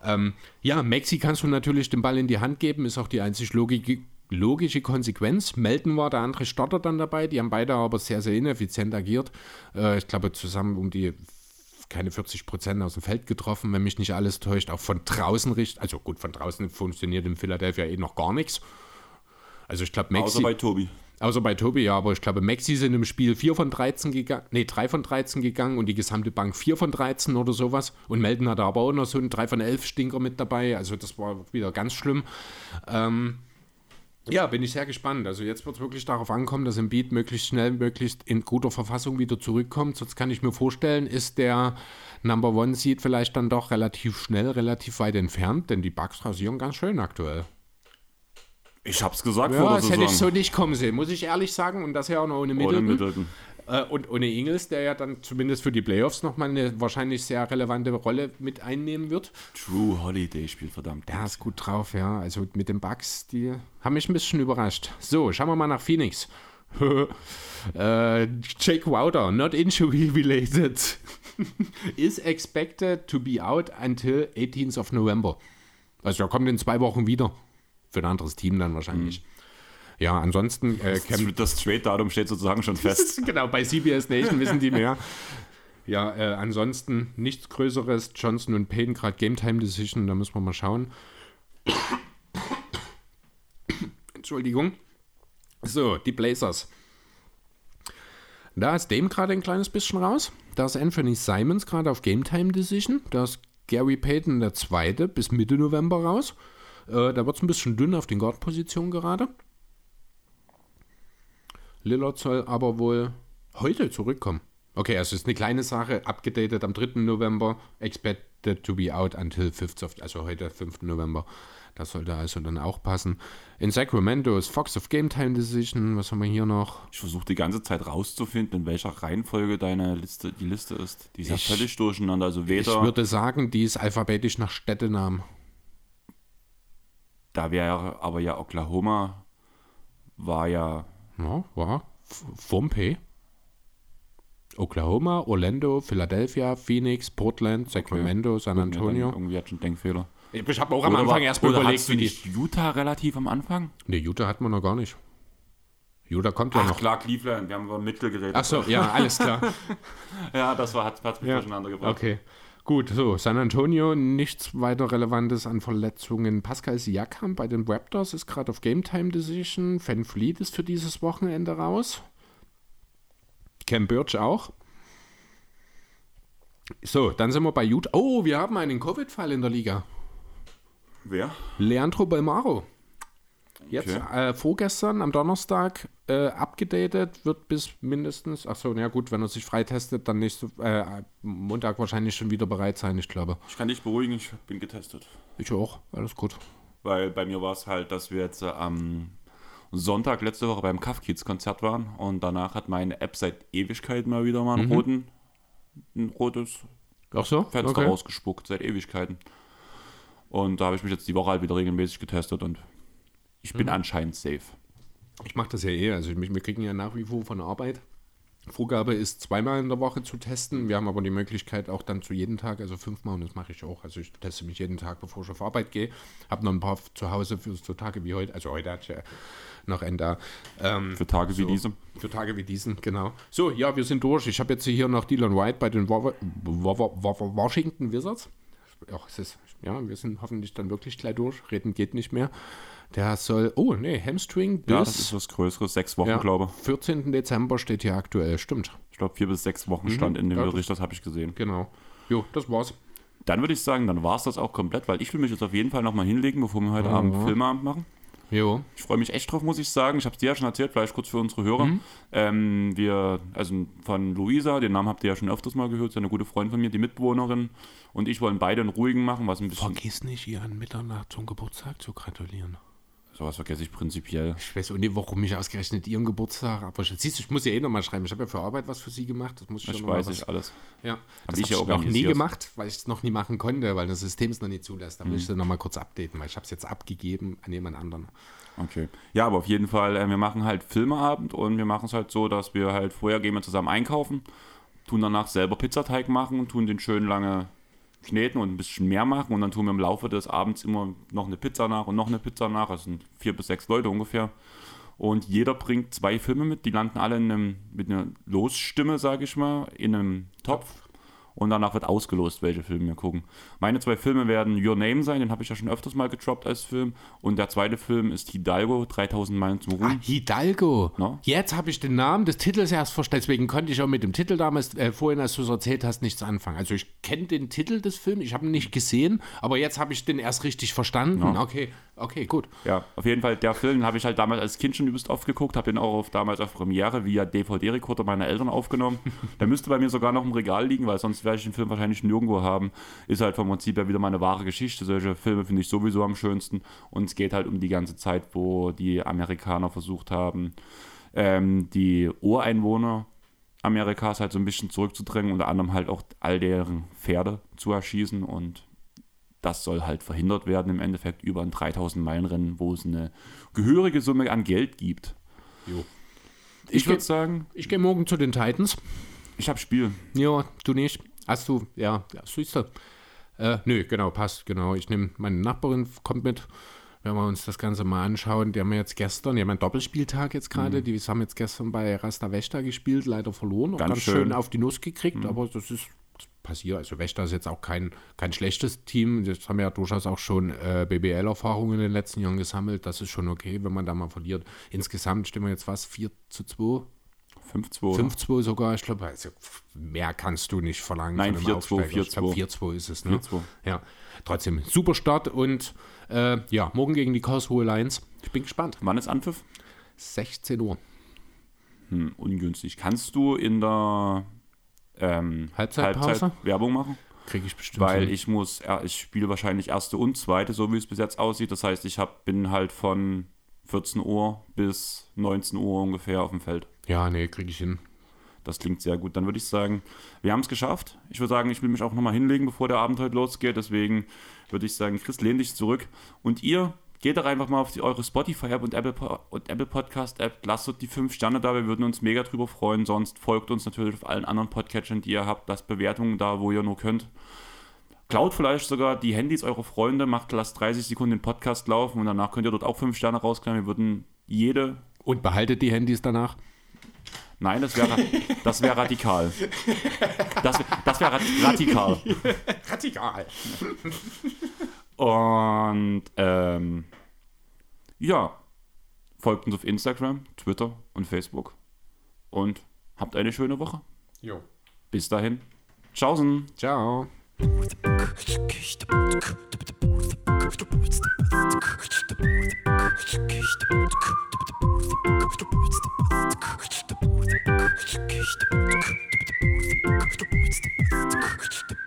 Ähm, ja, Maxi kannst du natürlich den Ball in die Hand geben, ist auch die einzig logische, logische Konsequenz. Melton war der andere Starter dann dabei, die haben beide aber sehr, sehr ineffizient agiert. Äh, ich glaube, zusammen um die keine 40 Prozent aus dem Feld getroffen, wenn mich nicht alles täuscht. Auch von draußen also gut, von draußen funktioniert in Philadelphia eh noch gar nichts. Also ich glaube, Maxi. Außer bei Tobi. Außer bei Tobi, ja, aber ich glaube, Maxi sind im Spiel 4 von 13 gegangen, nee, 3 von 13 gegangen und die gesamte Bank 4 von 13 oder sowas. Und Melden hatte aber auch noch so einen 3 von 11 Stinker mit dabei, also das war wieder ganz schlimm. Ähm, ja, bin ich sehr gespannt. Also jetzt wird es wirklich darauf ankommen, dass im Beat möglichst schnell, möglichst in guter Verfassung wieder zurückkommt. Sonst kann ich mir vorstellen, ist der Number One Seed vielleicht dann doch relativ schnell, relativ weit entfernt, denn die Bugs rasieren ganz schön aktuell. Ich hab's gesagt ja, vor der das hätte ich so nicht kommen sehen, muss ich ehrlich sagen. Und das ja auch noch ohne Middleton. Ohne Middleton. Äh, und ohne Ingels, der ja dann zumindest für die Playoffs nochmal eine wahrscheinlich sehr relevante Rolle mit einnehmen wird. True Holiday spielt verdammt. Der ist gut drauf, ja. Also mit den Bugs, die haben mich ein bisschen überrascht. So, schauen wir mal nach Phoenix. äh, Jake Wouter, not injury related, is expected to be out until 18th of November. Also er kommt in zwei Wochen wieder für ein anderes Team dann wahrscheinlich. Mhm. Ja, ansonsten. Äh, das, das Trade-Datum steht sozusagen schon fest. genau, bei CBS Nation wissen die mehr. Ja, äh, ansonsten nichts Größeres. Johnson und Payne gerade Game Time Decision, da müssen wir mal schauen. Entschuldigung. So, die Blazers. Da ist Dame gerade ein kleines bisschen raus. Da ist Anthony Simons gerade auf Game Time Decision. Da ist Gary Payton der Zweite bis Mitte November raus. Äh, da wird es ein bisschen dünn auf den Guard-Positionen gerade. Lillard soll aber wohl heute zurückkommen. Okay, also ist eine kleine Sache, abgedatet am 3. November, expected to be out until 5th of, also heute 5. November. Das sollte also dann auch passen. In Sacramento ist Fox of Game Time Decision. Was haben wir hier noch? Ich versuche die ganze Zeit rauszufinden, in welcher Reihenfolge deine Liste, die Liste ist. Die ist ja völlig durcheinander. Also Ich weder, würde sagen, die ist alphabetisch nach Städtenamen. Da wäre aber ja Oklahoma, war ja, Ja, war f- vom P. Oklahoma, Orlando, Philadelphia, Phoenix, Portland, Sacramento, San Ja, Antonio. dann irgendwie hat schon einen Denkfehler. Ich habe auch am Oder Anfang war- erstmal überlegt, wie die. nicht Utah relativ am Anfang? Ne, Utah hat man noch gar nicht. Utah kommt ja Ach noch. klar, Cleveland, wir haben über Mittel geredet. Ach so, ja, alles klar. Ja, das war, hat, hat mich Ja. durcheinander gebracht. Okay. Gut, so, San Antonio, nichts weiter Relevantes an Verletzungen. Pascal Siakam bei den Raptors ist gerade auf Game Time Decision. Van Fleet ist für dieses Wochenende raus. Cam Birch auch. So, dann sind wir bei Utah. Oh, wir haben einen Covid-Fall in der Liga. Wer? Leandro Belmaro. Jetzt Okay. äh, vorgestern am Donnerstag äh, abgedatet, wird bis mindestens, ach so, na gut, wenn er sich freitestet, dann nächste äh, Montag wahrscheinlich schon wieder bereit sein, ich glaube. Ich kann dich beruhigen, ich bin getestet. Ich auch, alles gut. Weil bei mir war es halt, dass wir jetzt äh, am Sonntag letzte Woche beim Kafkids-Konzert waren und danach hat meine App seit Ewigkeiten mal wieder mal einen roten, ein rotes Ach so? Fenster okay. rausgespuckt, seit Ewigkeiten. Und da habe ich mich jetzt die Woche halt wieder regelmäßig getestet und ich bin anscheinend safe. Ich mache das ja eh, also wir wir kriegen ja nach wie vor von Arbeit. Vorgabe ist zweimal in der Woche zu testen. Wir haben aber die Möglichkeit auch dann zu jedem Tag, also fünfmal, und das mache ich auch. Also ich teste mich jeden Tag, bevor ich auf Arbeit gehe. Habe noch ein paar zu Hause für so Tage wie heute. Also heute hatte ich ja noch einen da. Ähm, Für Tage wie So. diese. Für Tage wie diesen, genau. So, ja, wir sind durch. Ich habe jetzt hier noch Dylan White bei den Wa- Wa- Wa- Wa- Washington Wizards. Ach, es ist, ja, wir sind hoffentlich dann wirklich gleich durch. Reden geht nicht mehr. Der soll, oh, nee, Hamstring bis Ja, das ist was Größeres, sechs Wochen, ja, glaube 14. Dezember steht hier aktuell, stimmt. ich. glaube, vier bis sechs Wochen stand in dem Mhm. Ja, das- Bericht, das habe ich gesehen. Genau. Jo, das war's. Dann würde ich sagen, dann war es das auch komplett, weil ich will mich jetzt auf jeden Fall nochmal hinlegen, bevor wir heute Abend Filmabend machen. Jo. Ich freue mich echt drauf, muss ich sagen. Ich habe es dir ja schon erzählt, vielleicht kurz für unsere Hörer. Mhm. Ähm, wir, also von Luisa, den Namen habt ihr ja schon öfters mal gehört, ist ja eine gute Freundin von mir, die Mitbewohnerin. Und ich wollen beide einen ruhigen machen, was ein bisschen. Vergiss nicht, ihr an Mitternacht zum Geburtstag zu gratulieren. Sowas vergesse ich prinzipiell. Ich weiß auch nicht, warum ich ausgerechnet ihren Geburtstag, aber siehst du, ich muss ja eh nochmal schreiben. Ich habe ja für Arbeit was für sie gemacht. Das muss ich schon noch weiß was- ich alles. Ja, das ich habe ja ich noch nie gemacht, weil ich es noch nie machen konnte, weil das System es noch nie zulässt. Da will Mhm. ich sie noch mal kurz updaten, weil ich habe es jetzt abgegeben an jemand anderen. Okay. Ja, aber auf jeden Fall, äh, wir machen halt Filmeabend und wir machen es halt so, dass wir halt vorher gehen wir zusammen einkaufen, tun danach selber Pizzateig machen, tun den schön lange kneten und ein bisschen mehr machen und dann tun wir im Laufe des Abends immer noch eine Pizza nach und noch eine Pizza nach. Das sind vier bis sechs Leute ungefähr. Und jeder bringt zwei Filme mit, die landen alle in einem, mit einer Losstimme, sage ich mal, in einem Topf. Und danach wird ausgelost, welche Filme wir gucken. Meine zwei Filme werden Your Name sein, den habe ich ja schon öfters mal getroppt als Film. Und der zweite Film ist Hidalgo, 3000 Meilen zum Ah, Ruhm. Hidalgo. No? Jetzt habe ich den Namen des Titels erst verstanden. Deswegen konnte ich auch mit dem Titel damals, äh, vorhin, als du es erzählt hast, nichts anfangen. Also ich kenne den Titel des Films, ich habe ihn nicht gesehen, aber jetzt habe ich den erst richtig verstanden. Okay, okay, gut. Ja, auf jeden Fall, der Film habe ich halt damals als Kind schon übelst oft geguckt, habe ihn auch auf, damals auf Premiere via DVD-Rekorder meiner Eltern aufgenommen. der müsste bei mir sogar noch im Regal liegen, weil sonst werde ich den Film wahrscheinlich nirgendwo haben. Ist halt vom Prinzip ja wieder mal eine wahre Geschichte. Solche Filme finde ich sowieso am schönsten. Und es geht halt um die ganze Zeit, wo die Amerikaner versucht haben, ähm, die Ureinwohner Amerikas halt so ein bisschen zurückzudrängen, unter anderem halt auch all deren Pferde zu erschießen und das soll halt verhindert werden im Endeffekt über ein 3000 Meilen Rennen, wo es eine gehörige Summe an Geld gibt. Jo. Ich, Ich würde sagen, Ich gehe morgen zu den Titans. ich habe Spiel. Ja, du nicht. Hast du, ja, ja siehst du. Äh, nö, genau, passt, genau. Ich nehme, meine Nachbarin kommt mit. Wenn wir uns das Ganze mal anschauen, die haben wir jetzt gestern, die haben einen Doppelspieltag jetzt gerade, die haben jetzt gestern bei Rasta Vesta gespielt, leider verloren, Ganz ganz schön. schön. auf die Nuss gekriegt, aber das ist, passiert. Also Wächter ist jetzt auch kein, kein schlechtes Team. Das haben ja durchaus auch schon äh, BBL-Erfahrungen in den letzten Jahren gesammelt. Das ist schon okay, wenn man da mal verliert. Insgesamt stehen wir jetzt was, 4 zu 2? 5-2. 5-2 sogar, ich glaube, also mehr kannst du nicht verlangen. Nein, von einem 4-2, Aufsteiger. Ich glaube, 4-2. 4-2 ist es. Ne? 4-2. Ja, trotzdem, super Start und äh, ja, morgen gegen die Karlsruhe Lions. Ich bin gespannt. Wann ist Anpfiff? 16 Uhr. Hm, ungünstig. Kannst du in der ähm, Halbzeitpause? Werbung machen? Kriege ich bestimmt. Weil hin. ich muss, ich spiele wahrscheinlich erste und zweite, so wie es bis jetzt aussieht. Das heißt, ich hab, bin halt von 14 Uhr bis 19 Uhr ungefähr auf dem Feld. Ja, nee, kriege ich hin. Das klingt sehr gut. Dann würde ich sagen, wir haben es geschafft. Ich würde sagen, ich will mich auch nochmal hinlegen, bevor der Abend heute losgeht. Deswegen würde ich sagen, Chris, lehn dich zurück. Und ihr geht doch einfach mal auf die, eure Spotify-App und Apple, und Apple Podcast-App. Lasst uns die fünf Sterne da. Wir würden uns mega drüber freuen. Sonst folgt uns natürlich auf allen anderen Podcatchern, die ihr habt. Lasst Bewertungen da, wo ihr nur könnt. Klaut vielleicht sogar die Handys eurer Freunde, macht, lasst 30 Sekunden den Podcast laufen und danach könnt ihr dort auch fünf Sterne rausknallen. Wir würden jede Und behaltet die Handys danach. Nein, das wäre das wär radikal. Das, das wäre radikal. Radikal. Und ähm, ja, folgt uns auf Instagram, Twitter und Facebook. Und habt eine schöne Woche. Jo. Bis dahin. Tschaußen. Ciao. You.